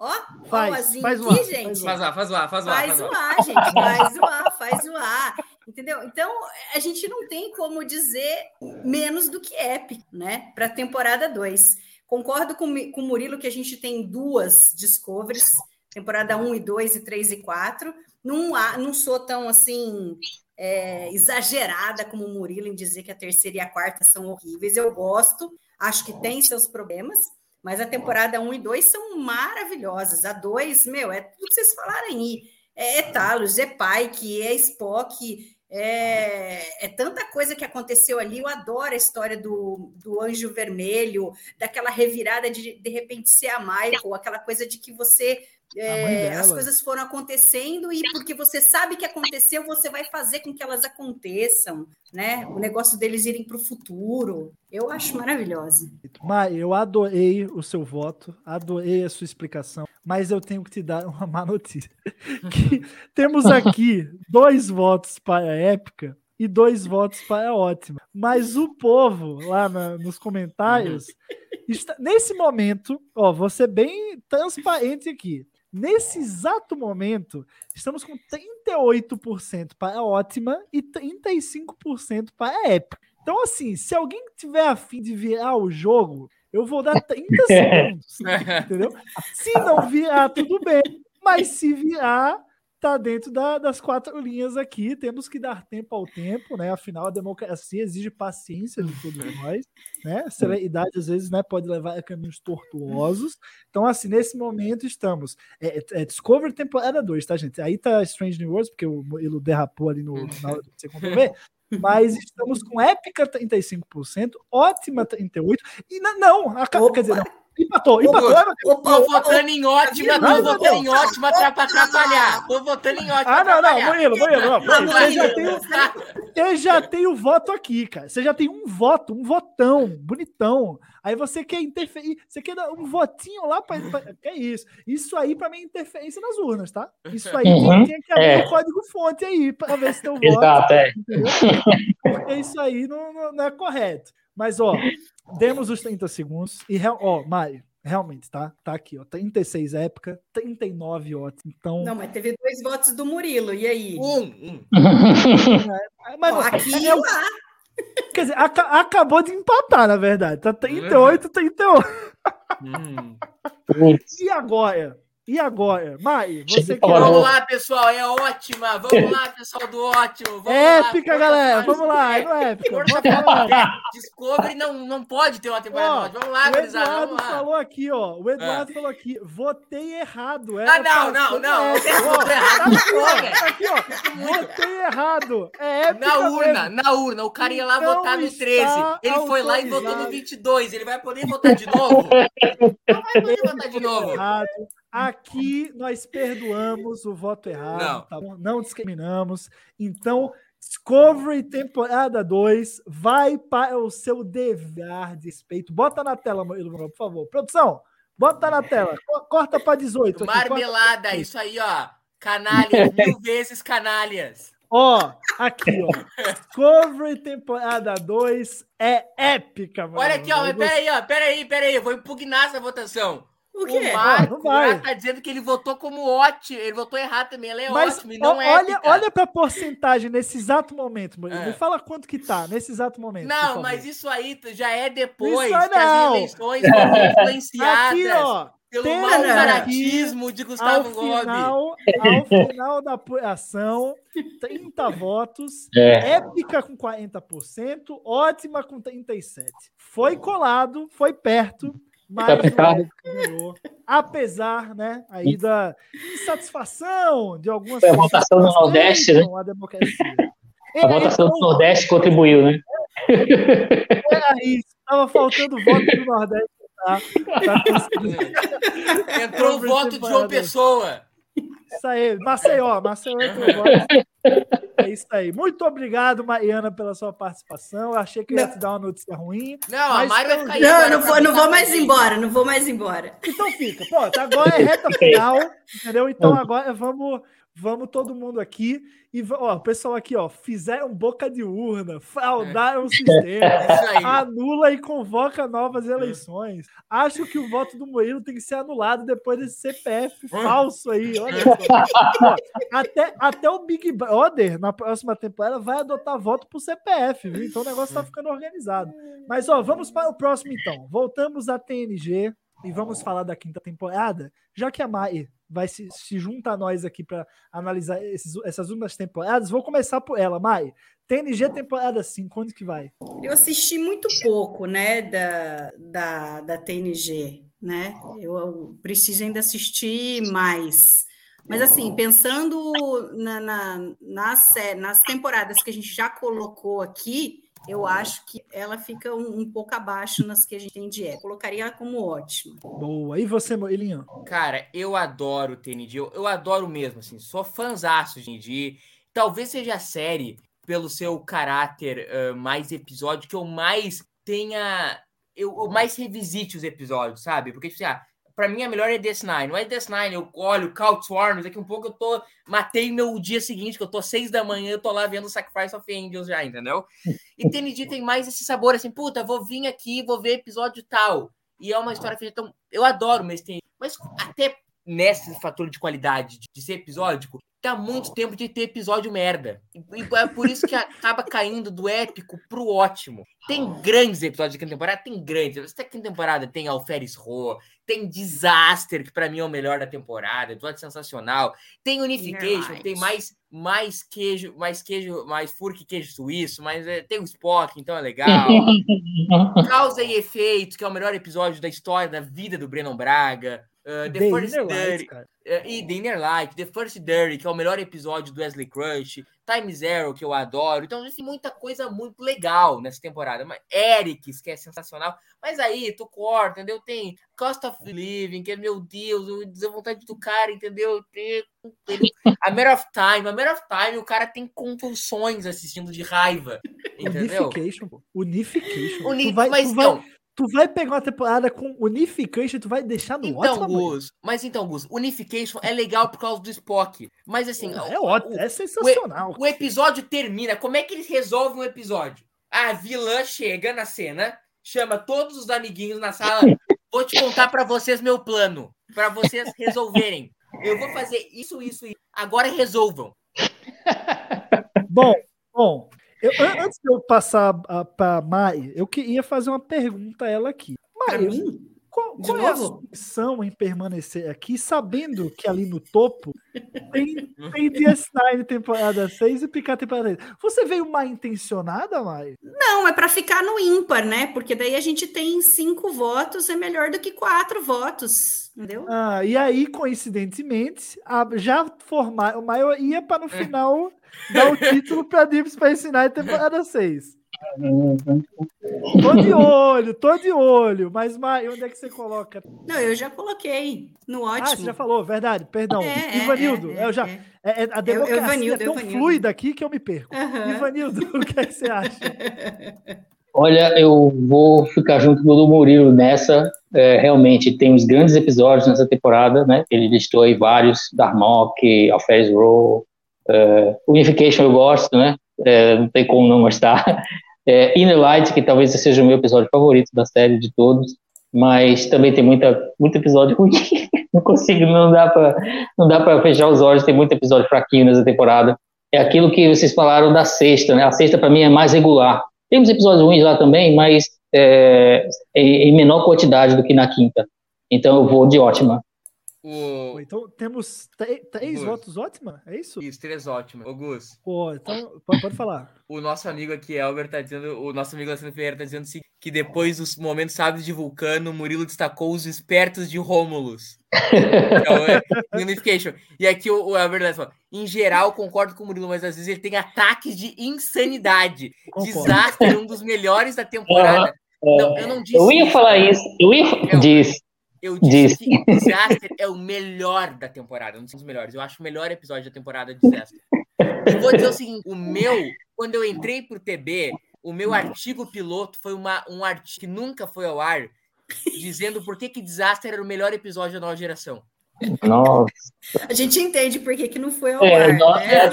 ó, faz, faz aqui, gente. Faz lá, faz lá, faz lá. Faz zoar, gente, faz zoar, faz zoar. Entendeu? Então, a gente não tem como dizer menos do que épico, né, para a temporada 2. Concordo com, com o Murilo que a gente tem duas Discoveries, temporada 1 e 2 e 3 e 4. Não, há, não sou tão assim é, exagerada como o Murilo em dizer que a terceira e a quarta são horríveis. Eu gosto, acho que tem seus problemas, mas a temporada 1 e 2 são maravilhosas. A 2, meu, é tudo que vocês falaram aí. É, é Talos, é Pike, é Spock, é, é, tanta coisa que aconteceu ali. Eu adoro a história do, do anjo vermelho, daquela revirada de de repente ser a Michael, aquela coisa de que você é, as coisas foram acontecendo e porque você sabe que aconteceu, você vai fazer com que elas aconteçam, né? O negócio deles irem para o futuro. Eu acho maravilhosa. Mai, eu adorei o seu voto, adorei a sua explicação, mas eu tenho que te dar uma má notícia. Que temos aqui dois votos para a épica e dois votos para a ótima. Mas o povo lá na- nos comentários, está- nesse momento, ó, vou ser bem transparente aqui. Nesse exato momento, estamos com 38% para a ótima e 35% para épica. Então, assim, se alguém tiver afim de virar o jogo, eu vou dar 30 segundos. Entendeu? Se não virar, tudo bem. Mas se virar, tá dentro da- das quatro linhas aqui. Temos que dar tempo ao tempo, né? Afinal, a democracia exige paciência de todos nós, né? Celeridade, às vezes, né, pode levar a caminhos tortuosos. Então, assim, nesse momento estamos. É, é- é Discovery temporada 2, tá, gente? Aí tá Strange New Worlds, porque o Murilo derrapou ali no, na hora de você. Mas estamos com épica 35%, ótima 38%, e na- não, a, quer dizer, não, empatou, empatou. Tô votando em ótima, não, votando em ótima pra pra atrapalhar. Tô votando em ótima Ah, não, não. Murilo, Murilo, você já, tem, Murilo. você já tem o voto aqui, cara. Você já tem um voto, um votão, bonitão. Aí você quer interferir, você quer dar um votinho lá para. Que é isso? Isso aí para mim é interferência nas urnas, tá? Isso aí Uhum, tem, tem que abrir é. o código-fonte aí para ver se teu voto. Exato, é. Porque isso aí não, não- não é correto. Mas, ó, demos os 30 segundos e, real- ó, Mário, realmente, tá? Tá aqui, ó. 36 época, 39 ótimo. Então. Não, mas teve dois votos do Murilo, e aí? Um, um. mas, Ó, aqui é e o- lá. Quer dizer, aca- acabou de empatar, na verdade. Tá 38, 38. Hum. E agora? E agora? Mai, você que é Vamos lá, pessoal, é ótima. Vamos lá, pessoal do ótimo. Vamos É lá, épica, força galera. Vamos lá, não é épica. Força Vamos para lá. Discovery não, não pode ter uma temporada Ó. Vamos lá, o gurizada, Eduardo vamos lá. falou aqui, ó. O Eduardo falou aqui, votei errado. Ah, Era não, pra não, não. épica. Você Ó, votou errado. Tá aqui, ó. Tá. Votei errado. É épica Na urna, mesmo. na urna. O cara ia lá Não votar no está 13. Ele foi lá e votou no 22. Ele vai poder votar de novo? Não vai poder votar de novo. errado. Aqui nós perdoamos o voto errado, Não. tá bom? Não discriminamos. Então, Discovery temporada 2 vai para o seu dever de respeito. Bota na tela, Murilo, por favor. Produção, bota na tela. Co- Corta para 18. aqui, corta- Marmelada, isso aí, ó. Canalhas, mil vezes canalhas. Ó, aqui, ó. Discovery temporada 2 é épica, mano. Olha aqui, ó, peraí, ó, peraí, peraí, eu vou impugnar essa votação. O quê? O Marco Não vai. tá dizendo que ele votou como ótimo, ele votou errado também, ela é Mas ótima e não é olha, olha pra porcentagem nesse exato momento. É. Me fala quanto que tá nesse exato momento. Não, mas isso aí já é depois Isso aí que as não. eleições foram influenciadas Aqui, ó. pelo mau caratismo de Ao Gustavo Gobi. final, ao final da apuração, 30 votos, É. épica com 40%, ótima com 37%. Foi colado, foi perto, mas Tá ganhou. Apesar, né, aí da insatisfação de algumas Foi a votação do pessoas Nordeste, né? a democracia. A votação do Nordeste contribuiu, né? Era isso, tava faltando voto do Nordeste. Tá? Tá. Entrou o voto de João Pessoa. Isso aí, Maceió, Maceió entrou voto. É isso aí. Muito obrigado, Mariana, pela sua participação. Eu achei que eu ia te dar uma notícia ruim. Não, a Mari vai ficar aí Não, não vou, não vou mais embora, não vou mais embora. Então fica. Pronto, agora é reta final, entendeu? Então agora vamos, vamos todo mundo aqui. E ó, o pessoal aqui, ó, fizeram boca de urna, fraudaram o sistema, aí. anula e convoca novas eleições. Acho que o voto do Murilo tem que ser anulado depois desse CPF falso aí. Olha só. Ó, até, até o Big Brother, na próxima temporada, vai adotar voto pro CPF, viu? Então o negócio tá ficando organizado. Mas, ó, vamos para o próximo então. Voltamos à TNG e vamos falar da quinta temporada, já que a Mai vai se, se juntar a nós aqui para analisar esses- essas últimas temporadas. Vou começar por ela, Mai. TNG temporada 5, onde que vai? Eu assisti muito pouco, né, da, da, da TNG, né? Eu preciso ainda assistir mais. Mas, assim, pensando na, na- nas, nas temporadas que a gente já colocou aqui, eu acho que ela fica um, um pouco abaixo nas que a gente tem de época. Colocaria ela como ótima. Boa. E você, Moelinho? Cara, eu adoro o TND, eu, eu adoro mesmo, assim, sou fãzaço de TND. Talvez seja a série, pelo seu caráter uh, mais episódio, que eu mais tenha. Eu, eu, mais revisite os episódios, sabe? Porque, tipo assim, ah, pra mim a melhor é DS9. Não é DS9, eu olho Couch Warners, daqui um pouco eu tô. Matei meu dia seguinte, que eu tô seis da manhã, eu tô lá vendo Sacrifice of Angels já, entendeu? E TND tem mais esse sabor assim, puta, vou vir aqui, vou ver episódio tal. E é uma história que então, eu adoro, mas tem. Mas até nesse fator de qualidade de, ser episódico, tá muito tempo de ter episódio merda. E é por isso que acaba caindo do épico pro ótimo. Tem grandes episódios de quinta temporada, tem grandes. Essa quinta temporada tem Alferes Ro, tem Disaster, que para mim é o melhor da temporada, episódio sensacional. Tem Unification, tem mais mais queijo, mais queijo, mais furo que queijo suíço, mas é, tem o Spock, então é legal. Causa e Efeito, que é o melhor episódio da história da vida do Brennan Braga. Uh, The, The First Dirty, uh, e The Inner Light, The First Dirty, que é o melhor episódio do Wesley Crush, Time Zero, que eu adoro. Então, tem muita coisa muito legal nessa temporada. Mas Eric, que é sensacional. Mas aí, tu corta, entendeu? Tem Cost of Living, que é, meu Deus, eu vontade do cara, entendeu? Tem, tem, a Matter of Time, a Matter of Time, o cara tem convulsões assistindo de raiva, entendeu? Unification, pô. Unification. Uni tu vai, mas tu não... Tu vai pegar uma temporada com Unification e tu vai deixar no então, ótimo, Gus, Mas então, Gus, Unification é legal por causa do Spock. Mas assim. É ótimo, é sensacional. O, o, episódio termina. Como é que eles resolvem o episódio? A vilã chega na cena, chama todos os amiguinhos na sala. Vou te contar para vocês meu plano. para vocês resolverem. Eu vou fazer isso, isso e agora resolvam. Bom, bom, eu, antes de eu passar para Mai, eu queria fazer uma pergunta a ela aqui. Mai, mim? Qual, qual é a opção em permanecer aqui, sabendo que ali no topo tem, tem DS9 temporada 6 e Picar temporada 6? Você veio mal intencionada, Mai? Não, é para ficar no ímpar, né? Porque daí a gente tem cinco votos, é melhor do que quatro votos, entendeu? Ah, e aí, coincidentemente, a, já formar, o maior ia para no é. final dar o título para Deep Space Nine temporada 6. Tô de olho, tô de olho. Mas, Mai, onde é que você coloca? Não, eu já coloquei no ótimo. Ah, você já falou, verdade, perdão. É, Ivanildo, é, eu já. É, é, a democracia eu, Ivanildo, é tão Ivanildo. fluida aqui que eu me perco. Uhum. Ivanildo, o que, é que você acha? Olha, eu vou ficar junto do Murilo nessa. É, realmente tem uns grandes episódios nessa temporada, né? Ele listou aí vários, Darmok, Alphys Row, uh, Unification eu gosto, né? É, não tem como não gostar. É, Inner Light, que talvez seja o meu episódio favorito da série de todos, mas também tem muita, muito episódio ruim. não consigo, não dá para não dá para fechar os olhos, tem muito episódio fraquinho nessa temporada. É aquilo que vocês falaram da sexta, né? A sexta para mim é mais regular. Temos episódios ruins lá também, mas é, em menor quantidade do que na quinta. Então eu vou de ótima. O... Então temos três votos ótima? É isso? Isso, três ótimas. Ô, Gus. Pô, então pode, pode falar. o nosso amigo aqui, Elber, tá dizendo. O nosso amigo Alessandro Ferreira tá dizendo que depois dos momentos sábios de Vulcano, Murilo destacou os espertos de Rômulus. então, é, Unification. E aqui o, o Elber em geral, concordo com o Murilo, mas às vezes ele tem ataques de insanidade. Concordo. Desastre, um dos melhores da temporada. Não, eu não disse. Eu ia isso, falar isso. Eu ia. Disse. Eu disse Diz. que Disaster é o melhor da temporada, um dos melhores. Eu acho o melhor episódio da temporada de Disaster. E vou dizer o seguinte: o meu, quando eu entrei pro TB, o meu artigo piloto foi uma, um artigo que nunca foi ao ar, dizendo por que, que Disaster era o melhor episódio da nova geração. Nossa. A gente entende por que, que não foi ao é, ar. Nossa, né? é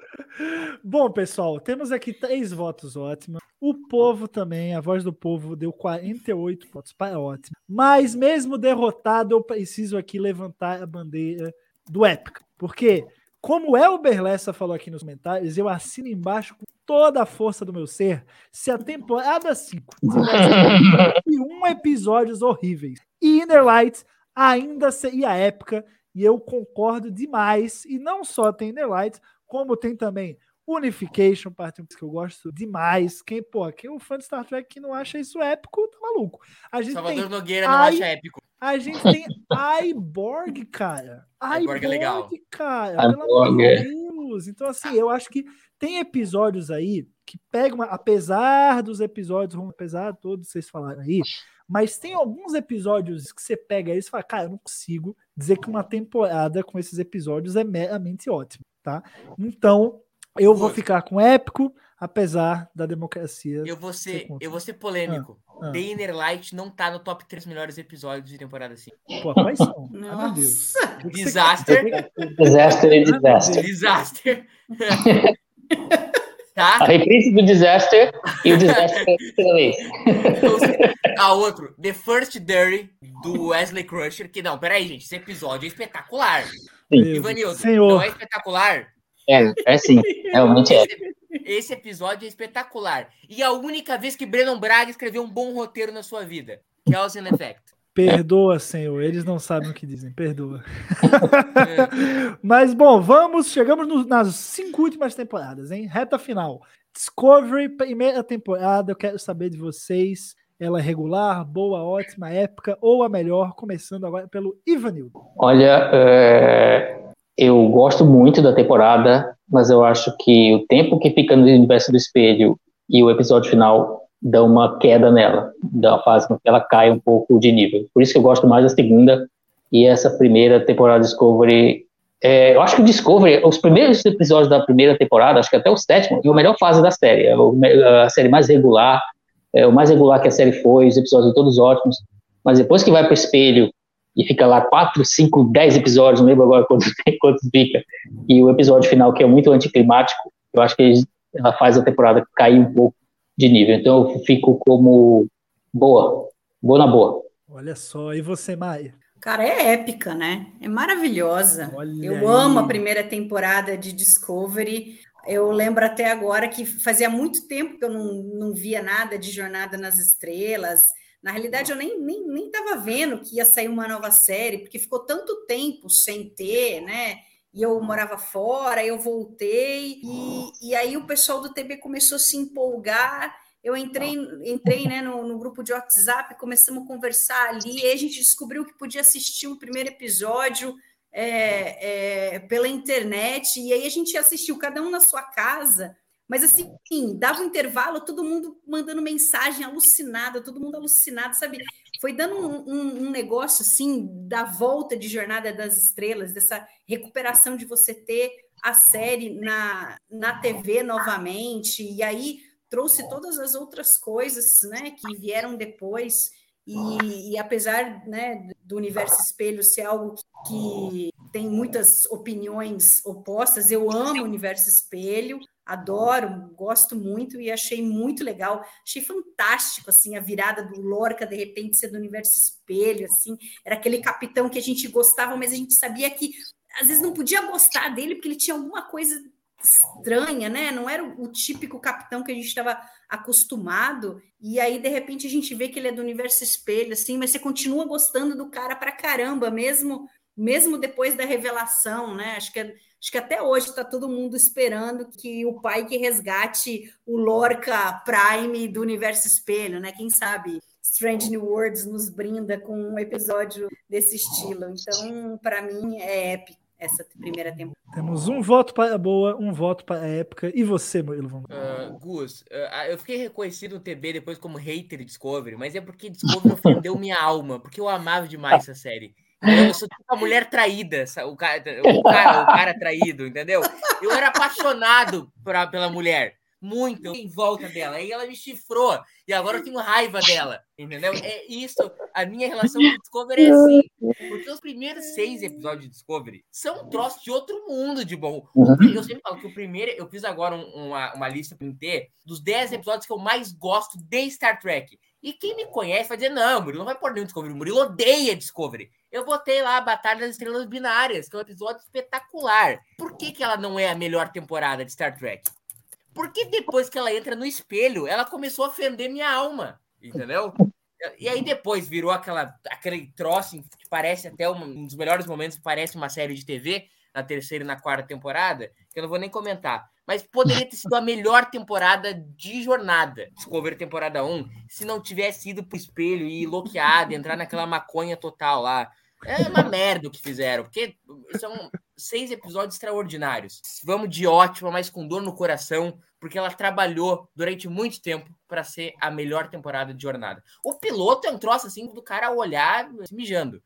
Bom, pessoal, temos aqui três votos ótimos. O povo também, a voz do povo deu 48 votos para ótimo. Mas mesmo derrotado, eu preciso aqui levantar a bandeira do épica. Porque, como o Elber Lessa falou aqui nos comentários, eu assino embaixo com toda a força do meu ser se a temporada 5 e um episódios horríveis e Inner Lights ainda seria épica. E eu concordo demais. E não só tem Inner Lights, como tem também Unification, parte que eu gosto demais. Quem, pô, quem é um fã de Star Trek que não acha isso épico, tá maluco. A gente Salvador tem Nogueira não I... acha épico. A gente tem Iborg, cara. Iborg é legal. cara. Pelo amor de Deus. Então, assim, eu acho que tem episódios aí que pegam, uma- apesar dos episódios, apesar de todos vocês falarem aí, mas tem alguns episódios que você pega aí e fala, cara, eu não consigo dizer que uma temporada com esses episódios é meramente ótima, tá? Então, eu vou ficar com épico, apesar da democracia. Eu vou ser ser, eu vou ser polêmico. Ah, ah. The Inner Light não tá no top 3 melhores episódios de temporada 5. Pô, quais são? Deus. Nossa! O que você Disaster. Disaster e Disaster. Disaster. A tá? reprise do Disaster e o Disaster vez. A outro, The First Dirty, do Wesley Crusher. Que não, peraí, gente. Esse episódio é espetacular. Ivanildo, Senhor. não é espetacular? É, é sim, realmente é. Esse, esse episódio é espetacular. E a única vez que Brennan Braga escreveu um bom roteiro na sua vida. Cause and Effect. Perdoa, Senhor. Eles não sabem o que dizem. Perdoa. É. Mas, bom, vamos. Chegamos no- nas cinco últimas temporadas, hein? Reta final. Discovery, primeira temporada. Eu quero saber de vocês. Ela é regular, boa, ótima, épica ou a melhor? Começando agora pelo Ivanildo. Olha, é, eu gosto muito da temporada, mas eu acho que o tempo que fica no universo do espelho e o episódio final dão uma queda nela, dá faz com que ela caia um pouco de nível. Por isso que eu gosto mais da segunda e essa primeira temporada Discovery. é, eu acho que o Discovery, os primeiros episódios da primeira temporada, acho que até o sétimo, é a melhor fase da série. É a série mais regular, é o mais regular que a série foi, os episódios são todos ótimos. Mas depois que vai para o espelho e fica lá 4, 5, 10 episódios, não lembro agora quantos, quantos fica, e o episódio final, que é muito anticlimático, eu acho que ela faz a temporada cair um pouco de nível. Então eu fico como boa, boa na boa. Olha só. E você, Maia? Cara, é épica, né? É maravilhosa. Olha Eu aí. amo a primeira temporada de Discovery. Eu lembro até agora que fazia muito tempo que eu não, não via nada de Jornada nas Estrelas. Na realidade, eu nem nem nem estava vendo que ia sair uma nova série, porque ficou tanto tempo sem ter, né? E eu morava fora, eu voltei, e, e aí o pessoal do TB começou a se empolgar. Eu entrei, entrei né, no, no grupo de WhatsApp, começamos a conversar ali, e a gente descobriu que podia assistir o primeiro episódio é, é, pela internet, e aí a gente assistiu cada um na sua casa, mas assim, dava um intervalo, todo mundo mandando mensagem alucinada, todo mundo alucinado, sabe? Foi dando um, um- um negócio assim da volta de Jornada das Estrelas, dessa recuperação de você ter a série na, na TV novamente, e aí trouxe todas as outras coisas né, que vieram depois. E, e apesar né, do universo espelho ser algo que tem muitas opiniões opostas, eu amo o universo espelho, adoro, gosto muito e achei muito legal. Achei fantástico assim a virada do Lorca de repente ser do universo espelho, assim, era aquele capitão que a gente gostava, mas a gente sabia que às vezes não podia gostar dele porque ele tinha alguma coisa estranha, né? Não era o, o típico capitão que a gente estava acostumado. E aí, de repente, a gente vê que ele é do universo espelho, assim, mas você continua gostando do cara pra caramba, mesmo mesmo depois da revelação, né? Acho que, acho que até hoje está todo mundo esperando que o pai que resgate o Lorca Prime do universo espelho, né? Quem sabe Strange New Worlds nos brinda com um episódio desse estilo. Então, para mim, é épico essa primeira temporada. Temos um voto para a boa, um voto para a época. E você, Murilo? Ah, Gus, ah, eu fiquei reconhecido no TB depois como hater de Discovery, mas é porque Discovery ofendeu minha alma, porque eu amava demais essa série. Eu sou tipo a mulher traída, o cara, o cara, o cara traído, entendeu? Eu era apaixonado pra, pela mulher, muito, em volta dela. Aí ela me chifrou, e agora eu tenho raiva dela, entendeu? É isso, a minha relação com Discovery é assim. Porque os primeiros seis episódios de Discovery são um troço de outro mundo de bom. Pri- Eu sempre falo que o primeiro, eu fiz agora um- uma, uma lista para ter dos 10 episódios que eu mais gosto de Star Trek. E quem me conhece vai dizer: não, Murilo não vai pôr nenhum Discovery. Murilo odeia Discovery. Eu botei lá a Batalha das Estrelas Binárias, que é um episódio espetacular. Por que, que ela não é a melhor temporada de Star Trek? Porque depois que ela entra no espelho, ela começou a ofender minha alma. Entendeu? E aí depois virou aquela, aquele troço que parece até um, um dos melhores momentos, parece uma série de TV, na terceira e na quarta temporada, que eu não vou nem comentar. Mas poderia ter sido a melhor temporada de jornada, Discovery temporada 1, se não tivesse ido pro espelho e loqueado, entrar naquela maconha total lá. É uma merda o que fizeram, porque um, seis episódios extraordinários. Vamos de ótima, mas com dor no coração, porque ela trabalhou durante muito tempo para ser a melhor temporada de jornada. O piloto é um troço assim do cara olhar mijando.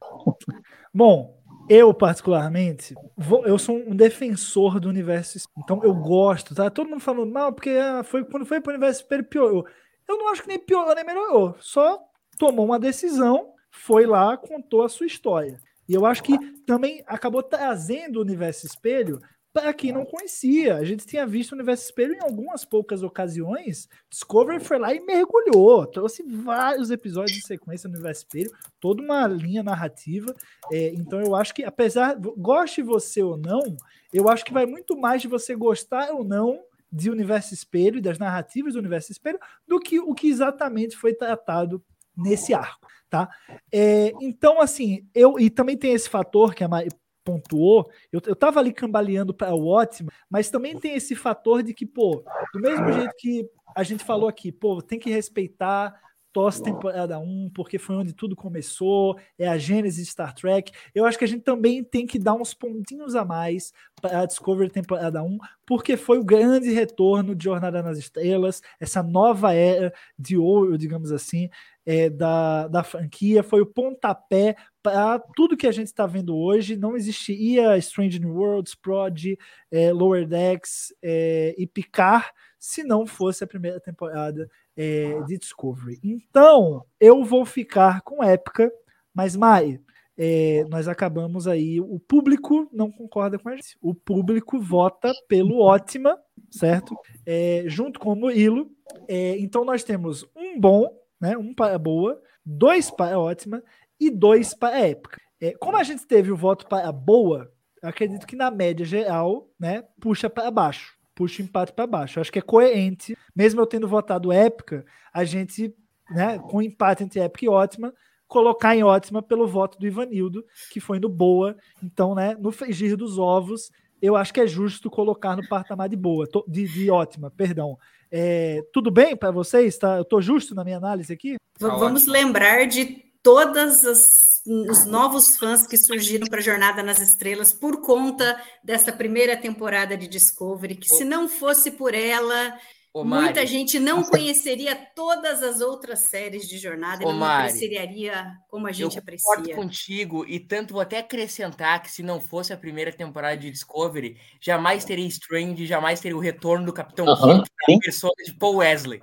Bom, eu particularmente, vou- eu sou um defensor do universo. Então eu gosto, tá? Todo mundo falando mal porque ah, foi quando foi pro universo espelho piorou. Eu não acho que nem piorou nem melhorou. Só tomou uma decisão, foi lá, contou a sua história. E eu acho que também acabou trazendo o universo espelho para quem não conhecia. A gente tinha visto o universo espelho em algumas poucas ocasiões. Discovery foi lá e mergulhou, trouxe vários episódios de sequência no universo espelho, toda uma linha narrativa. É, então eu acho que, apesar, goste você ou não, eu acho que vai muito mais de você gostar ou não de Universo Espelho das narrativas do Universo Espelho do que o que exatamente foi tratado nesse arco, tá? É, então, assim, eu e também tem esse fator que a Mari pontuou, eu, eu tava ali cambaleando para o ótimo, mas também tem esse fator de que, pô, do mesmo jeito que a gente falou aqui, pô, tem que respeitar TOS temporada 1, porque foi onde tudo começou, é a gênese de Star Trek. Eu acho que a gente também tem que dar uns pontinhos a mais para a Discovery temporada 1, porque foi o grande retorno de Jornada nas Estrelas, essa nova era de ouro, digamos assim, é, da, da franquia, foi o pontapé para tudo que a gente está vendo hoje. Não existiria Strange New Worlds, Prod, é, Lower Decks é, e Picard se não fosse a primeira temporada é, de Discovery. Então, eu vou ficar com Épica, mas Mai, é, nós acabamos aí. O público não concorda com a gente. O público vota pelo Ótima, certo? É, junto com o Murilo. É, então, nós temos um bom, né, um para boa, dois para ótima e dois para épica. É, como a gente teve o voto para boa, acredito que na média geral, né, puxa para baixo, puxa o empate para baixo. Eu acho que é coerente, mesmo eu tendo votado épica, a gente, né, com empate entre épica e ótima, colocar em ótima pelo voto do Ivanildo, que foi no boa. Então, né, no frigir dos ovos, eu acho que é justo colocar no patamar de boa, de, de ótima, perdão. É, tudo bem para vocês? Tá? Eu tô justo na minha análise aqui? Vamos lembrar de todas as os novos fãs que surgiram para a Jornada nas Estrelas por conta dessa primeira temporada de Discovery, que se não fosse por ela, Ô, muita Mari, gente não conheceria todas as outras séries de Jornada e Ô, não Mari, apreciaria como a gente eu concordo aprecia. contigo e tanto vou até acrescentar que se não fosse a primeira temporada de Discovery, jamais teria Strange, jamais teria o retorno do Capitão Aham, Kirk sim. na persona de Paul Wesley.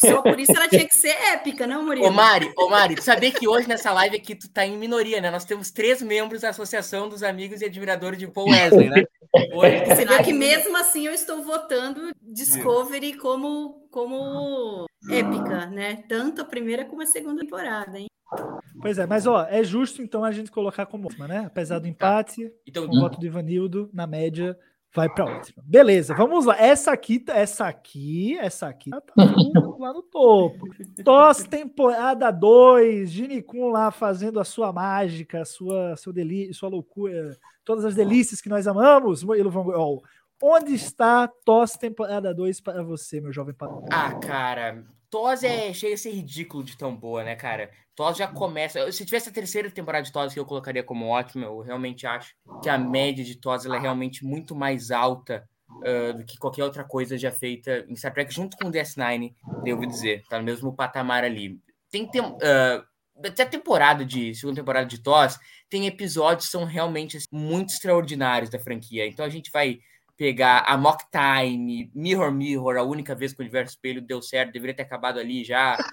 Só por isso ela tinha que ser épica, não, Murilo? Ô Mari, ô Mari, tu sabia que hoje nessa live aqui tu tá em minoria, né? Nós temos três membros da Associação dos Amigos e Admiradores de Paul Wesley, né? Hoje Você tá vê que em minoria. mesmo assim eu estou votando Discovery como, como épica, né? Tanto a primeira como a segunda temporada, hein? Pois é, mas ó, é justo então a gente colocar como né? Apesar do empate, Então, o voto do Ivanildo, na média, vai para ótima. Beleza, vamos lá. Essa aqui, tá- essa aqui, essa aqui tá lá no topo. TOS temporada 2, Ginicum lá fazendo a sua mágica, a sua, seu delírio, sua loucura, todas as delícias que nós amamos. Onde está TOS temporada 2 para você, meu jovem patrão? Ah, cara, TOS é chega a ser ridículo de tão boa, né, cara? TOS já começa. Se tivesse a terceira temporada de TOS que eu colocaria como ótima, eu realmente acho que a média de TOS é realmente muito mais alta ah, do que qualquer outra coisa já feita em Star Trek, junto com o DS9, devo dizer. Tá no mesmo patamar ali. Tem tem. ah, até a temporada de segunda temporada de TOS tem episódios que são realmente assim, muito extraordinários da franquia. Então a gente vai pegar a Mock Time, Mirror Mirror, a única vez que o universo espelho deu certo, deveria ter acabado ali já.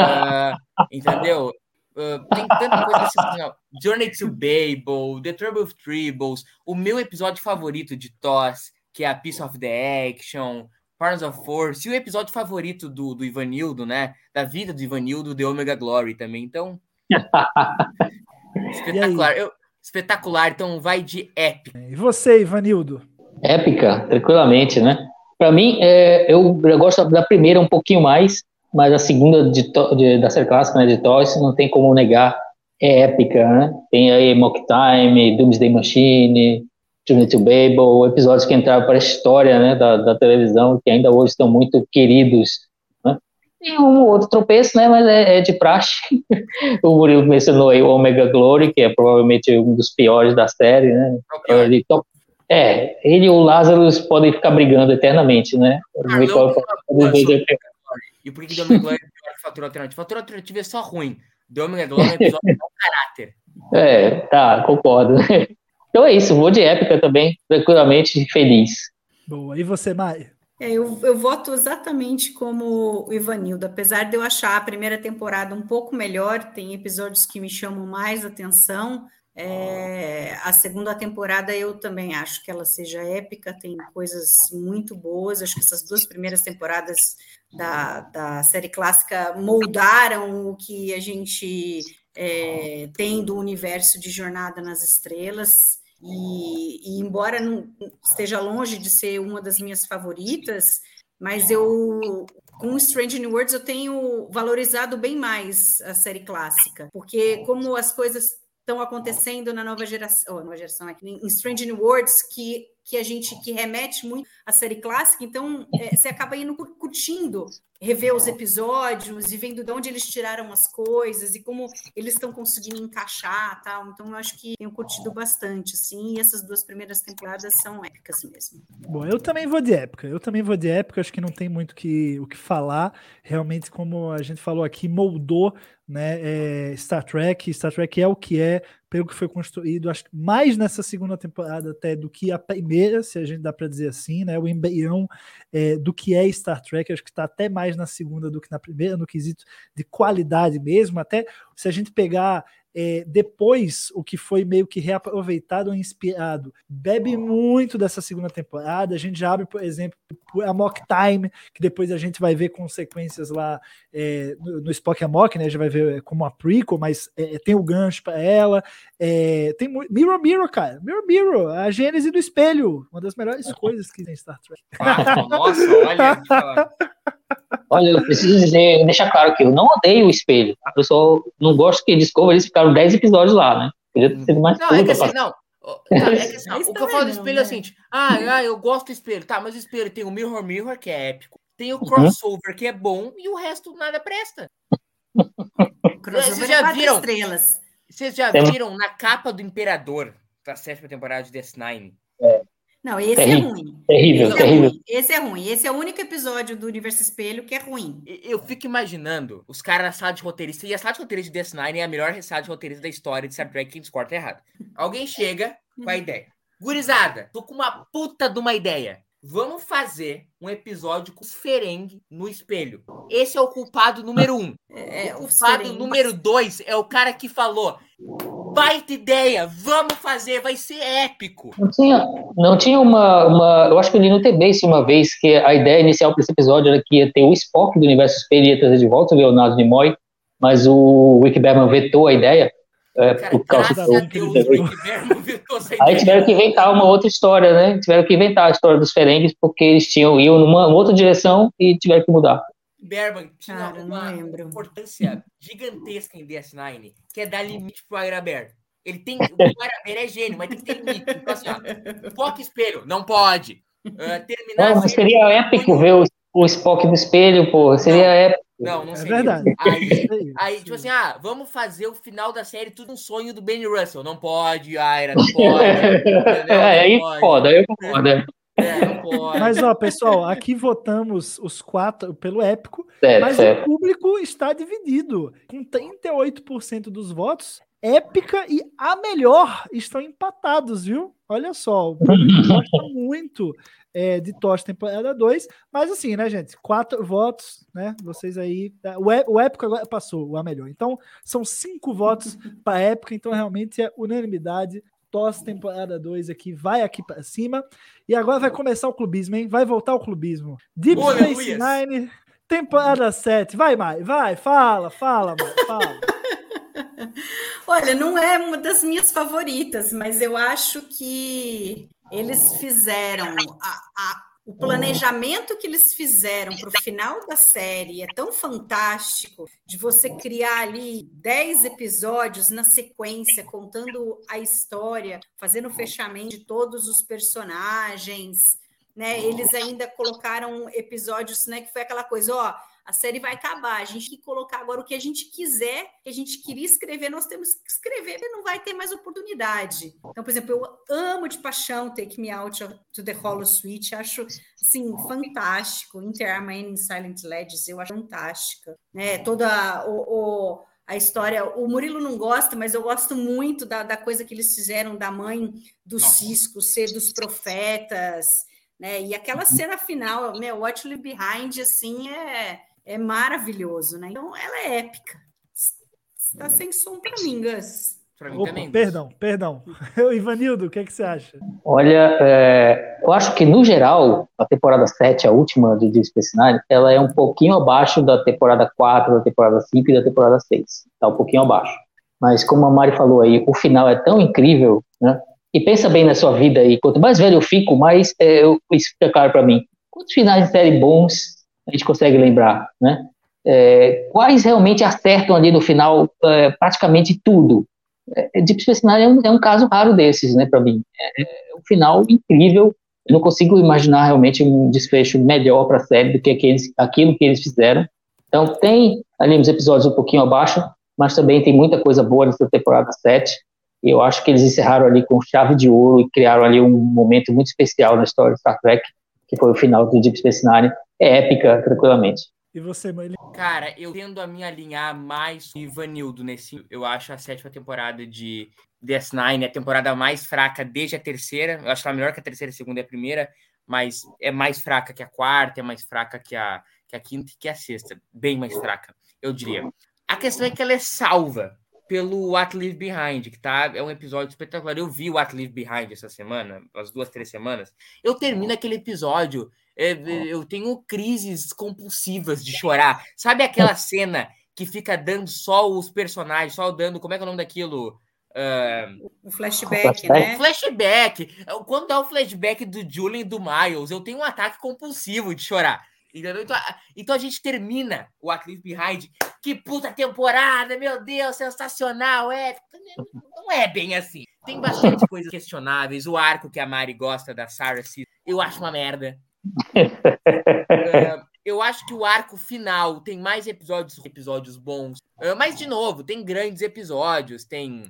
Ah, entendeu? Ah, tem tanta coisa assim, assim, ó. Journey to Babel, The Trouble with Tribbles, o meu episódio favorito de TOS, que é a Piece of the Action, Partners of Force, e o episódio favorito do, do Ivanildo, né? Da vida do Ivanildo, The Omega Glory também. Então, espetacular. Eu, espetacular, então vai de épico. E você, Ivanildo? Épica, tranquilamente, né? Pra mim, é, eu, eu gosto da primeira um pouquinho mais, mas a segunda de, de- da série clássica, né, de Toys, não tem como negar, é épica, né? Tem aí Mock Time, Doomsday Machine, to Babel, episódios que entraram para a história né, da, da televisão, que ainda hoje estão muito queridos. Né? Tem um ou outro tropeço, né? Mas é, é de praxe. o Murilo mencionou aí o Omega Glory, que é provavelmente um dos piores da série, né? Ele, então, é, ele e o Lázaro podem ficar brigando eternamente, né? Ah, não, e por que The Glory é pior que Fator Alternativo? Fator Alternativo é só ruim. The Omega Glory é um episódio de mau caráter. É, tá, concordo. Então é isso, vou de épica também, tranquilamente feliz. Boa. E você, Maia? É, eu, eu voto exatamente como o Ivanildo, apesar de eu achar a primeira temporada um pouco melhor, tem episódios que me chamam mais atenção. É, a segunda temporada eu também acho que ela seja épica, tem coisas muito boas. Acho que essas duas primeiras temporadas da, da série clássica moldaram o que a gente é, tem do universo de Jornada nas Estrelas. E, e, embora não esteja longe de ser uma das minhas favoritas, mas eu com Strange New Worlds eu tenho valorizado bem mais a série clássica, porque como as coisas estão acontecendo na nova geração, oh, nova geração aqui em Strange New Worlds que que a gente que remete muito à série clássica, então é, você acaba indo curtindo, rever os episódios e vendo de onde eles tiraram as coisas e como eles estão conseguindo encaixar, tal. Então eu acho que tenho curtido bastante, assim, e essas duas primeiras temporadas são épicas mesmo. Bom, eu também vou de época. Eu também vou de época, acho que não tem muito que, o que falar. Realmente, como a gente falou aqui, moldou né, é, Star Trek. Star Trek é o que é, pelo que foi construído, acho que mais nessa segunda temporada até do que a primeira, se a gente dá para dizer assim, né? O embrião é, do que é Star Trek, acho que está até mais na segunda do que na primeira, no quesito de qualidade mesmo. Até se a gente pegar é, depois o que foi meio que reaproveitado ou inspirado bebe muito dessa segunda temporada. A gente já abre, por exemplo, a Mock Time, que depois a gente vai ver consequências lá é, no, no Spock Amok, né? Já vai ver como uma prequel, mas é, tem o gancho para ela. É, tem Mirror Mirror, cara. Mirror Mirror, a gênese do espelho. Uma das melhores coisas que tem Star Trek. Ah, nossa, olha. Olha, eu preciso dizer, deixar claro que eu não odeio o espelho. Eu só não gosto que Discovery eles ficaram 10 episódios lá, né? Queria ter sido mais Não, é que assim, não. Tá, é que assim, o que eu falo do espelho é o né? seguinte: ah, ah, eu gosto do espelho, tá, mas o espelho tem o Mirror Mirror, que é épico, tem o crossover, que é bom, e o resto nada presta. Vocês é já quatro viram? estrelas. Vocês já Tem- viram na capa do Imperador da sétima temporada de DS9? Não, esse Terrível. é ruim. Terrível, Esse é terrível. ruim. Esse é ruim. Esse é o único episódio do Universo Espelho que é ruim. Eu fico imaginando os caras na sala de roteirista, e a sala de roteirista de DS9 é a melhor sala de roteirista da história de Star Trek, quem discorda tá errado. Alguém chega com a ideia. Gurizada, tô com uma puta de uma ideia. Vamos fazer um episódio com os Ferengue no espelho. Esse é o culpado número um. É, o os culpado Ferengues. número dois é o cara que falou: baita ideia, vamos fazer, vai ser épico. Não tinha, não tinha uma, uma. Eu acho que eu li no TB isso uma vez, que a ideia inicial para esse episódio era que ia ter o Spock do universo espelho e ia trazer de volta o Leonardo Nimoy, mas o Rick Berman vetou a ideia. É, Cara, por causa do- a Deus, o Aí tiveram que inventar uma outra história, né? Tiveram que inventar a história dos Ferengues, porque eles tinham iam numa outra direção e tiveram que mudar. Berman tinha Cara, não uma lembro. importância gigantesca em DS9, que é dar limite pro Airaber. Ele tem. O Airaber é gênio, mas tem que ter limite. Então, assim, ó, foca espelho, não pode. Ah, terminar. Não, mas seria épico ver o, o Spock no espelho, pô. Seria épico. Não, não É seria. verdade. Aí, aí, tipo assim, ah, vamos fazer o final da série tudo um sonho do Benny Russell. Não pode, Aira, não pode. entendeu? É, aí pode. foda, aí eu concordo. é. É, não pode. Mas, ó, pessoal, aqui votamos os quatro pelo épico, Certo, mas certo. o público está dividido. Com 38% dos votos, épica e a melhor estão empatados, viu? Olha só, o público gosta muito é, de TOS temporada 2, mas assim, né, gente? Quatro votos, né? Vocês aí. O, é- o épico agora passou, o a melhor. Então, são cinco votos para épica, então realmente é unanimidade. TOS temporada 2 aqui, vai aqui para cima. E agora vai começar o clubismo, hein? Vai voltar o clubismo. Deep Oi, Space Luiz. Nine, temporada 7. Vai, Mai, vai, fala, fala, Mai, fala. Olha, não é uma das minhas favoritas, mas eu acho que eles fizeram a- a- o planejamento que eles fizeram para o final da série é tão fantástico de você criar ali 10 episódios na sequência, contando a história, fazendo o fechamento de todos os personagens. Né? Eles ainda colocaram episódios, né? Que foi aquela coisa, ó. A série vai acabar. A gente tem que colocar agora o que a gente quiser, que a gente queria escrever, nós temos que escrever, e não vai ter mais oportunidade. Então, por exemplo, eu amo de paixão Take Me Out to the Hollow Suite, acho assim fantástico. Inter Armaine in Silent Ledges, eu acho fantástica. Né? Toda o, o a história. O Murilo não gosta, mas eu gosto muito da, da coisa que eles fizeram da mãe do Nossa. Cisco ser dos profetas, né? E aquela cena final, né? Watch You Behind, assim, é, é maravilhoso, né? Então, ela é épica. Está sem som para mim, Gus. Opa, perdão, perdão. Ivanildo, o que, é que você acha? Olha, é, eu acho que, no geral, a temporada 7, a última de Deep Space Nine, ela é um pouquinho abaixo da temporada 4, da temporada 5 e da temporada 6. Está um pouquinho abaixo. Mas, como a Mari falou aí, o final é tão incrível, né? E pensa bem na sua vida aí. Quanto mais velho eu fico, mais é, eu, isso fica claro para mim. Quantos finais de série bons a gente consegue lembrar, né? É, quais realmente acertam ali no final é, praticamente tudo? é, Deep Space Nine é um, é um, caso raro desses, né, para mim. É, é, um final incrível. Eu não consigo imaginar realmente um desfecho melhor para a série do que aqueles, aquilo que eles fizeram. Então, tem ali uns episódios um pouquinho abaixo, mas também tem muita coisa boa nessa temporada 7. E eu acho que eles encerraram ali com chave de ouro e criaram ali um momento muito especial na história de Star Trek, que foi o final do Deep Space Nine. É épica, tranquilamente. E você, mãe? Cara, eu tendo a me alinhar mais com Ivanildo nesse. Eu acho a sétima temporada de DS9 a temporada mais fraca desde a terceira. Eu acho que ela é melhor que a terceira, a segunda e a primeira, mas é mais fraca que a quarta, é mais fraca que a, que a quinta e que a sexta. Bem mais fraca, eu diria. A questão é que ela é salva pelo What Leave Behind, que tá, é um episódio espetacular. Eu vi o What Leave Behind essa semana, as duas, três semanas. Eu termino aquele episódio é, eu tenho crises compulsivas de chorar. Sabe aquela cena que fica dando só os personagens, só dando. Como é que é o nome daquilo? Uh, o flashback, né? Flashback. Quando dá o flashback do Julian e do Miles, eu tenho um ataque compulsivo de chorar. Entendeu? Então, então a gente termina o At Behind. Que puta temporada, meu Deus, sensacional. É, não é bem assim. Tem bastante coisas questionáveis. O arco que a Mari gosta da Sarah, eu acho uma merda é, eu acho que o arco final tem mais episódios, episódios bons. É, mas, de novo, tem grandes episódios. Tem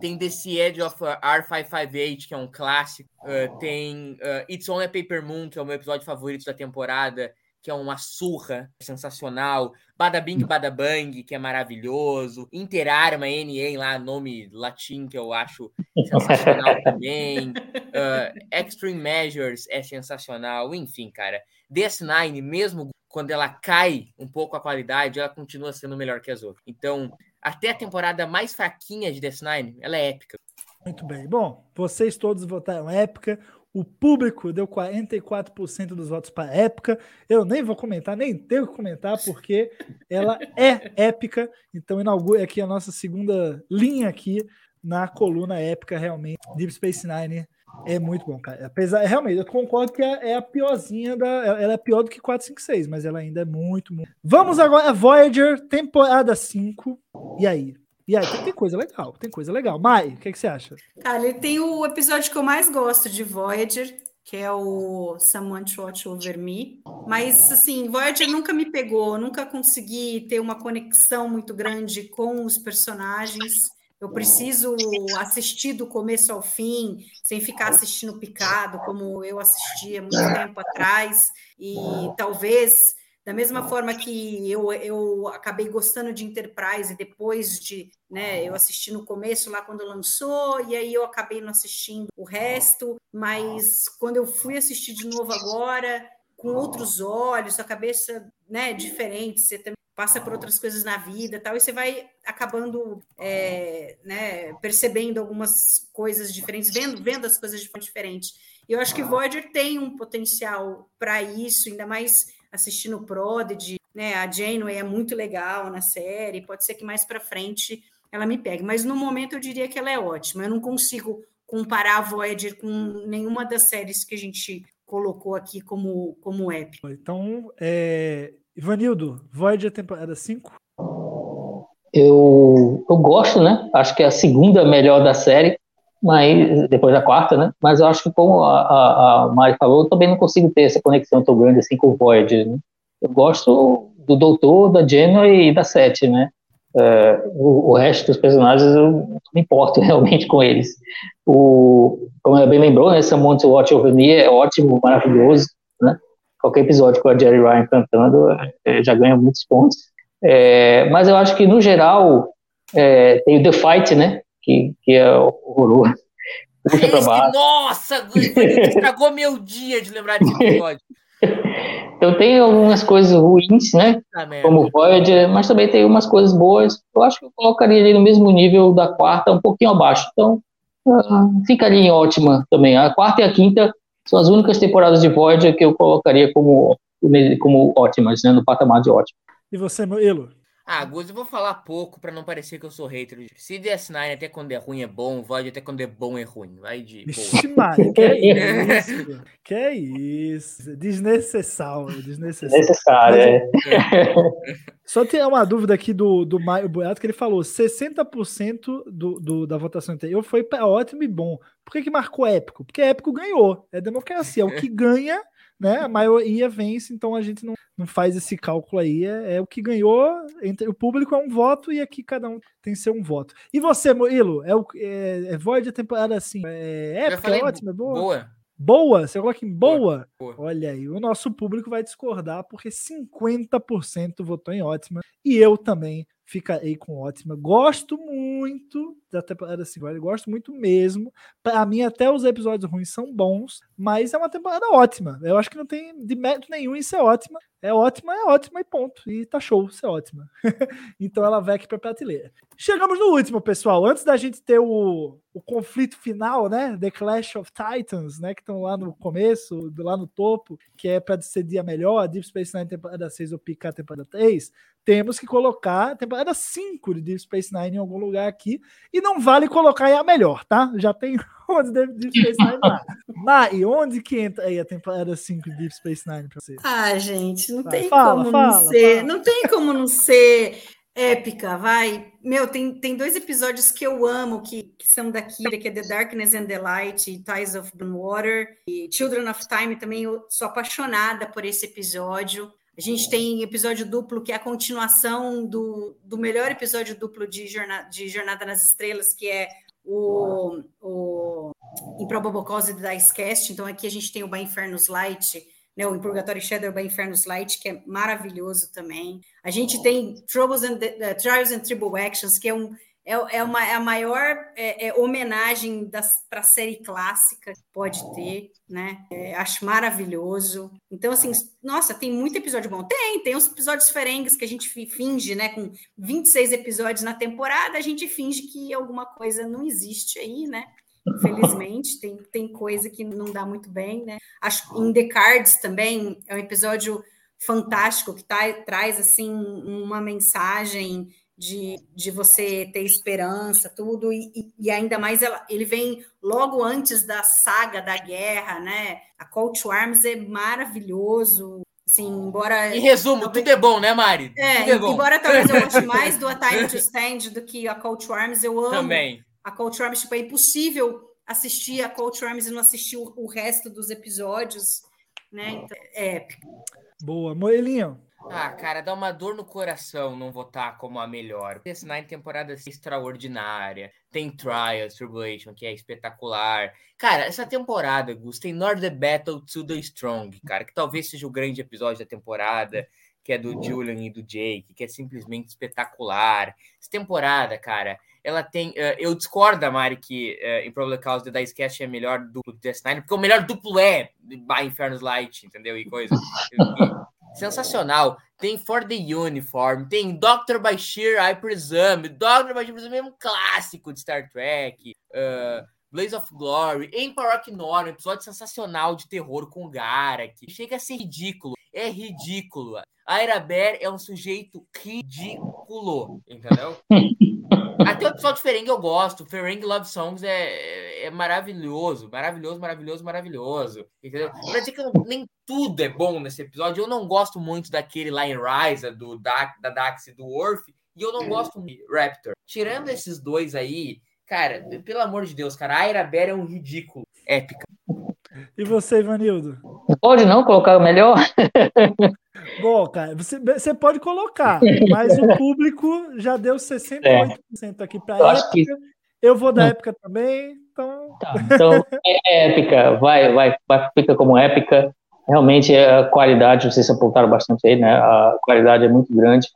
tem The Edge of R558, que é um clássico. Uh, tem uh, It's On a Paper Moon, que é o meu episódio favorito da temporada que é uma surra sensacional. Bada Bing Bada Bang, que é maravilhoso. Interarma NA, lá, nome latim, que eu acho sensacional também. Uh, Extreme Measures é sensacional. Enfim, cara. DS9, mesmo quando ela cai um pouco a qualidade, ela continua sendo melhor que as outras. Então, até a temporada mais fraquinha de DS9, ela é épica. Muito bem. Bom, vocês todos votaram épica. O público deu 44% dos votos para a época. Eu nem vou comentar, nem tenho que comentar, porque ela é épica. Então, inaugure aqui a nossa segunda linha aqui na coluna épica, realmente. Deep Space Nine é muito bom, cara. Apesar, realmente, eu concordo que é, é a piorzinha da. Ela é pior do que 456, mas ela ainda é muito, muito. Vamos agora a Voyager, temporada 5. E aí? E aí, tem, coisa legal, tem coisa legal. Mai, o que, que você acha? Cara, ele tem o episódio que eu mais gosto de Voyager, que é o Someone to Watch Over Me. Mas, assim, Voyager nunca me pegou, nunca consegui ter uma conexão muito grande com os personagens. Eu preciso assistir do começo ao fim, sem ficar assistindo picado, como eu assistia muito tempo atrás. E talvez da mesma forma que eu, eu acabei gostando de Enterprise depois de, né, eu assisti no começo lá quando lançou, e aí eu acabei não assistindo o resto, mas quando eu fui assistir de novo agora, com outros olhos, a cabeça, né, diferente, você também passa por outras coisas na vida tal, e você vai acabando é, né, percebendo algumas coisas diferentes, vendo, vendo as coisas de forma diferente. Eu acho que Voyager tem um potencial para isso, ainda mais assistindo o Prodigy, né? A Janeway é muito legal na série, pode ser que mais para frente ela me pegue, mas no momento eu diria que ela é ótima. Eu não consigo comparar a Voyager com nenhuma das séries que a gente colocou aqui como, como épico. Então, é... Ivanildo, Voyager temporada 5? Eu, eu gosto, né? Acho que é a segunda melhor da série, mas depois da quarta, né? Mas eu acho que, como a, a, a Mari falou, eu também não consigo ter essa conexão tão grande assim com o Voyager. Né? Eu gosto do Doutor, da Janeway e da Sete, né? Uh, o, o, resto dos personagens eu não me importo realmente com eles. O, como ela bem lembrou, né, Someone to Watch Over Me é ótimo, maravilhoso, né? Qualquer episódio com a Jerry Ryan cantando é, já ganha muitos pontos. É, mas eu acho que, no geral, é, tem o The Fight, né? Que, que é horroroso. Puxa pra baixo. Nossa, estragou meu dia de lembrar desse episódio. Então tem algumas coisas ruins, né? Ah, como Voyager, mas também tem umas coisas boas. Eu acho que eu colocaria ele no mesmo nível da quarta, um pouquinho abaixo. Então, uh, ficaria em ótima também. A quarta e a quinta são as únicas temporadas de Voyager que eu colocaria como, como ótimas, né? No patamar de ótimo. E você, meu Elo? Ah, Gus, eu vou falar pouco para não parecer que eu sou hater. Se DS9 até quando é ruim é bom, Void até quando é bom é ruim. Vai de. Que é isso? que é isso? Desnecessário. Desnecessário. Necessário, é. Só tem uma dúvida aqui do, do Maio Boato que ele falou: 60% do, do, da votação anterior foi ótimo e bom. Por que, que marcou épico? Porque épico ganhou. É democracia. É o que ganha né? A maioria vence, então a gente não, não faz esse cálculo aí. É, é, o que ganhou entre o público é um voto e aqui cada um tem seu um voto. E você, Murilo? É, o, é, é Void a temporada assim? É época, é ótima, é boa? Boa. Boa? Você coloca em boa? boa? Olha aí, o nosso público vai discordar porque 50% votou em ótima e eu também ficarei com ótima. Gosto muito da temporada 5, gosto muito mesmo. Para mim, até os episódios ruins são bons, mas é uma temporada ótima. Eu acho que não tem de mérito nenhum em ser ótima. É ótima, é ótima e ponto. E tá show ser ótima. então ela vai aqui pra prateleira. Chegamos no último, pessoal. Antes da gente ter o, o conflito final, né? The Clash of Titans, né? Que estão lá no começo, lá no topo, que é para decidir a melhor, Deep Space Nine temporada 6 ou Picard temporada 3 temos que colocar a temporada 5 de Deep Space Nine em algum lugar aqui. E não vale colocar a melhor, tá? Já tem onde Deep Space Nine lá. Mari, onde que entra aí a temporada 5 de Deep Space Nine pra você? Ah, gente, não vai, tem fala, como fala, não ser. Fala. Não tem como não ser épica, vai. Meu, tem, tem dois episódios que eu amo, que, que são da Kira, que é The Darkness and the Light e Ties of the Water. E Children of Time também, eu sou apaixonada por esse episódio. A gente tem episódio duplo, que é a continuação do, do melhor episódio duplo de Jornada, de Jornada nas Estrelas, que é o, o Improbable Cause da Icecast. Então, aqui a gente tem o By Infernos Light, né, o Purgatory Shadow by Infernos Light, que é maravilhoso também. A gente tem Troubles and, uh, Trials and Tribulations, que é um é, é, uma, é a maior é, é, homenagem para a série clássica que pode ter, né? É, acho maravilhoso. Então, assim, nossa, tem muito episódio bom. Tem, tem os episódios ferengues que a gente finge, né? Com 26 episódios na temporada, a gente finge que alguma coisa não existe aí, né? Infelizmente, tem, tem coisa que não dá muito bem, né? Acho em The Cards também é um episódio fantástico que tá, traz assim uma mensagem de, de você ter esperança, tudo, e, e ainda mais ela, ele vem logo antes da saga da guerra, né? A Call to Arms é maravilhoso. Assim, embora. Em resumo, tudo é bom, né, Mari? É, é bom. embora talvez eu goste mais do A Time to Stand do que a Call to Arms, eu amo. Também. A Call to Arms, tipo, é impossível assistir a Call to Arms e não assistir o, o resto dos episódios, né? Então, é épico. Boa, Moelinho. Ah, cara, dá uma dor no coração não votar como a melhor. Esse Nine temporada extraordinária. Tem Trials, Tribulation, que é espetacular. Cara, essa temporada, Gus, tem North the Battle to the Strong, cara, que talvez seja o grande episódio da temporada, que é do Julian e do Jake, que é simplesmente espetacular. Essa temporada, cara, ela tem. Uh, eu discordo da Mari que uh, em Probable Cause The Dice é melhor duplo do DS9, porque o melhor duplo é By Inferno's Light, entendeu? E coisa. sensacional. Tem For the Uniform, tem Dr. Bashir, I Presume. Dr. Bashir, I Presume é um clássico de Star Trek. Uh, Blaze of Glory, Emperor Norm, episódio sensacional de terror com o Garak. Chega a ser ridículo. É ridículo. A Aira Bear é um sujeito ridículo, entendeu? Até o episódio de Ferengue eu gosto. Ferengue Love Songs é, é maravilhoso. Maravilhoso, maravilhoso, maravilhoso. Entendeu? Pra dizer que nem tudo é bom nesse episódio. Eu não gosto muito daquele lá em Ryza, do, da, da Dax e do Worf. E eu não gosto de Raptor. Tirando esses dois aí, cara, pelo amor de Deus, cara, a Aira Bear é um ridículo. Épica. E você, Ivanildo? Pode não colocar o melhor? Bom, cara, você, você pode colocar, mas o público já deu 68% aqui para Eu época. acho que- Eu vou da época também, então. Tá, então, é épica, vai, vai, vai, fica como épica. Realmente, a qualidade, vocês apontaram bastante aí, né? A qualidade é muito grande,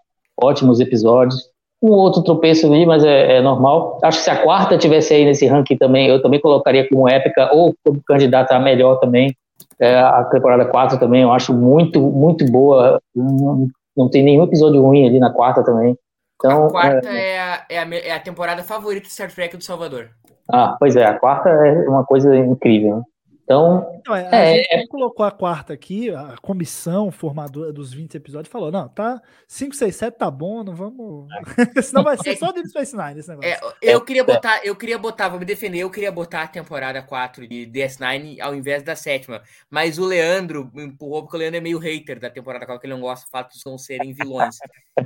ótimos episódios. Um outro tropeço ali, mas é, é normal. Acho que se a quarta tivesse aí nesse ranking também, eu também colocaria como épica ou como candidata a melhor também. É, a temporada 4 também, eu acho muito, muito boa. Não, não tem nenhum episódio ruim ali na quarta também. Então, a quarta é, a, é, a, é a temporada favorita de Star Trek do Salvador. Ah, pois é, a quarta é uma coisa incrível. Então, Então, é, a É, gente não colocou a quarta aqui, a comissão formadora dos 20 episódios falou: não, tá 5, 6, 7 tá bom, não vamos. Senão vai ser só Deep Space Nine esse negócio. É, eu queria botar, eu queria botar, vou me defender, eu queria botar a temporada 4 de DS9 ao invés da sétima. Mas o Leandro me empurrou, porque o Leandro é meio hater da temporada 4, que ele não gosta do fato de não serem vilões.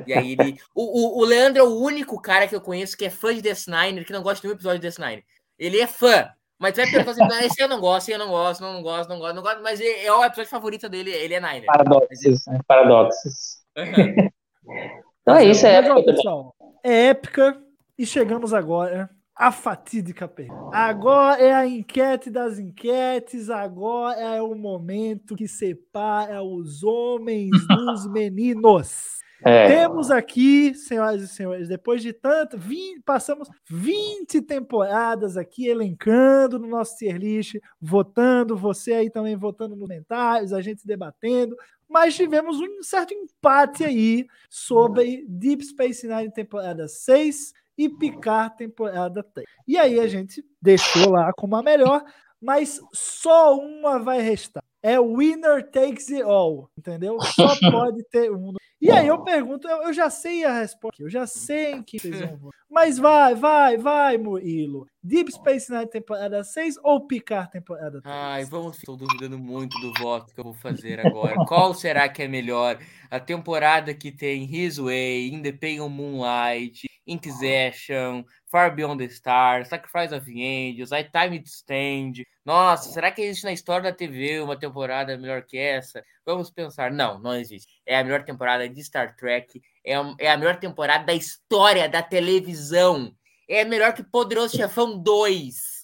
E aí ele. O, o, o Leandro é o único cara que eu conheço que é fã de DS9, que não gosta de nenhum episódio de DS9. Ele é fã. Mas tu vai perguntar assim, "Ah, esse eu não gosto, esse eu não gosto, não, não gosto, não gosto, não gosto, mas é, é o episódio favorito dele, ele é Niner. paradoxos, né? paradoxos. Então é isso, é ó, épica também. pessoal, é épica e chegamos agora à fatídica pergunta. Agora é a enquete das enquetes, agora é o momento que separa os homens dos meninos. É. Temos aqui, senhoras e senhores, depois de tanto, 20, passamos 20 temporadas aqui elencando no nosso tier list, votando, você aí também votando nos comentários, a gente debatendo, mas tivemos um certo empate aí sobre Deep Space Nine temporada 6 e Picard temporada 3. E aí a gente deixou lá como a melhor, mas só uma vai restar. É winner takes it all, entendeu? Só pode ter um. E aí eu pergunto, eu, eu já sei a resposta, eu já sei em que vocês vão votar. Mas vai, vai, vai, Murilo. Deep Space Nine temporada 6 ou Picard temporada 3? Ai, vamos. Estou duvidando muito do voto que eu vou fazer agora. Qual será que é melhor? A temporada que tem His Way, In the Pale Moonlight, Inquisition, Far Beyond the Stars, Sacrifice of the Angels, I Time It Stand. Nossa, será que existe na história da TV uma temporada melhor que essa? Vamos pensar. Não, não existe. É a melhor temporada de Star Trek. É a, é a melhor temporada da história da televisão. É melhor que Poderoso Chefão 2.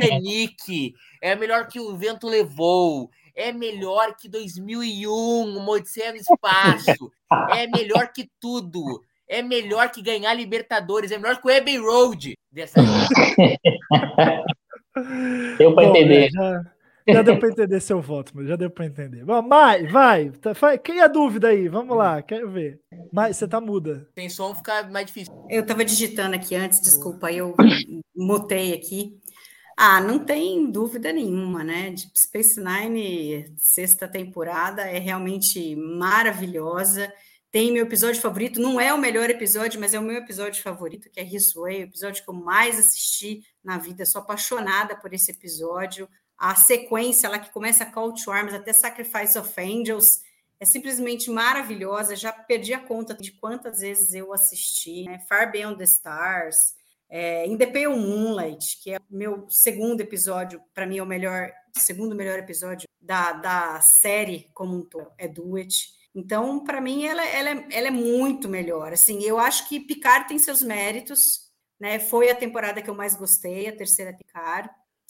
Titanic. É melhor que O Vento Levou. É melhor que 2001, Uma Odisseia no Espaço. É melhor que tudo. É melhor que ganhar Libertadores. É melhor que o Abbey Road dessa Deu pra Bom, entender. né, já, deu para entender seu voto, mas já deu para entender. Bom, Mai, vai, tá, vai, cria a dúvida aí, vamos lá, quero ver. Mas você tá muda. Tem som fica mais difícil. Eu estava digitando aqui antes, desculpa, eu mutei aqui. Ah, não tem dúvida nenhuma, né? Deep Space Nine, sexta temporada, é realmente maravilhosa. Tem meu episódio favorito, não é o melhor episódio, mas é o meu episódio favorito, que é His Way, o episódio que eu mais assisti na vida. Sou apaixonada por esse episódio. A sequência lá que começa Call to Arms até Sacrifice of Angels é simplesmente maravilhosa. Já perdi a conta de quantas vezes eu assisti. Né? Far Beyond the Stars, é, Moonlight, que é meu segundo episódio, para mim é o melhor, segundo melhor episódio da, da série como um todo, é Do It. Então, para mim, ela, ela, é, ela é muito melhor. Assim, eu acho que Picard tem seus méritos, né? Foi a temporada que eu mais gostei, a terceira Picard.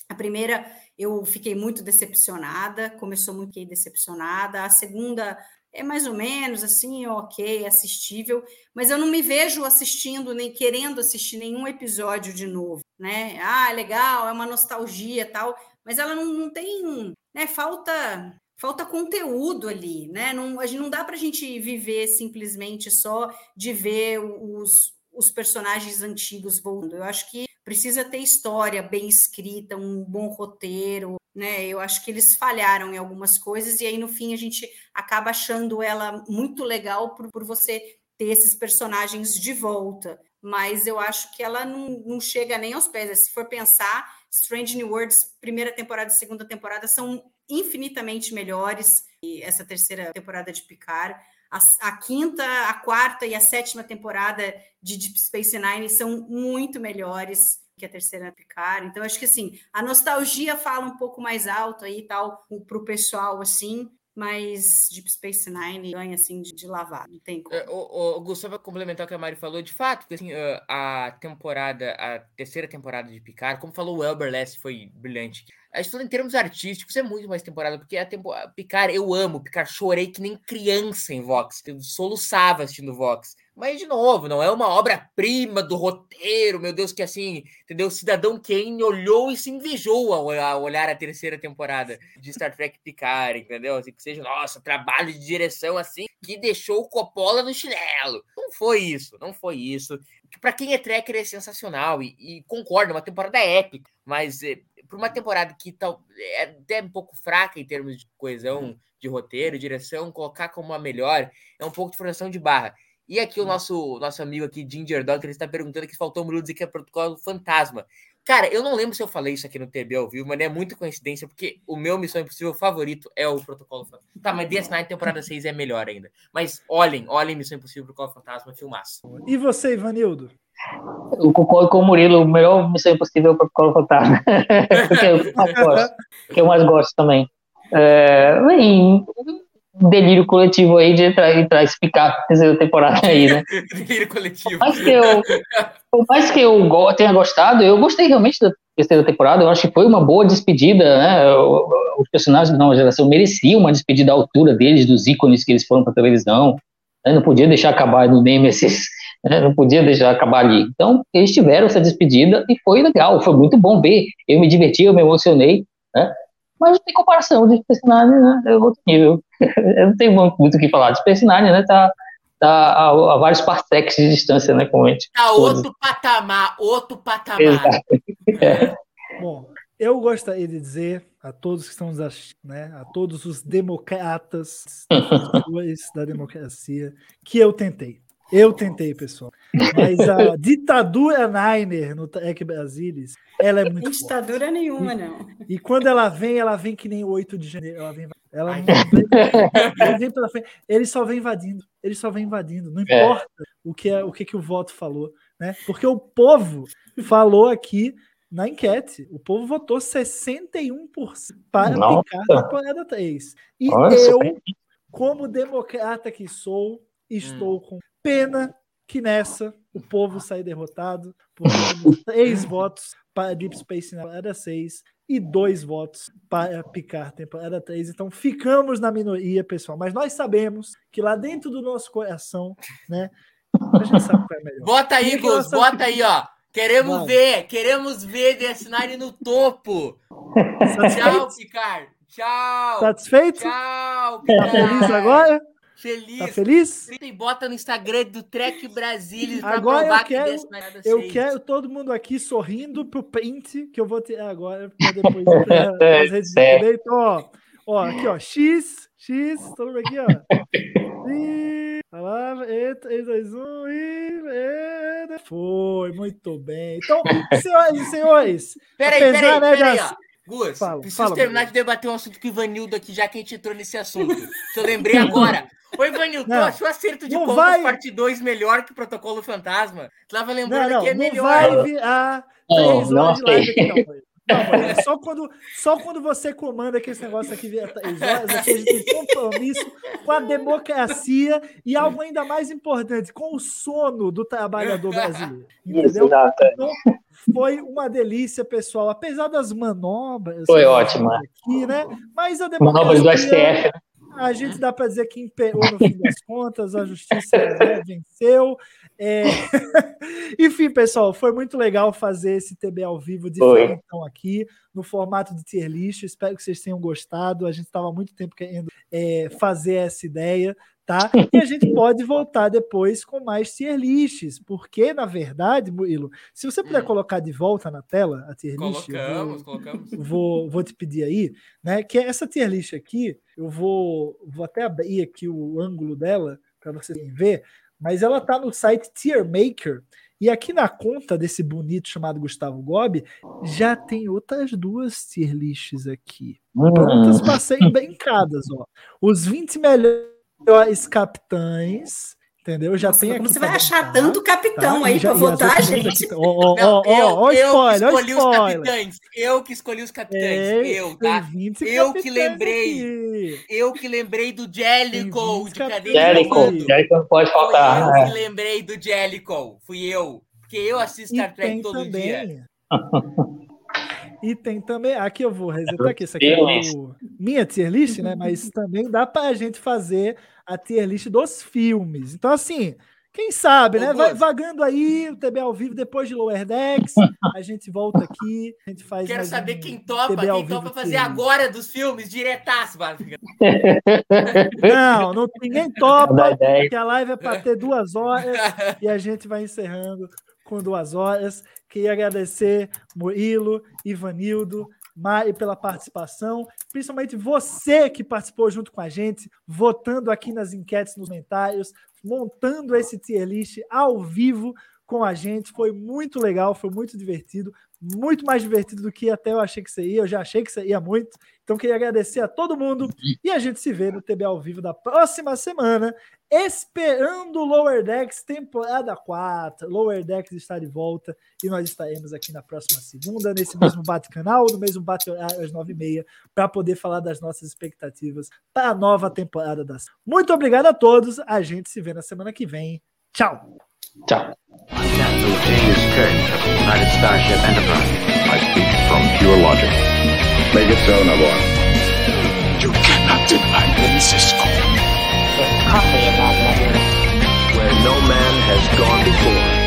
A primeira eu fiquei muito decepcionada, começou muito decepcionada. A segunda é mais ou menos assim, ok, assistível, mas eu não me vejo assistindo nem querendo assistir nenhum episódio de novo, né? Ah, legal, é uma nostalgia tal, mas ela não, não tem, né? Falta falta conteúdo ali, né? Não, a gente não dá para a gente viver simplesmente só de ver os, os personagens antigos voltando. Eu acho que precisa ter história bem escrita, um bom roteiro, né? Eu acho que eles falharam em algumas coisas e aí no fim a gente acaba achando ela muito legal por, por você ter esses personagens de volta. Mas eu acho que ela não, não chega nem aos pés. Se for pensar, Strange New Worlds, primeira temporada e segunda temporada são infinitamente melhores. E essa terceira temporada de Picard. A, a, quinta, a quarta e a sétima temporada de Deep Space Nine são muito melhores que a terceira Picard. Então, acho que assim, a nostalgia fala um pouco mais alto aí tal para o pessoal, assim, mas Deep Space Nine ganha assim de, de lavar, não tem como. É, O, o Gustavo vai complementar o que a Mari falou, de fato, porque assim, a temporada, a terceira temporada de Picard, como falou o Elber Less, foi brilhante. Falando em termos artísticos, é muito mais temporada, porque a temporada. Picard, eu amo, Picard, chorei que nem criança em Vox, eu soluçava assistindo Vox. Mas, de novo, não é uma obra-prima do roteiro, meu Deus, que assim, entendeu? Cidadão Kane olhou e se invejou ao, olhar a terceira temporada de Star Trek Picard, entendeu? Assim, que seja, nossa, trabalho de direção assim, que deixou o Coppola no chinelo. Não foi isso, não foi isso. Para quem é tracker é sensacional e, e concordo, é uma temporada épica, mas é, para uma temporada que tal, é até um pouco fraca em termos de coesão, de roteiro, direção, colocar como a melhor é um pouco de forçação de barra. E aqui o nosso, nosso amigo aqui, Ginger Dog, ele está perguntando que faltou o Murilo dizer que é protocolo fantasma. Cara, eu não lembro se eu falei isso aqui no TB ao vivo, mas é muita coincidência, porque o meu Missão Impossível favorito é o Protocolo Fantasma. Tá, mas DS9 temporada 6 é melhor ainda. Mas olhem, olhem Missão Impossível, Protocolo Fantasma, filmaço. E você, Ivanildo? Eu concordo com o Murilo, o melhor Missão Impossível Protocolo Fantasma. Porque eu mais gosto. Que eu mais gosto também. É, delírio coletivo aí de entrar, entrar explicar a terceira temporada aí, né? Delírio coletivo. Por mais que eu, por mais que eu go- tenha gostado, eu gostei realmente da terceira temporada. Eu acho que foi uma boa despedida, né? Os personagens da nova geração mereciam uma despedida à altura deles, dos ícones que eles foram para televisão. né? Não podia deixar acabar no Nemesis, né? não podia deixar acabar ali. Então, eles tiveram essa despedida e foi legal, foi muito bom ver. Eu me diverti, eu me emocionei, né? Mas não tem comparação de personagem, né? É outro nível. eu não tenho muito muito o que falar. De personagem, né? Tá, tá a, a vários parsecs de distância, né? Com a gente. Tá todos. outro patamar, outro patamar. Exato. É. Bom, eu gostaria de dizer a todos que estão né, a todos os democratas, da democracia, que eu tentei. Eu tentei, pessoal. Mas a ditadura Niner no Trek Brasilis, ela é muito forte. Ditadura nenhuma, não. E quando ela vem, ela vem que nem o 8 de janeiro. Ela vem, ela não vem, ela vem pela frente. Ele só vem invadindo. Ele só vem invadindo. Não É. importa o que é o que, que o voto falou, né? Porque o povo falou aqui na enquete. O povo votou 61% para Nossa. picar na temporada 3. E Olha, eu, como democrata que sou, estou com pena que nessa o povo sai derrotado por três votos para Deep Space na temporada 6 e dois votos para picar temporada 3. Então ficamos na minoria, pessoal. Mas nós sabemos que lá dentro do nosso coração, né? A gente sabe qual é melhor. Bota aí, Gus, bota aí, ó. Queremos ver, queremos ver DS9 no topo. Tchau, Satisfeito? Picard. Tchau. Satisfeito? Tchau, Tá Picard. feliz agora? Feliz. Tá feliz? E bota no Instagram do Trek Brasilis pra Agora eu provar quero- que DS9 Eu seis. quero todo mundo aqui sorrindo pro print que eu vou ter agora para depois nas redes de ó, ó, aqui, ó, X, X, todo mundo aqui, ó. E palavra, e 3, 2, 1 e, e foi, muito bem. Então, senhoras e senhores, Peraí, apesar, peraí, né, peraí, das- ó. Gus, Fala, preciso fala, terminar de debater um assunto com o Ivanildo aqui, já que a gente entrou nesse assunto. que eu lembrei agora. Ô, Ivanildo, tu Não, achou acerto de não contas vai- parte 2 melhor que o Protocolo Fantasma? Tu tava Não, lembrando não, que é não melhor. vai virar Não, três não horas de live aqui, não. Não, é só quando, só quando você comanda que esse negócio aqui a gente tem compromisso com a democracia e algo ainda mais importante, com o sono do trabalhador brasileiro. Isso, Entendeu? exato. Então, foi uma delícia, pessoal. Apesar das manobras. Foi fizemos Aqui, né? Mas a Manobras do democracia- STF. né? a gente dá para dizer que imperou no fim das contas, a justiça né, venceu. É, Enfim, pessoal, foi muito legal fazer esse TB ao vivo diferentão aqui, no formato de tier list. Espero que vocês tenham gostado. A gente estava há muito tempo querendo é, fazer essa ideia, tá? E a gente pode voltar depois com mais tier lists, porque, na verdade, Murilo, se você puder Hum. colocar de volta na tela a tier list, eu vou- Colocamos, colocamos. vou, vou te pedir aí, né? Que essa tier list aqui, eu vou, vou até abrir aqui o ângulo dela para vocês ver, mas ela tá no site Tier Maker. E aqui na conta desse bonito chamado Gustavo Gobi, já tem outras duas tier lists aqui. Prontas Hum, para serem brincadas, ó. Os 20 melhores capitães Entendeu? Já Nossa, tem como aqui. você vai achar votar, tanto capitão tá? aí as votar, gente? Ó, ó, ó, spoiler, que ó, escolhi os spoiler. capitães. Eu que escolhi os capitães. Eu, tá? 20 Eu que lembrei. aqui. Eu que lembrei do de Jericho, comando. Jericho não pode faltar. eu é. que lembrei do Jellicoe. Fui eu. Porque eu assisto Star Trek tem todo dia. também. E tem também. Aqui eu vou resetar aqui. Isso aqui é o, minha tier list, né? Mas também dá pra gente fazer a tier list dos filmes. Então, assim, quem sabe, né? Vai vagando aí o TB ao vivo depois de Lower Decks. A gente volta aqui. A gente faz. Quero saber um quem topa, TB quem topa fazer list. agora dos filmes, diretaço. Não, não, ninguém topa. ideia. que a live é para ter duas horas e a gente vai encerrando com duas horas. Queria agradecer Murilo, Ivanildo, Mari pela participação, principalmente você que participou junto com a gente, votando aqui nas enquetes, nos comentários, montando esse tier list ao vivo com a gente. Foi muito legal, foi muito divertido, muito mais divertido do que até eu achei que seria. Eu já achei que seria muito. Então, queria agradecer a todo mundo e a gente se vê no TB ao vivo da próxima semana, esperando Lower Decks temporada 4. Lower Decks está de volta e nós estaremos aqui na próxima segunda, nesse mesmo bate-canal, no mesmo bate-horário às 9h30, para poder falar das nossas expectativas para a nova temporada das. Muito obrigado a todos. A gente se vê na semana que vem. Tchau! Tchau. I'm Captain James Kirk of the United Starship Enterprise. I speak from pure logic. Make it so, Nabor. You cannot deny me, Cisco. Where no man has gone before.